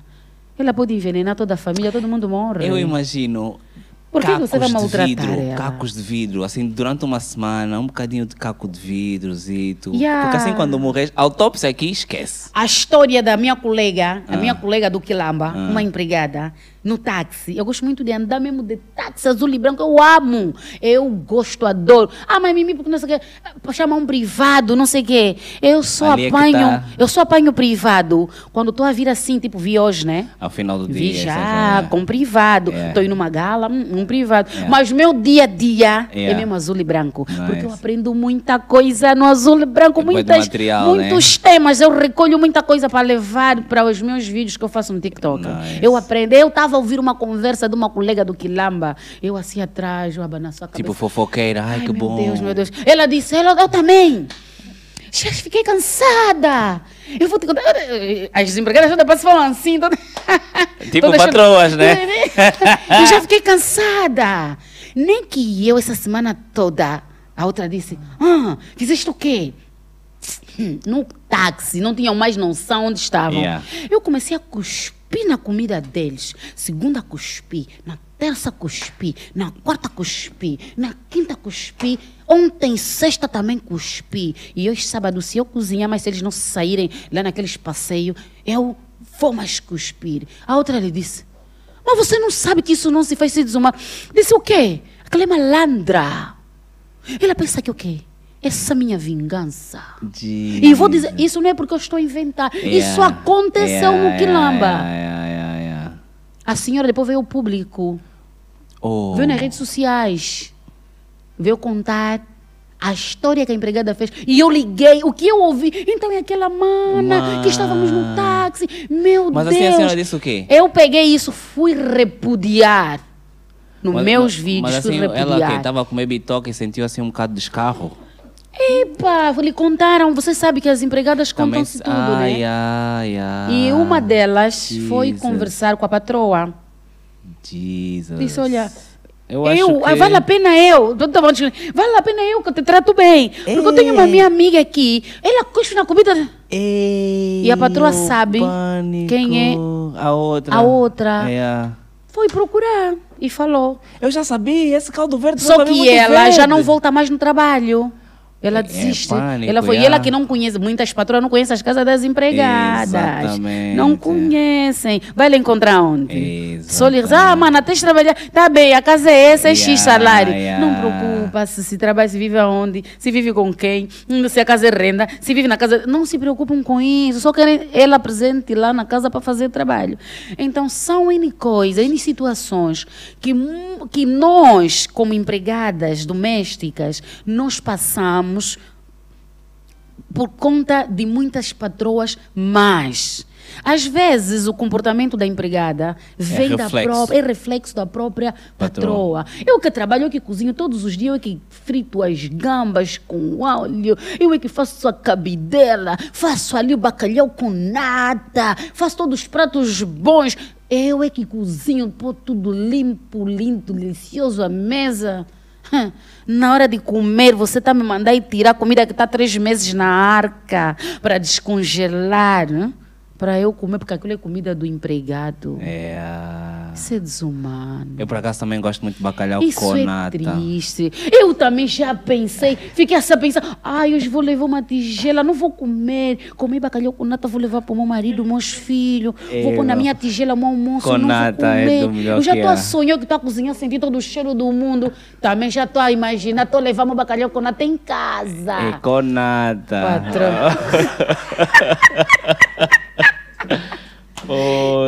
Ela pode envenenar toda a família, todo mundo morre. Eu imagino. Por que você vai cacos de maltratar vidro, ela? Cacos de vidro, assim, durante uma semana, um bocadinho de caco de vidros tudo. Yeah. Porque assim, quando morres, autópsia aqui, esquece. A história da minha colega, a Ah. minha colega do Quilamba, Ah. uma empregada, no táxi. Eu gosto muito de andar mesmo de táxi azul e branco. Eu amo. Eu gosto, adoro. Ah, mas Mimi, porque não sei o quê. Chamar um privado, não sei o quê. Eu só Ali é apanho. tá. Eu só apanho privado. Quando estou a vir assim, tipo, vi hoje, né? Ao final do Vi dia. já, essa- com privado. É. Estou indo numa gala, um, um privado. É. Mas meu dia a dia é É. mesmo azul e branco. Porque eu aprendo muita coisa no azul e branco. É Muitas, material, né? muitos temas. Eu recolho muita coisa para levar para os meus vídeos que eu faço no TikTok. Nice. Eu aprendo. Eu estava a ouvir uma conversa de uma colega do Quilamba. Eu assim atrás, eu abanando a sua cabeça. Tipo fofoqueira, ai, que meu bom. Deus, meu Deus. Ela disse, ela, eu também. Já fiquei cansada. Eu vou te contar. As empregadas todas passam falam assim. Todas... Tipo todas- patroas, né? Eu já fiquei cansada. Nem que eu essa semana toda. A outra disse, ah, fizeste o quê? No táxi, não tinham mais noção onde estavam. Yeah. Eu comecei a cuspir na comida deles. Segunda cuspi, na terça cuspi, na quarta cuspi, na quinta cuspi. Ontem, sexta também cuspi. E hoje, sábado, se eu cozinhar, mas se eles não saírem lá naqueles passeios, eu vou mais cuspir. A outra lhe disse, mas você não sabe que isso não se faz se desumar. Disse o quê? Aquela é malandra. Ela pensa que o quê? Essa é minha vingança. E vou dizer, isso não é porque eu estou a inventar. Isso Yeah. aconteceu Yeah, no Quilamba. yeah, yeah, yeah. A senhora depois veio ao público, Oh. veio nas redes sociais, veio contar a história que a empregada fez. E eu liguei, o que eu ouvi. Então é aquela mana que estávamos no táxi. Meu Mas Deus. assim a senhora disse o quê? Eu peguei isso, fui repudiar. Nos Mas- meus mas- vídeos, Mas fui assim, ela que repudiar. estava a comer bitoque e sentiu assim um bocado de descarro. Epa, lhe contaram. Você sabe que as empregadas contam-se tudo, ai, né? ai, ai. E uma delas foi Jesus. conversar com a patroa. Jesus. Disse, olha, eu, Eu, acho que... vale a pena eu, vale a pena eu que te trato bem. Porque eu tenho uma Ei. minha amiga aqui, ela cuspe na comida. Ei, E a patroa sabe pânico. quem é A outra. a outra. É. Foi procurar e falou. Eu já sabia, esse caldo verde Só que ela já verde. não volta mais no trabalho. Ela É, desiste. pânico, ela foi já. ela que não conhece, muitas patroas não conhecem as casas das empregadas. Exatamente. Não conhecem. Vai lá encontrar onde? Exatamente. Só lhe diz, ah, tens de trabalhar. Tá bem, a casa é essa, é X Yeah, salário. yeah. Não preocupa se se trabalha, se vive aonde, se vive com quem, se a casa é renda, se vive na casa. Não se preocupam com isso, só querem ela presente lá na casa para fazer trabalho. Então, são N coisas, N situações que, que nós, como empregadas domésticas, nós passamos por conta de muitas patroas más. Às vezes, o comportamento da empregada vem da reflexo. própria, é reflexo da própria Patroa. patroa. Eu que trabalho, eu que cozinho todos os dias, eu que frito as gambas com óleo, eu é que faço a cabidela, faço ali o bacalhau com nata, faço todos os pratos bons. Eu é que cozinho, pôr tudo limpo, lindo, delicioso à mesa. Na hora de comer, você está me mandando ir tirar a comida que está três meses na arca para descongelar, né? para eu comer, porque aquilo é comida do empregado. É. Isso é desumano. Eu, por acaso, também gosto muito de bacalhau Isso com é nata. triste. Eu também já pensei, fiquei a pensar, ai, hoje vou levar uma tigela, não vou comer. Comer bacalhau com nata, vou levar para o meu marido, meus filhos. Vou pôr na minha tigela, meu almoço, Com não nata vou é comer. do melhor Eu já estou a sonhar que estou a cozinhar, sentir todo o cheiro do mundo. Também já estou a imaginar, estou a levar meu bacalhau com nata em casa. É com nata. Patrão.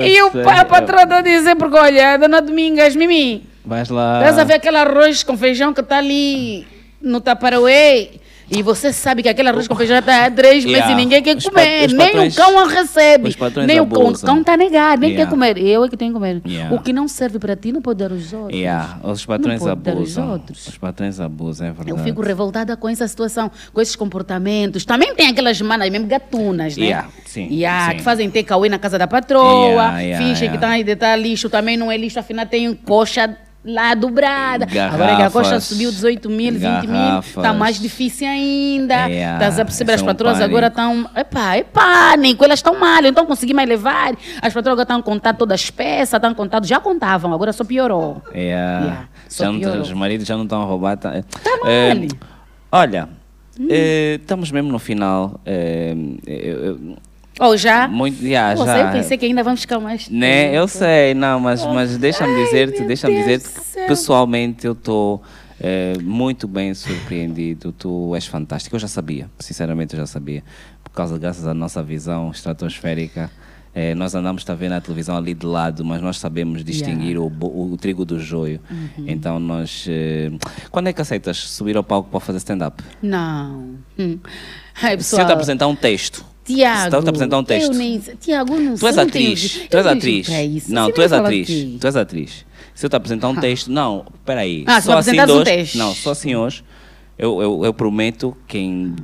E o pa- a patroa está a dizer, porque olha, dona Domingas, Mimi, Vais lá. estás a ver aquele arroz com feijão que está ali no Taparauê. E você sabe que aquele arroz com feijão está há três meses Yeah. e ninguém quer Os comer. nem patrões- o cão a recebe. Nem o cão. O cão está negado, nem Yeah. quer comer. Eu é que tenho que comer. Yeah. O que não serve para ti não pode dar aos outros. Os patrões abusam. Os patrões abusam, é verdade. Eu fico revoltada com essa situação, com esses comportamentos. Também tem aquelas manas, mesmo gatunas, né? Yeah, sim, Yeah, sim. Que fazem takeaway na casa da patroa, fingem que estão aí de estar lixo, também não é lixo, afinal tem coxa lá dobrada. Agora que a Garrafas. subiu 18 mil, 20 mil, está mais difícil ainda. Yeah, Estás a perceber? As é patroas agora estão. Epá, é pânico, elas estão mal, eu não consegui mais levar. As patroas agora estão contando todas as peças, estão contando, já contavam, agora só piorou. Yeah. Yeah, só Já não, piorou. os maridos já não estão a roubar. Tá, Tá mal. olha, eh, estamos mesmo no final. eh, eu- eu- Ou já? muito, yeah, Nossa, já. eu pensei que ainda vamos ficar mais. Né? Eu sei, não, mas, mas deixa-me dizer-te, deixa-me Deus dizer-te do que pessoalmente eu estou muito bem surpreendido. Tu és fantástico. Eu já sabia, sinceramente eu já sabia. Por causa, graças à nossa visão estratosférica. eh, nós andamos a ver na televisão ali de lado, mas nós sabemos distinguir o, bo- o trigo do joio. Uhum. Então nós. eh, quando é que aceitas subir ao palco para fazer stand-up? Não. Hum. Ai, Se pessoal, eu te apresentar um texto. Tiago, eu te apresentar um texto. Eu nem, Tiago, não Tu és não tenho atriz, tu és atriz. isso. Não, Você tu és atriz, aqui. tu és atriz. Se eu te apresentar um texto, não, peraí. Ah, só assim apresentares um texto. não, só assim hoje, eu, eu, eu prometo que em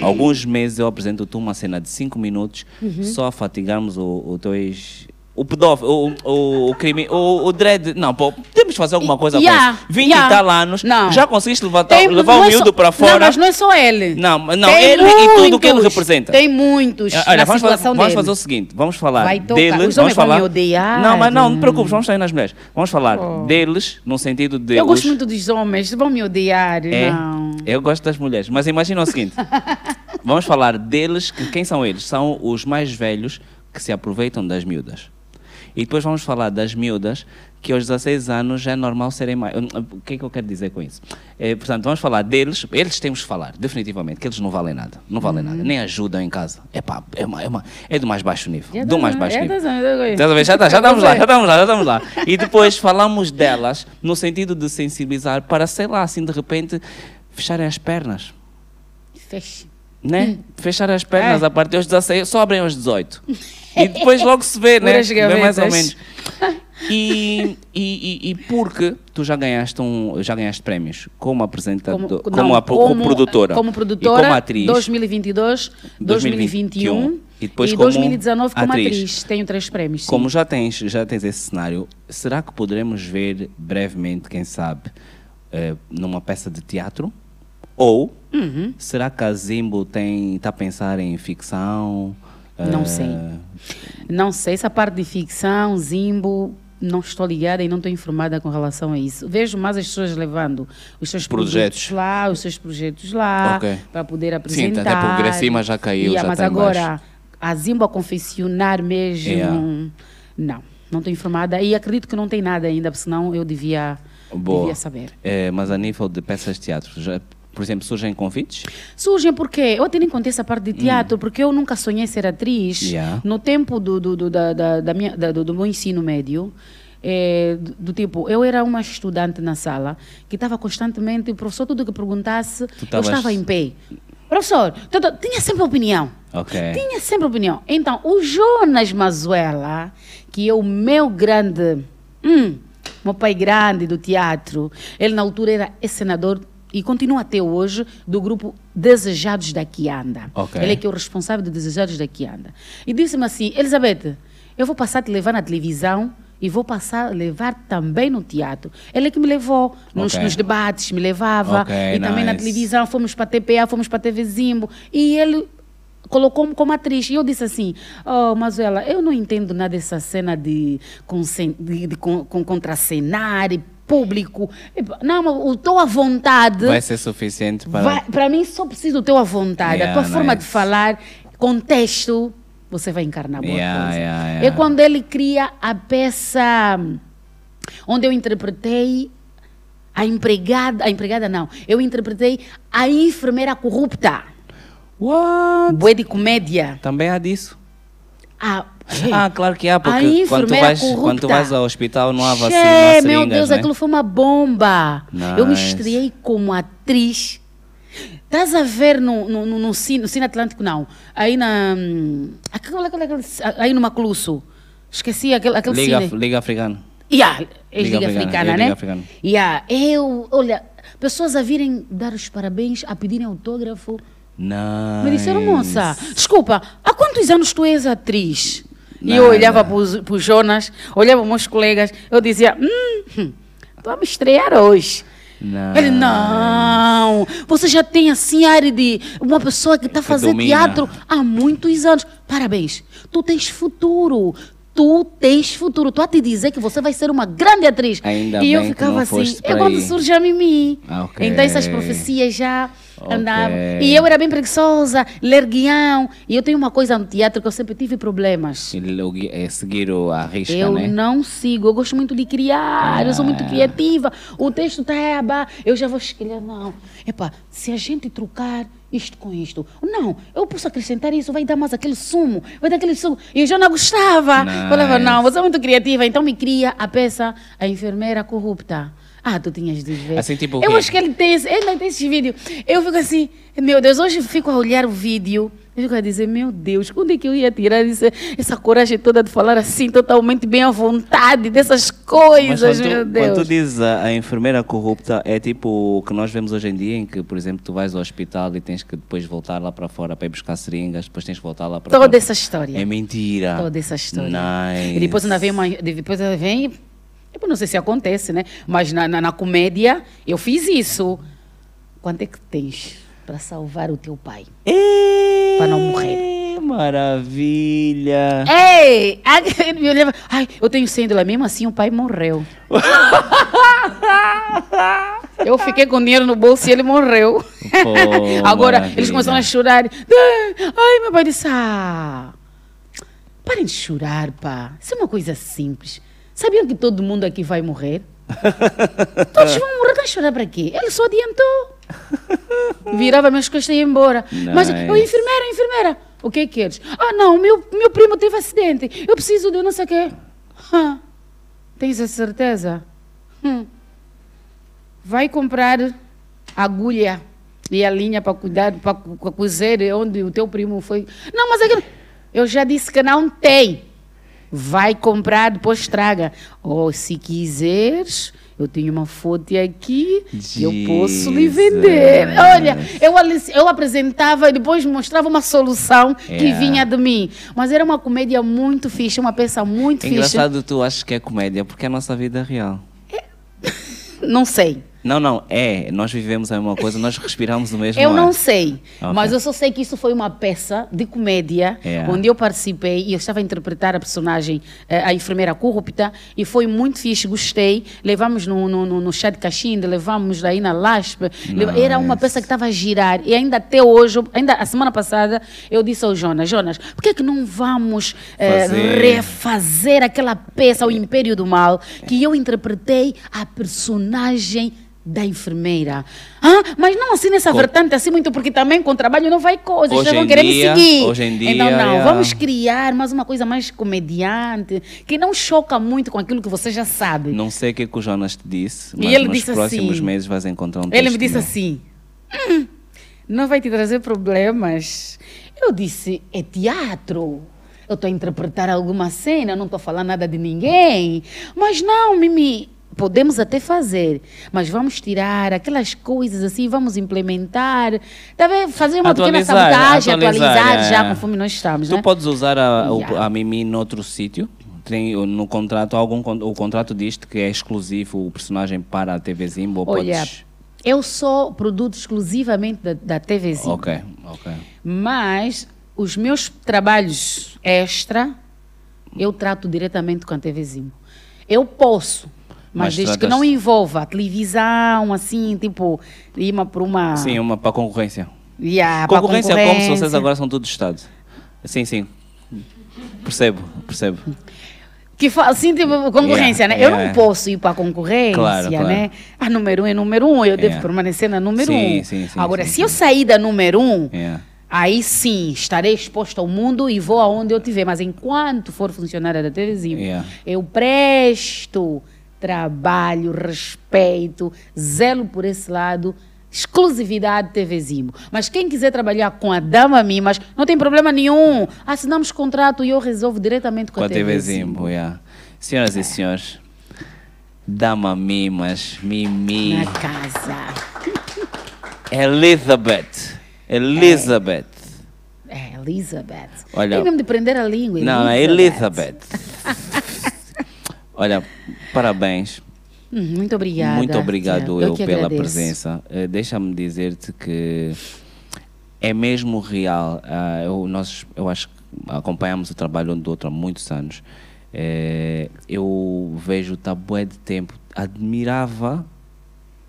alguns meses eu apresento-te uma cena de 5 minutos Uhum. só a fatigarmos o, o teu ex... O pedófilo, o, o, o crime, o, o dread, não, pô, temos que fazer alguma coisa Yeah, com isso. 20 yeah. e tal anos, Não. já conseguiste levar, Tem- levar não o é miúdo para Não, fora. mas não é só ele. Não, não, Tem ele e tudo que ele muitos, representa. Tem muitos Olha, vamos, fazer, vamos fazer o seguinte, vamos falar Vai tocar. deles, Os vamos falar. me odiar. Não, mas não, não te preocupes, vamos sair nas mulheres. Vamos falar deles no sentido de Eu gosto os- muito dos homens, vão me odiar. é, Não. eu gosto das mulheres, mas imagina o seguinte. vamos falar deles, que quem são eles? São os mais velhos que se aproveitam das miúdas. E depois vamos falar das miúdas que aos 16 anos já é normal serem mais. O que é que eu quero dizer com isso? É, portanto, vamos falar deles, eles temos que falar, definitivamente, que eles não valem nada. Não valem nada, nem ajudam em casa. Epá, é, uma, é, uma, é do mais baixo nível. É do mais baixo é nível. é ver? Já, tá, já estamos lá, já estamos lá, já estamos lá. E depois falamos delas no sentido de sensibilizar para, sei lá, assim de repente, fecharem as pernas. Feche. Né? Fechar as pernas É. a partir dos 16, só abrem aos 18. E depois logo se vê, né? Vê mais ou menos. E, e, e, e porque tu já ganhaste, um, já ganhaste prémios como apresentador, como, não, a, como, produtora, Como e produtora, como atriz, 2022, 2021 e depois como 2019 como atriz. atriz. Tenho três prémios. sim. Como já tens, já tens esse cenário, será que poderemos ver brevemente, quem sabe, eh, numa peça de teatro? Ou Uhum. será que a Zimbo tem está a pensar em ficção? Não Eh, sei. Não sei, essa parte de ficção, Zimbo, não estou ligada e não estou informada com relação a isso. Vejo mais as pessoas levando os seus Projetos. projetos lá, os seus projetos lá, Ok. para poder Sim, apresentar. até porque Gracima já caiu, Yeah, já mas em agora, baixo. a Zimbo a confeccionar mesmo, Yeah. não, não estou informada e acredito que não tem nada ainda, senão eu devia, Boa. devia saber. Eh, mas a nível de peças de teatro, já, por exemplo, surgem convites? Surgem porque eu até nem contei essa parte de teatro, porque eu nunca sonhei ser atriz. Hum. Yeah. No tempo do, do, do, da, da, da minha, da- do, do meu ensino médio, eh, do, do tipo, eu era uma estudante na sala que estava constantemente, o professor, tudo que perguntasse, eu tavas- estava em pé. Professor, tudo, tinha sempre opinião. Ok. Tinha sempre opinião. Então, o Jonas Mazuela, que é o meu grande. Hum, meu pai grande do teatro, ele na altura era senador e continua até hoje do grupo Desejados da Quianda. Ok. Ele é que é o responsável de Desejados da Quianda. E disse-me assim: Elizabeth, eu vou passar a te levar na televisão e vou passar a levar também no teatro. Ele é que me levou nos, Ok. nos debates, me levava Ok, e também na nice. televisão, fomos para a TPA, fomos para a TV Zimbo e ele colocou-me como atriz. E eu disse assim, oh, Mazuela, eu não entendo nada dessa cena de, de, de com contracenar e público. Não, o teu à vontade... Vai ser suficiente para. Vai- Para mim, só preciso do teu à vontade. Yeah, a tua forma de nice. falar, contexto, você vai encarnar boa Yeah, coisa. yeah, É quando ele cria a peça onde eu interpretei a empregada, a empregada não, eu interpretei a enfermeira corrupta. What? Bué de comédia. Também há disso. Ah, Ah, claro que há, A porque quando tu, vais, quando tu vais ao hospital não há vacina, seringas, meu Deus, né? aquilo foi uma bomba. Eu me Nice. estreiei como atriz. Estás a ver no, no, no, no, Cine, no Cine Atlântico, não. Aí na. hum, aquele- aquele- aquele- aí no Macluso. Esqueci aquele, aquele Liga, cine. Liga Africana. Yeah, é Liga Liga, Africana, Africana, é né? Liga Africana. Yeah, eu, olha, pessoas a virem dar os parabéns, a pedirem autógrafo. Não. Me disseram, moça, desculpa, há quantos anos tu és atriz? E eu Nada. olhava para o Jonas, olhava para os meus colegas, eu dizia, hum, estou a me estrear hoje. Não. Ele, não, você já tem assim a área de uma pessoa que está fazendo teatro há muitos anos. Parabéns, tu tens futuro. Tu tens futuro. Tu a te dizer que você vai ser uma grande atriz. Ainda e eu ficava assim. É quando aí. surge a Mimi. Ah, ok. Então essas profecias já Ok. andavam. E eu era bem preguiçosa, ler guião. E eu tenho uma coisa no teatro que eu sempre tive problemas. É seguir o, a risca, Eu né? não sigo, eu gosto muito de criar, eu sou muito Ah. criativa. O texto está aba, eu já vou escolher, não. Epá, se a gente trocar isto com isto, não, eu posso acrescentar isso, vai dar mais aquele sumo, vai dar aquele sumo. E eu já não gostava. Nice. Falava, não, você é muito criativa, então me cria a peça A Enfermeira Corrupta. Ah, tu tinhas de ver. Assim, tipo eu acho que ele tem, esse, ele tem esse vídeo. Eu fico assim, meu Deus, hoje fico a olhar o vídeo. Eu fico a dizer, meu Deus, quando é que eu ia tirar esse- essa coragem toda de falar assim, totalmente bem à vontade dessas coisas, quando, meu Deus. quando tu dizes a, a enfermeira corrupta, é tipo o que nós vemos hoje em dia, em que, por exemplo, tu vais ao hospital e tens que depois voltar lá para fora para ir buscar seringas, depois tens que voltar lá para Toda essa história. É mentira. Toda essa história. Nice. E depois ainda vem uma. Depois ainda vem. Eu não sei se acontece, né? Mas na, na, na comédia eu fiz isso. Quanto é que tens para salvar o teu pai? Ê, Para não morrer. Maravilha. Ei! Me olhava, Ai, eu tenho cédula, mesmo assim o pai morreu. eu fiquei com dinheiro no bolso e ele morreu. Pô, Agora, maravilha. eles começaram a chorar. Ai, meu pai disse, ah, parem de chorar, pá. Isso é uma coisa simples. Sabiam que todo mundo aqui vai morrer? Todos vão morrer, vai chorar para quê? Ele só adiantou. Virava minhas costas e ia embora. Mas, oh, enfermeira, enfermeira, o que é que queres? Ah, não, meu, meu primo teve acidente. Eu preciso de não sei o quê. Hã? Tens a certeza? Hum. Vai comprar agulha e a linha para cuidar, para cozer onde o teu primo foi. Não, mas é que eu já disse que não tem. Vai comprar, depois traga. Ou se quiseres, eu tenho uma foto aqui, eu posso lhe vender. Jesus. Olha, eu, eu apresentava e depois mostrava uma solução que Yeah. vinha de mim. Mas era uma comédia muito fixe, uma peça muito É fixe. engraçado tu achas que é comédia, porque é a nossa vida real. Não sei. Não, não, é. Nós vivemos a mesma coisa, nós respiramos o mesmo Eu não ar. sei, Ok. mas eu só sei que isso foi uma peça de comédia Yeah. onde eu participei e eu estava a interpretar a personagem, eh, a enfermeira corrupta, e foi muito fixe, gostei. Levamos no, no, no, no chá de cachimbo, levamos daí na LASP. Leva- Era uma Nice. peça que estava a girar e ainda até hoje, ainda a semana passada, eu disse ao Jonas, Jonas, por que, é que não vamos eh, Fazer. refazer aquela peça, O Império do Mal, que eu interpretei a personagem da enfermeira. Ah, mas não assim nessa Com- vertente, assim muito, porque também com trabalho não vai coisas, Hoje já vão querer dia- me seguir. hoje em dia, então não, yeah. vamos criar mais uma coisa mais comediante, que não choca muito com aquilo que você já sabe. Não sei o que, é que o Jonas te disse, E mas ele nos disse próximos assim- meses vais encontrar um Ele texto me disse meu. assim: "Hum, não vai te trazer problemas. Eu disse: é teatro. Eu estou a interpretar alguma cena, não estou a falar nada de ninguém. Mas não, Mimi, podemos até fazer, mas vamos tirar aquelas coisas assim, vamos implementar. Tá vendo? Fazer uma pequena Atualizar, sabotagem, atualizar, atualizar, é. já conforme nós estamos. Tu né? podes usar a, Yeah. a Mimi noutro sítio? Tem no contrato, algum, o contrato diz que é exclusivo o personagem para a TV Zimbo? Olha, podes... eu sou produto exclusivamente da, da TVZ. Ok, ok. Mas os meus trabalhos extra, eu trato diretamente com a TVzinho. Eu posso, mas, desde que tratas- não envolva a televisão, assim, tipo, ir uma por uma... Sim, uma para concorrência. Yeah, concorrência, é como se vocês concorrência. agora são tudo Estado. Sim, sim. Percebo, percebo. Que fa- assim, tipo, concorrência, Yeah, né? Eu yeah. não posso ir para a concorrência, Claro, claro. né? A número um é número um, eu devo Yeah. permanecer na número Sim, um. sim, sim, Agora, se eu sair da número um, aí sim estarei exposta ao mundo e vou aonde eu tiver. Mas enquanto for funcionária da TVzinho, Yeah. eu presto trabalho, respeito, zelo por esse lado. Exclusividade TVzinho. Mas quem quiser trabalhar com a Dama Mimas, não tem problema nenhum. Assinamos contrato e eu resolvo diretamente com, Com a a TV. Zimbo, yeah. Senhoras e senhores, Dama Mimas, Mimi, Na casa. Elizabeth. Elizabeth. É, Elizabeth. Olha- Tem mesmo de prender a língua. Não, é Elizabeth. Olha, parabéns. Hum, Muito obrigada. Muito obrigado eu, que pela agradeço. presença. Eh, Deixa-me dizer-te que é mesmo real. Ah, eu, nós, eu acho que acompanhamos o trabalho um do outro há muitos anos. Eh, eu vejo o bué de tempo. Admirava.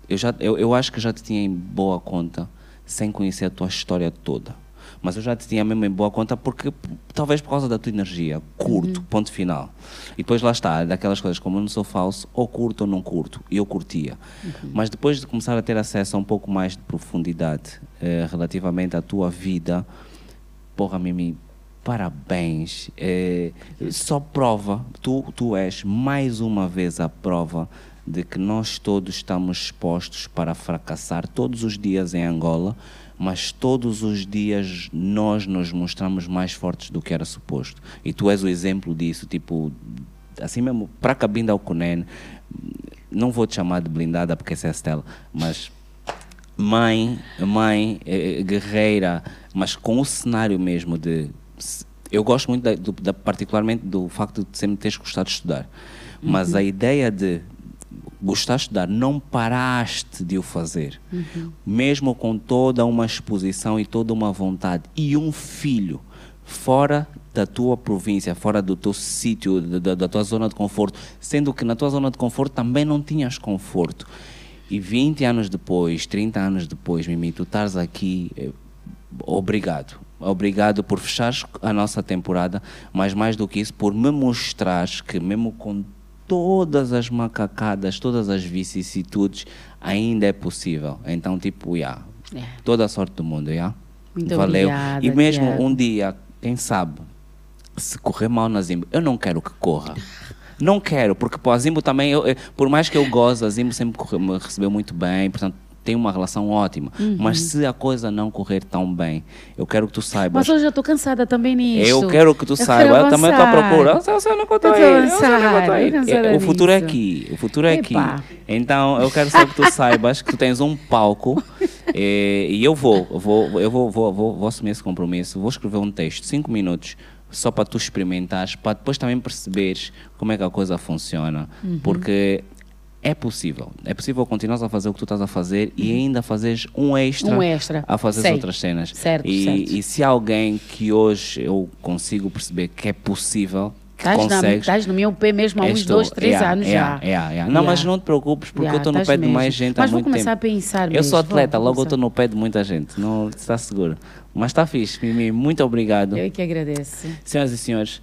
Eu, já, eu, eu acho que já te tinha em boa conta sem conhecer a tua história toda. Mas eu já te tinha mesmo em boa conta porque talvez por causa da tua energia, curto, ponto final. E depois lá está, daquelas coisas como eu não sou falso, ou curto ou não curto. E eu curtia. Mas depois de começar a ter acesso a um pouco mais de profundidade eh, relativamente à tua vida, porra, Mimi, parabéns. Eh, só prova, tu, tu és mais uma vez a prova de que nós todos estamos expostos para fracassar todos os dias em Angola, mas todos os dias nós nos mostramos mais fortes do que era suposto. E tu és o exemplo disso, tipo, assim mesmo, para a cabine da Alcunen, não vou te chamar de blindada porque essa é a Stella, mas mãe, mãe eh, guerreira, mas com o cenário mesmo de. Eu gosto muito, da, do, da- particularmente, do facto de sempre teres gostado de estudar. Mas a ideia de gostar de estudar, não paraste de o fazer. Mesmo com toda uma exposição e toda uma vontade. E um filho fora da tua província, fora do teu sítio, da, da- da tua zona de conforto, sendo que na tua zona de conforto também não tinhas conforto. E 20 anos depois, 30 anos depois, Mimi, tu estás aqui, eh, obrigado. Obrigado por fechares a nossa temporada, mas mais do que isso, por me mostrares que mesmo com todas as macacadas, todas as vicissitudes, ainda é possível. Então, tipo, yeah, É. toda a sorte do mundo, yeah? Muito Valeu. obrigada, e mesmo Tiago. um dia, quem sabe, se correr mal na Zimbo, eu não quero que corra. Não quero, porque pô, a Zimbo também, eu- eu- por mais que eu goze, a Zimbo sempre correu- me recebeu muito bem, portanto, tem uma relação ótima. Uhum. Mas se a coisa não correr tão bem, eu quero que tu saibas. Mas hoje eu estou cansada também nisso. Eu quero que tu Eu saiba, quero eu também estou à procura. Eu sei, sei estou Eu aí. eu sei estou avançar, aí. O futuro é aqui. O futuro é aqui. Então, eu quero só que tu saibas que tu tens um palco eh, e eu vou, eu vou, eu vou, vou, vou, vou assumir esse compromisso. Vou escrever um texto, cinco minutos, só para tu experimentares, para depois também perceberes como é que a coisa funciona. Uhum. Porque é possível. É possível continuar a fazer o que tu estás a fazer e ainda fazeres um extra, Um extra. a fazer Sei. outras cenas. Certo, e, certo. e se alguém que hoje eu consigo perceber que é possível, que consegues. estás no meu pé mesmo há uns estou- dois, três yeah, anos yeah, já. yeah. Não, mas não te preocupes, porque eu estou no pé de mais mesmo. gente Mas há vou muito começar tempo. a pensar Eu sou mesmo, atleta, vou logo eu começar. estou no pé de muita gente. Não está seguro. Mas está fixe, Mimi. Muito obrigado. Eu é que agradeço. Senhoras e senhores,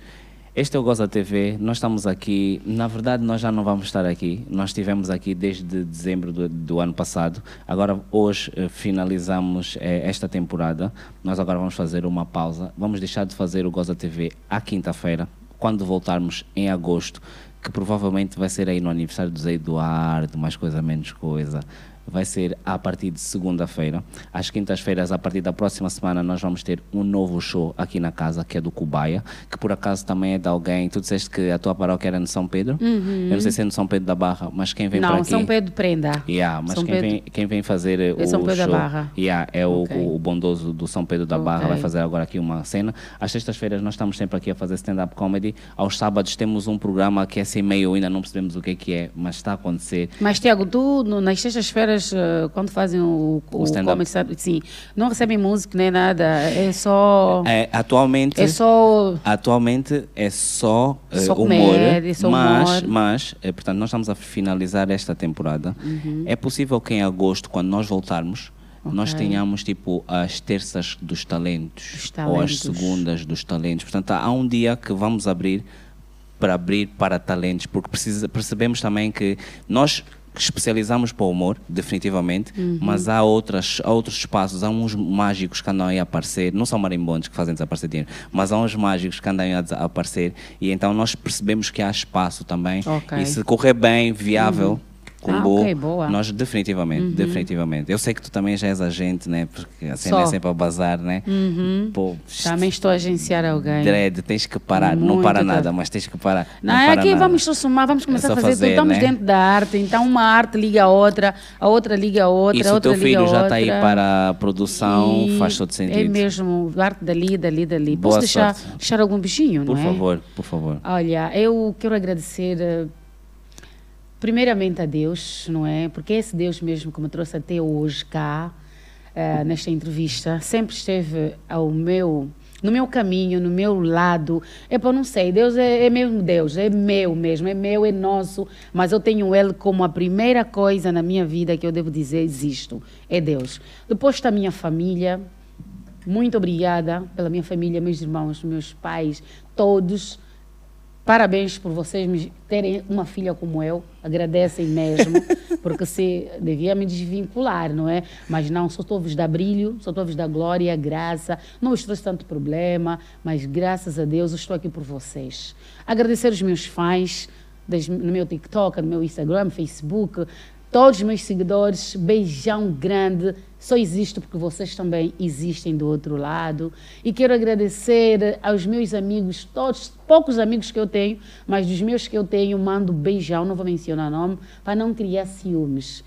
este é o Goza TV. Nós estamos aqui. Na verdade, nós já não vamos estar aqui. Nós estivemos aqui desde dezembro do, do ano passado. Agora, hoje, eh, finalizamos eh, esta temporada. Nós agora vamos fazer uma pausa. Vamos deixar de fazer o Goza TV à quinta-feira, quando voltarmos em agosto, que provavelmente vai ser aí no aniversário do Zé Eduardo, mais coisa, menos coisa vai ser a partir de segunda-feira. Às quintas-feiras, a partir da próxima semana, nós vamos ter um novo show aqui na casa, que é do Cubaia, que por acaso também é de alguém. Tu disseste que a tua paróquia era no São Pedro? Eu não sei se é no São Pedro da Barra, mas quem vem para Uhum. Não, aqui. São Pedro Prenda. Yeah, mas São quem, Pedro- vem, quem vem fazer É o São Pedro da show, Barra. Yeah, é o, o bondoso do São Pedro da Barra, Ok. vai fazer agora aqui uma cena. Às sextas-feiras nós estamos sempre aqui a fazer stand-up comedy. Aos sábados temos um programa que é sem meio, ainda não percebemos o que é que é, mas está a acontecer. Mas, Tiago, tu, nas sextas-feiras, eh, quando fazem o, o, O stand-up. sim, não recebem música nem nada, é só... É, atualmente, É só... atualmente é só, eh, Só humor, comédia, só mas, humor. mas eh, portanto, nós estamos a finalizar esta temporada. Uhum. É possível que em agosto, quando nós voltarmos, nós tenhamos tipo as terças dos talentos, Dos ou as talentos. segundas dos talentos. Portanto, há um dia que vamos abrir para abrir para talentos, porque precisa, percebemos também que nós especializamos para o humor, definitivamente, mas há outras, há outros espaços, há uns mágicos que andam aí a aparecer, não são marimbondos que fazem desaparecer dinheiro, mas há uns mágicos que andam aí a, aparecer e então nós percebemos que há espaço também Ok. e se correr bem, viável, com Ah, boa, ok, boa. nós definitivamente, definitivamente. Eu sei que tu também já és agente, né? Porque a cena Só. é sempre a bazar, né? Pô, Também estou a agenciar alguém. Dread, tens que parar, não Muito para tá. nada, mas tens que parar. Não, Não, é para aqui nada. vamos somar, vamos começar só a fazer, tudo. fazer, Estamos né? dentro da arte, então uma arte liga a outra, a outra liga a outra, E se a o outra teu liga a filho já está aí para a produção, E faz todo sentido. É mesmo, arte dali, dali, dali. Boa Posso deixar, deixar algum bichinho, Por não é? favor, por favor. Olha, eu quero agradecer eh, primeiramente a Deus, não é? Porque esse Deus mesmo que me trouxe até hoje cá, eh, nesta entrevista, sempre esteve ao meu, no meu caminho, no meu lado. É para não sei, Deus é, é meu Deus, é meu mesmo, é meu, é nosso, mas eu tenho Ele como a primeira coisa na minha vida que eu devo dizer existo, é Deus. Depois está a minha família, muito obrigada pela minha família, meus irmãos, meus pais, todos. Parabéns por vocês terem uma filha como eu. Agradecem mesmo, porque se devia me desvincular, não é? Mas não, só estou a vos dar brilho, só estou a vos dar glória, graça. Não trouxe tanto problema, mas graças a Deus eu estou aqui por vocês. Agradecer os meus fãs das- no meu TikTok, no meu Instagram, Facebook, todos os meus seguidores, beijão grande. Só existo porque vocês também existem do outro lado. E quero agradecer aos meus amigos, todos, poucos amigos que eu tenho, mas dos meus que eu tenho, mando beijão, não vou mencionar nome, para não criar ciúmes.